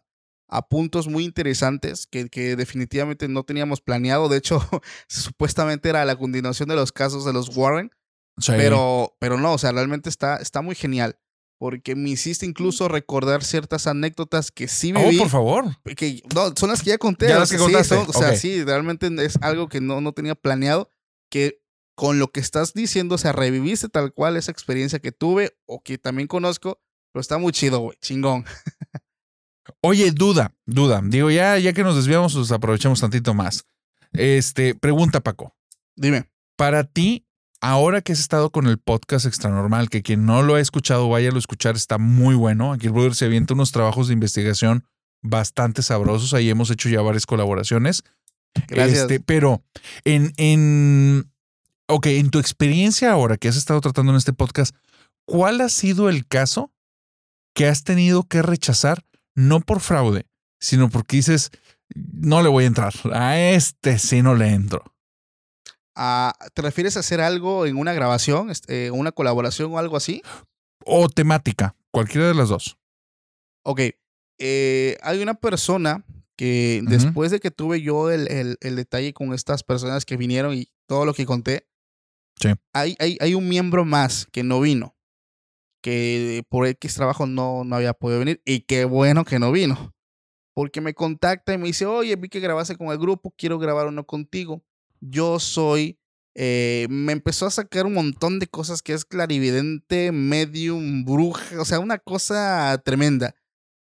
a puntos muy interesantes que, que definitivamente no teníamos planeado. De hecho, supuestamente era la continuación de los casos de los Warren, Sí. pero, pero no, o sea, realmente está, está muy genial. Porque me hiciste incluso recordar ciertas anécdotas que sí Oh, viví. por favor. Que, no, son las que ya conté. Ya las que sí, contaste, son- o sea, sí, realmente es algo que no, no tenía planeado. Que con lo que estás diciendo, o sea, reviviste tal cual esa experiencia que tuve o que también conozco, pero está muy chido, güey, chingón. Oye, duda, duda. Digo, ya, ya que nos desviamos, pues aprovechemos tantito más. Este, pregunta, Paco. Dime. Para ti, ahora que has estado con el podcast Extra Normal, que quien no lo ha escuchado, vaya a escuchar, está muy bueno. Aquí el brother se avienta unos trabajos de investigación bastante sabrosos. Ahí hemos hecho ya varias colaboraciones. Gracias. Este, pero en, en, ok, en tu experiencia ahora que has estado tratando en este podcast, ¿cuál ha sido el caso que has tenido que rechazar, no por fraude, sino porque dices, no le voy a entrar, a este sí no le entro? Ah, ¿Te refieres a hacer algo en una grabación, este, una colaboración o algo así? O temática, cualquiera de las dos. Ok. eh, hay una persona que después de que tuve yo el, el- el detalle con estas personas que vinieron y todo lo que conté, Sí. hay, hay, hay un miembro más que no vino, que por X trabajo no, no había podido venir y qué bueno que no vino, porque me contacta y me dice, oye, vi que grabaste con el grupo, quiero grabar uno contigo. Yo soy, eh, me empezó a sacar un montón de cosas que es clarividente, medium, bruja, o sea, una cosa tremenda.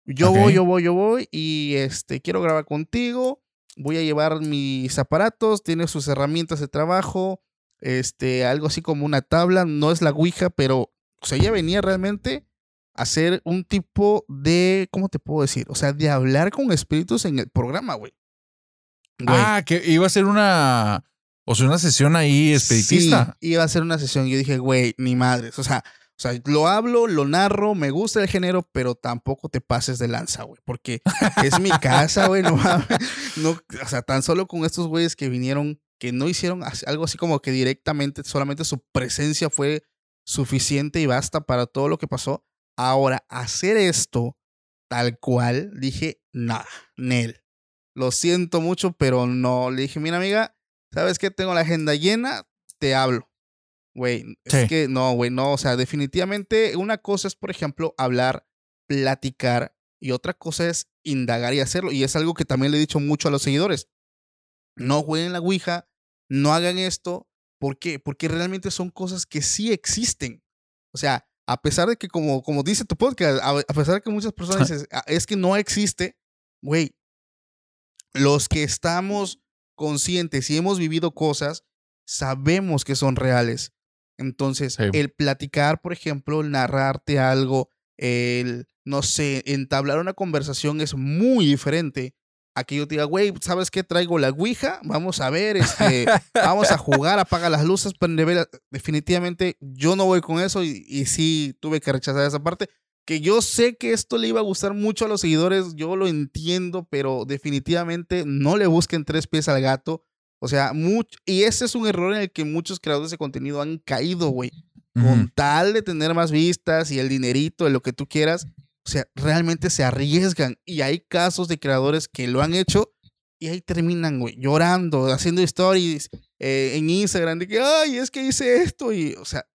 Yo voy, yo voy, yo voy y este, quiero grabar contigo. Voy a llevar mis aparatos, tiene sus herramientas de trabajo. este, algo así como una tabla, no es la Ouija, pero, o sea, ella venía realmente a hacer un tipo de, ¿cómo te puedo decir? O sea, de hablar con espíritus en el programa, güey. Güey. Ah, que iba a ser una. O sea, una sesión ahí espiritista. Sí, iba a ser una sesión. Yo dije, güey, ni madres. O sea, o sea, lo hablo, lo narro, me gusta el género, pero tampoco te pases de lanza, güey. Porque es mi casa, güey. No, no, o sea, tan solo con estos güeyes que vinieron, que no hicieron algo así como que directamente, solamente su presencia fue suficiente y basta para todo lo que pasó. Ahora, hacer esto tal cual, dije, nada, Nel. Lo siento mucho, pero no. Le dije, mira, amiga, ¿sabes qué? Tengo la agenda llena, te hablo. Güey, es que no, güey, no. O sea, definitivamente una cosa es, por ejemplo, hablar, platicar, y otra cosa es indagar y hacerlo. Y es algo que también le he dicho mucho a los seguidores. No jueguen la Ouija, no hagan esto. ¿Por qué? Porque realmente son cosas que sí existen. O sea, a pesar de que, como, como dice tu podcast, a, a pesar de que muchas personas dicen, "Ah, es que no existe, güey, los que estamos conscientes y hemos vivido cosas, sabemos que son reales. Entonces, Sí. el platicar, por ejemplo, el narrarte algo, el, no sé, entablar una conversación es muy diferente a que yo te diga, güey, ¿sabes qué? Traigo la Ouija, vamos a ver, este, vamos a jugar, apaga las luces, prende velas. Definitivamente yo no voy con eso y, y sí tuve que rechazar esa parte. Que yo sé que esto le iba a gustar mucho a los seguidores, yo lo entiendo, pero definitivamente no le busquen tres pies al gato. O sea, mucho, y ese es un error en el que muchos creadores de contenido han caído, güey. Con tal de tener más vistas y el dinerito, de lo que tú quieras, o sea, realmente se arriesgan. Y hay casos de creadores que lo han hecho y ahí terminan, güey, llorando, haciendo stories eh, en Instagram de que, ay, es que hice esto. Y, o sea,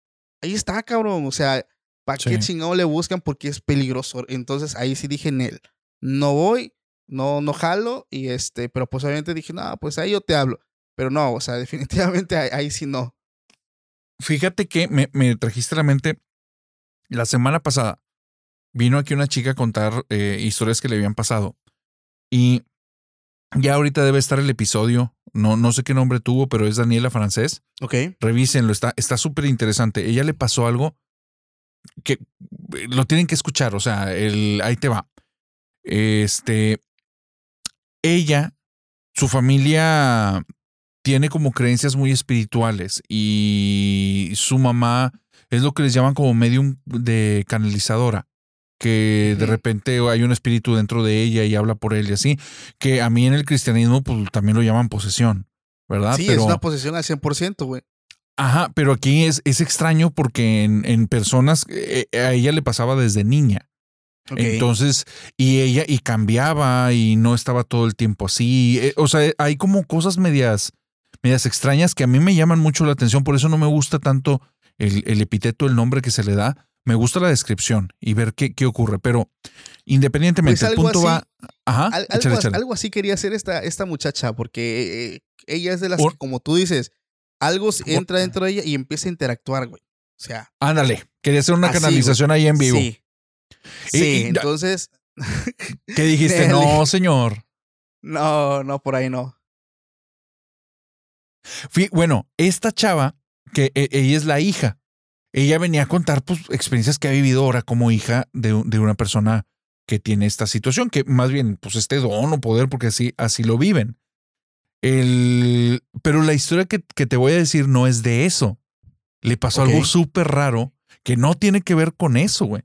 ahí está, cabrón. O sea, ¿para qué chingado le buscan? Porque es peligroso. Entonces ahí sí dije en él, no voy, no, no jalo. Y este, pero pues obviamente dije, no, pues ahí yo te hablo. Pero no, o sea, definitivamente ahí, ahí sí no. Fíjate que me, me trajiste a la mente la semana pasada. Vino aquí una chica a contar eh, historias que le habían pasado. Y ya ahorita debe estar el episodio. No, no sé qué nombre tuvo, pero es Daniela Francés. Ok. Revísenlo, está está súper interesante. Ella le pasó algo que eh, lo tienen que escuchar. O sea, el, ahí te va. Este, ella, su familia tiene como creencias muy espirituales y su mamá es lo que les llaman como medium de canalizadora, que de repente hay un espíritu dentro de ella y habla por él y así, que a mí en el cristianismo pues también lo llaman posesión, ¿verdad? Sí, Pero, es una posición al 100%, güey. Ajá, pero aquí es, es extraño porque en, en personas, eh, a ella le pasaba desde niña. Entonces, y ella, y cambiaba y no estaba todo el tiempo así. Eh, o sea, hay como cosas medias, medias extrañas que a mí me llaman mucho la atención. Por eso no me gusta tanto el, el epíteto, el nombre que se le da. Me gusta la descripción y ver qué, qué ocurre. Pero independientemente, Pues el punto así- va. Ajá, Al- échale, algo, as- échale. algo así quería hacer esta, esta muchacha, porque eh, ella es de las que, como tú dices, algo se- entra dentro de ella y empieza a interactuar, güey. O sea, Ándale, quería hacer una así, canalización güey. ahí en vivo. Sí. Y- Sí, y- entonces, ¿Qué dijiste? No, señor. no, no, por ahí no. Bueno, esta chava, que e- ella es la hija, ella venía a contar pues, experiencias que ha vivido ahora como hija de, de una persona que tiene esta situación, que más bien, pues este don o poder, porque así, así lo viven. El, pero la historia que, que te voy a decir no es de eso. Le pasó algo súper raro que no tiene que ver con eso, güey.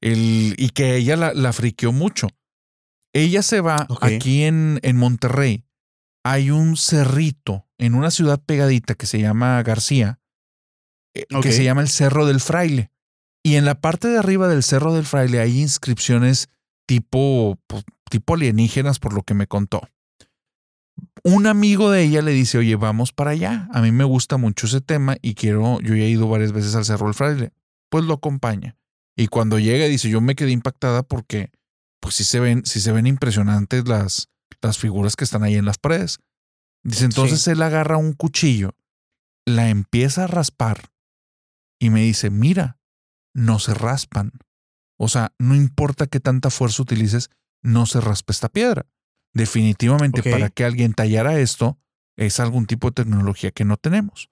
El, y que ella la, la friqueó mucho. Ella se va aquí en, en Monterrey. Hay un cerrito en una ciudad pegadita que se llama García, eh, que se llama el Cerro del Fraile. Y en la parte de arriba del Cerro del Fraile hay inscripciones tipo, pues, tipo alienígenas, por lo que me contó. Un amigo de ella le dice, oye, vamos para allá. A mí me gusta mucho ese tema y quiero, yo ya he ido varias veces al Cerro del Fraile. Pues lo acompaña. Y cuando llega dice, yo me quedé impactada porque pues sí se ven, sí se ven impresionantes las, las figuras que están ahí en las paredes. Dice, entonces Sí. él agarra un cuchillo, la empieza a raspar y me dice, mira, no se raspan. O sea, no importa qué tanta fuerza utilices, no se raspa esta piedra. Definitivamente para que alguien tallara esto es algún tipo de tecnología que no tenemos.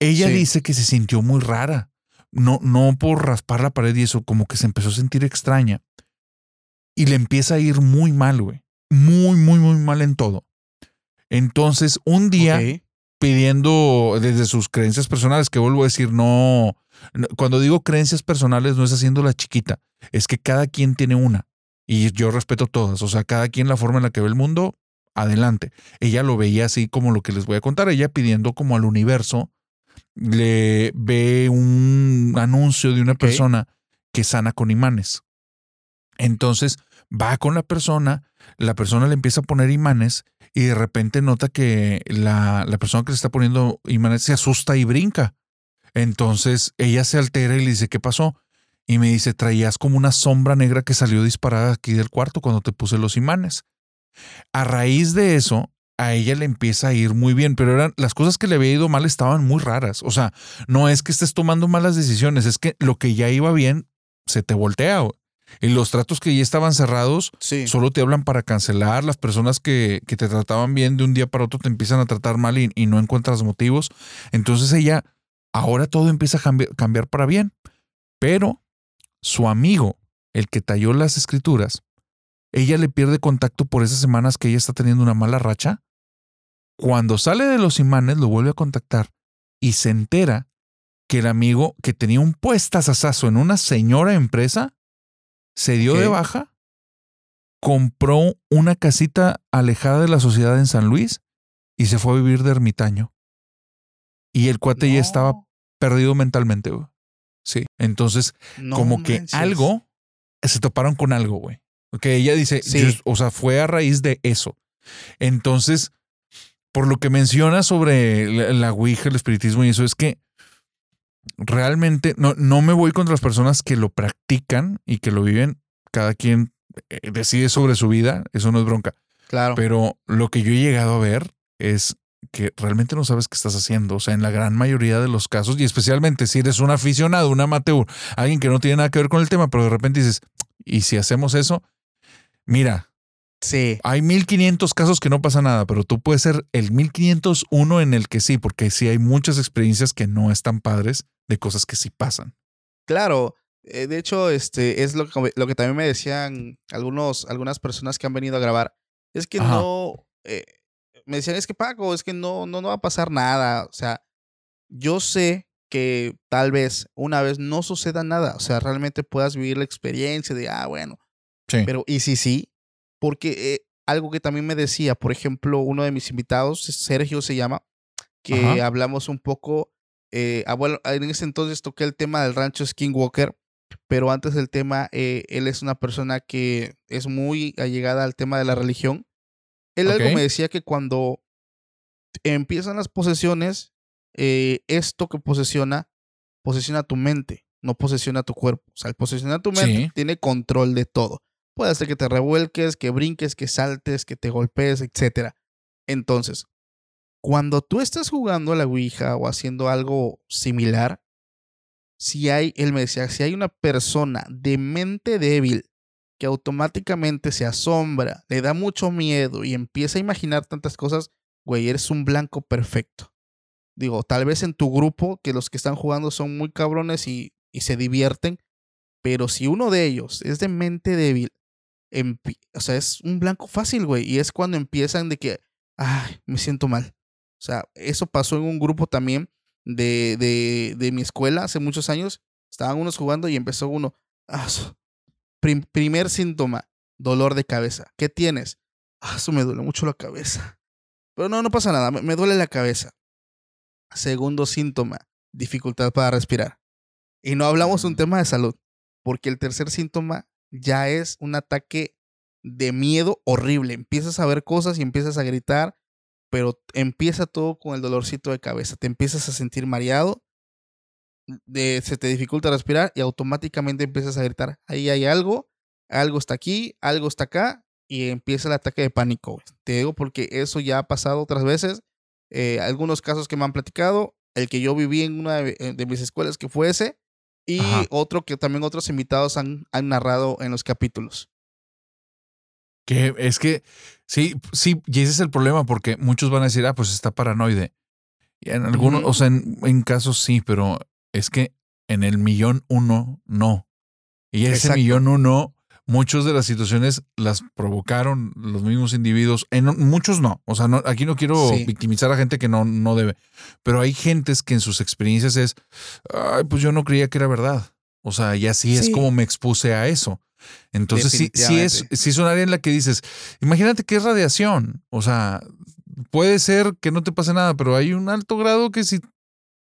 Ella Sí. dice que se sintió muy rara. No, no por raspar la pared y eso, como que se empezó a sentir extraña. Y le empieza a ir muy mal, güey. Muy, muy, muy mal en todo. Entonces, un día, pidiendo desde sus creencias personales, que vuelvo a decir, no, no- cuando digo creencias personales no es haciendo la chiquita, es que cada quien tiene una y yo respeto todas, o sea, cada quien la forma en la que ve el mundo, adelante. Ella lo veía así como lo que les voy a contar, ella pidiendo como al universo, le ve un anuncio de una persona que sana con imanes. Entonces va con la persona, la persona le empieza a poner imanes y de repente nota que la, la persona que le está poniendo imanes se asusta y brinca. Entonces ella se altera y le dice, ¿qué pasó? Y me dice, traías como una sombra negra que salió disparada aquí del cuarto cuando te puse los imanes. A raíz de eso, a ella le empieza a ir muy bien, pero eran las cosas que le había ido mal estaban muy raras. O sea, no es que estés tomando malas decisiones, es que lo que ya iba bien se te voltea. Y los tratos que ya estaban cerrados Sí. solo te hablan para cancelar. Las personas que, que te trataban bien de un día para otro te empiezan a tratar mal y, y no encuentras motivos. Entonces ella, ahora todo empieza a cambi- cambiar para bien. Pero su amigo, el que talló las escrituras, ella le pierde contacto por esas semanas que ella está teniendo una mala racha. Cuando sale de los imanes, lo vuelve a contactar y se entera que el amigo que tenía un puestazazazo en una señora empresa se dio de baja, compró una casita alejada de la sociedad en San Luis y se fue a vivir de ermitaño. Y el cuate ya estaba perdido mentalmente, güey. Sí. Entonces, No como que algo, se toparon con algo, güey. Que ella dice, Sí. o sea, fue a raíz de eso. Entonces, por lo que menciona sobre la, la Ouija, el espiritismo y eso, es que realmente no, no me voy contra las personas que lo practican y que lo viven. Cada quien eh, decide sobre su vida, eso no es bronca. Claro. Pero lo que yo he llegado a ver es que realmente no sabes qué estás haciendo. O sea, en la gran mayoría de los casos, y especialmente si eres un aficionado, un amateur, alguien que no tiene nada que ver con el tema, pero de repente dices, ¿y si hacemos eso? Mira, sí. hay 1500 casos que no pasa nada, pero tú puedes ser el 1501 en el que sí, porque sí hay muchas experiencias que no están padres de cosas que sí pasan. Claro. eh, de hecho, este es lo que, lo que también me decían algunos, algunas personas que han venido a grabar. Es que Ajá. no. eh, me decían, es que Paco, es que no, no, no va a pasar nada. O sea, yo sé que tal vez una vez no suceda nada. O sea, realmente puedas vivir la experiencia de, ah, bueno. Sí. Pero, ¿y si sí? Porque eh, algo que también me decía, por ejemplo, uno de mis invitados, Sergio se llama, que Ajá. hablamos un poco. eh, ah, bueno, en ese entonces toqué el tema del rancho Skinwalker, pero antes del tema, eh, él es una persona que es muy allegada al tema de la religión. Él algo me decía que cuando empiezan las posesiones, eh, esto que posesiona, posesiona tu mente, no posesiona tu cuerpo. O sea, el posesionar tu mente Sí. tiene control de todo. Puede hacer que te revuelques, que brinques, que saltes, que te golpees, etc. Entonces, cuando tú estás jugando a la Ouija o haciendo algo similar, si hay, él me decía, si hay una persona de mente débil que automáticamente se asombra, le da mucho miedo y empieza a imaginar tantas cosas, güey, eres un blanco perfecto. Digo, tal vez en tu grupo, que los que están jugando son muy cabrones y, y se divierten, pero si uno de ellos es de mente débil, o sea, es un blanco fácil, güey, y es cuando empiezan de que, ay, me siento mal. O sea, eso pasó en un grupo también de, de, de mi escuela hace muchos años. Estaban unos jugando y empezó uno. "Ah, prim- primer síntoma, dolor de cabeza. ¿Qué tienes? Ah, eso me duele mucho la cabeza. Pero no, no pasa nada, me, me duele la cabeza. Segundo síntoma, dificultad para respirar. Y no hablamos de un tema de salud, porque el tercer síntoma ya es un ataque de miedo horrible. Empiezas a ver cosas y empiezas a gritar, pero empieza todo con el dolorcito de cabeza. Te empiezas a sentir mareado, de- se te dificulta respirar y automáticamente empiezas a gritar, ahí hay algo, algo está aquí, algo está acá y empieza el ataque de pánico. Te digo porque eso ya ha pasado otras veces. eh, algunos casos que me han platicado, el que yo viví en una de, eh, de mis escuelas que fue ese y Ajá. otro que también otros invitados han, han narrado en los capítulos. Que es que sí, sí, y ese es el problema, porque muchos van a decir, ah, pues está paranoide. Y en algunos, o sea, en, en casos sí, pero es que en el millón uno no. Y ese Exacto. millón uno, muchas de las situaciones las provocaron los mismos individuos. En muchos no. O sea, no, aquí no quiero Sí. victimizar a gente que no, no debe. Pero hay gentes que en sus experiencias es, ay, pues yo no creía que era verdad. O sea, y así es como me expuse a eso. Entonces, sí, sí, es, sí es un área en la que dices, imagínate que es radiación. O sea, puede ser que no te pase nada, pero hay un alto grado que si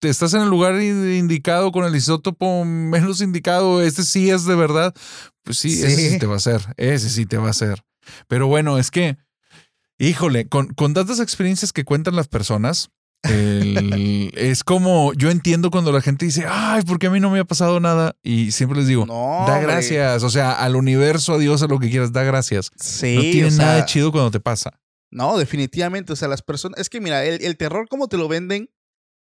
estás en el lugar in- indicado con el isótopo menos indicado, este sí es de verdad, pues sí, ese sí Sí. te va a hacer, ese sí te va a hacer. Pero bueno, es que, híjole, con, con tantas experiencias que cuentan las personas, el- es como, yo entiendo cuando la gente dice, ay, ¿por qué a mí no me ha pasado nada? Y siempre les digo, No, da gracias, o sea, al universo, a Dios, a lo que quieras, da gracias. Sí, no tiene o sea, nada chido cuando te pasa. No, definitivamente. O sea, las personas. Es que mira, el, el terror, como te lo venden,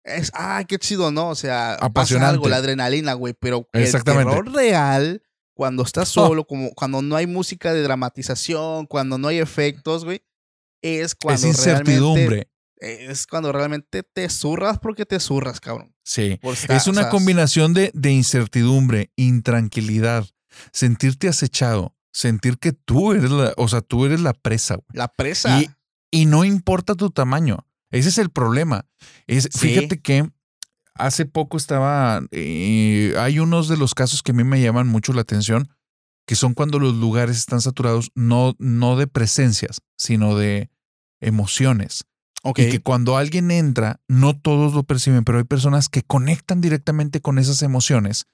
es. ¡Ay, qué chido, ¿no? O sea, pasa Apasionante. algo, la adrenalina, güey. Pero el terror real, cuando estás Oh. solo, como cuando no hay música de dramatización, cuando no hay efectos, güey, es cuando es incertidumbre. realmente. Es cuando realmente te zurras porque te zurras, cabrón. Sí. Estar- Es una o sea, combinación de, de incertidumbre, intranquilidad, sentirte acechado, sentir que tú eres la, o sea, tú eres la presa, güey. La presa. Y, y no importa tu tamaño. Ese es el problema. Es, Sí. Fíjate que hace poco estaba. eh, hay unos de los casos que a mí me llaman mucho la atención, que son cuando los lugares están saturados, no, no de presencias, sino de emociones. Ok. Y que cuando alguien entra, no todos lo perciben, pero hay personas que conectan directamente con esas emociones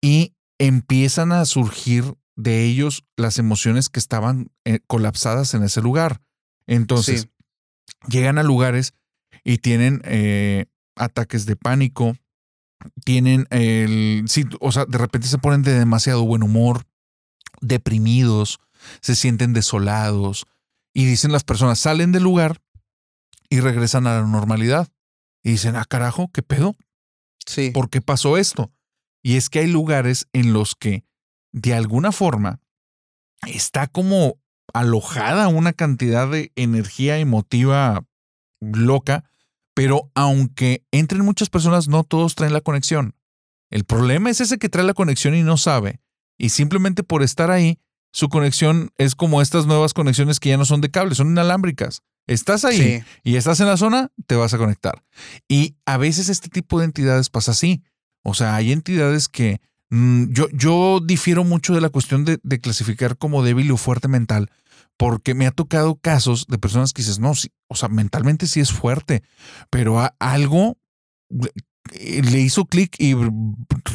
y empiezan a surgir de ellos las emociones que estaban eh, colapsadas en ese lugar. Entonces, Sí. Llegan a lugares y tienen eh, ataques de pánico, tienen el, sí, o sea, de repente se ponen de demasiado buen humor, deprimidos, se sienten desolados y dicen las personas, salen del lugar y regresan a la normalidad. Y dicen, ah, carajo, ¿qué pedo? Sí. ¿Por qué pasó esto? Y es que hay lugares en los que, de alguna forma, está como alojada una cantidad de energía emotiva loca, pero aunque entren muchas personas, no todos traen la conexión. El problema es ese que trae la conexión y no sabe. Y simplemente por estar ahí, su conexión es como estas nuevas conexiones que ya no son de cable, son inalámbricas. Estás ahí Sí. y estás en la zona, te vas a conectar. Y a veces este tipo de entidades pasa así. O sea, hay entidades que mm, yo, yo difiero mucho de la cuestión de, de clasificar como débil o fuerte mental, porque me ha tocado casos de personas que dices, no, sí, o sea, mentalmente sí es fuerte, pero a- algo eh, le hizo clic y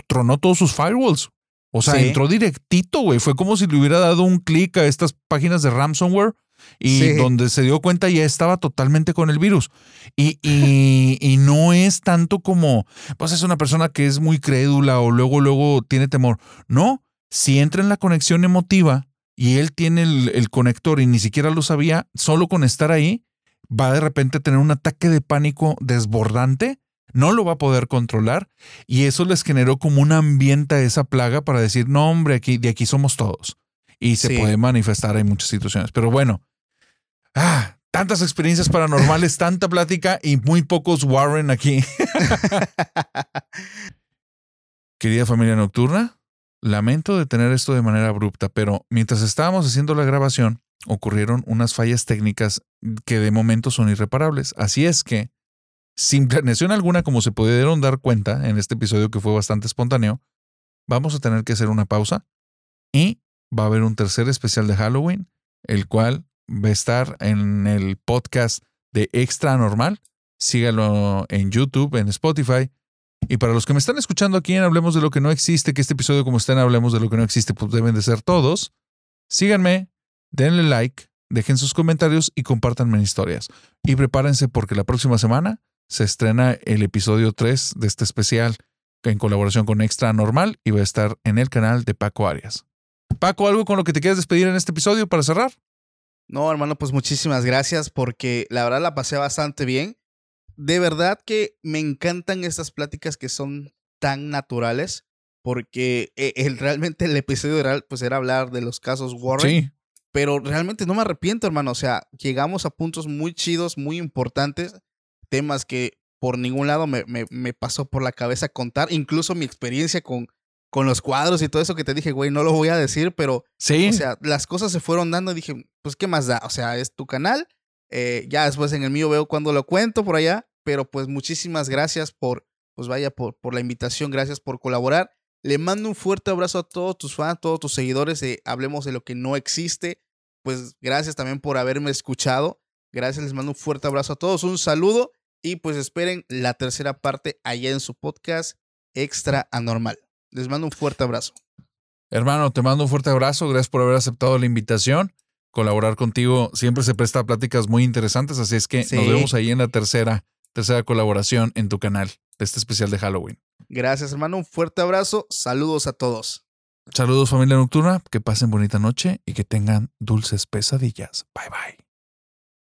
tronó todos sus firewalls. O sea, Sí. entró directito, güey. Fue como si le hubiera dado un clic a estas páginas de ransomware y Sí. donde se dio cuenta ya estaba totalmente con el virus. Y, y- y no es tanto como, pues es una persona que es muy crédula o luego, luego tiene temor. No, si entra en la conexión emotiva y él tiene el, el conector y ni siquiera lo sabía, solo con estar ahí, va de repente a tener un ataque de pánico desbordante, no lo va a poder controlar y eso les generó como un ambiente a esa plaga para decir, no hombre, aquí, de aquí somos todos. Y se Sí. puede manifestar en muchas situaciones. Pero bueno, ah, tantas experiencias paranormales, tanta plática y muy pocos Warren aquí. Querida familia nocturna, lamento detener esto de manera abrupta, pero mientras estábamos haciendo la grabación, ocurrieron unas fallas técnicas que de momento son irreparables. Así es que, sin planeación alguna, como se pudieron dar cuenta en este episodio que fue bastante espontáneo, vamos a tener que hacer una pausa y va a haber un tercer especial de Halloween, el cual va a estar en el podcast de Extra Normal. Sígalo en YouTube, en Spotify. Y para los que me están escuchando aquí en Hablemos de lo que no existe, que este episodio como está en Hablemos de lo que no existe, pues deben de ser todos, síganme, denle like, dejen sus comentarios y compártanme en historias. Y prepárense porque la próxima semana se estrena el episodio 3 de este especial en colaboración con Extra Normal y va a estar en el canal de Paco Arias. Paco, ¿algo con lo que te quieras despedir en este episodio para cerrar? No, hermano, pues muchísimas gracias porque la verdad la pasé bastante bien. De verdad que me encantan estas pláticas que son tan naturales porque el, realmente el episodio real pues era hablar de los casos Warren. Sí. Pero realmente no me arrepiento, hermano. O sea, llegamos a puntos muy chidos, muy importantes, temas que por ningún lado me, me, me pasó por la cabeza contar, incluso mi experiencia con, con los cuadros y todo eso que te dije, güey, no lo voy a decir, pero, Sí. o sea, las cosas se fueron dando y dije, pues, ¿qué más da? O sea, es tu canal, eh, ya después en el mío veo cuando lo cuento por allá, pero pues muchísimas gracias por, pues vaya, por, por la invitación, gracias por colaborar. Le mando un fuerte abrazo a todos tus fans, todos tus seguidores Hablemos de lo que no existe. Pues gracias también por haberme escuchado. Gracias, les mando un fuerte abrazo a todos, un saludo y pues esperen la tercera parte allá en su podcast Extra Anormal. Les mando un fuerte abrazo. Hermano, te mando un fuerte abrazo. Gracias por haber aceptado la invitación. Colaborar contigo siempre se presta a pláticas muy interesantes, así es que Sí. nos vemos ahí en la tercera, tercera colaboración en tu canal de este especial de Halloween. Gracias, hermano. Un fuerte abrazo. Saludos a todos. Saludos familia nocturna, que pasen bonita noche y que tengan dulces pesadillas. Bye bye.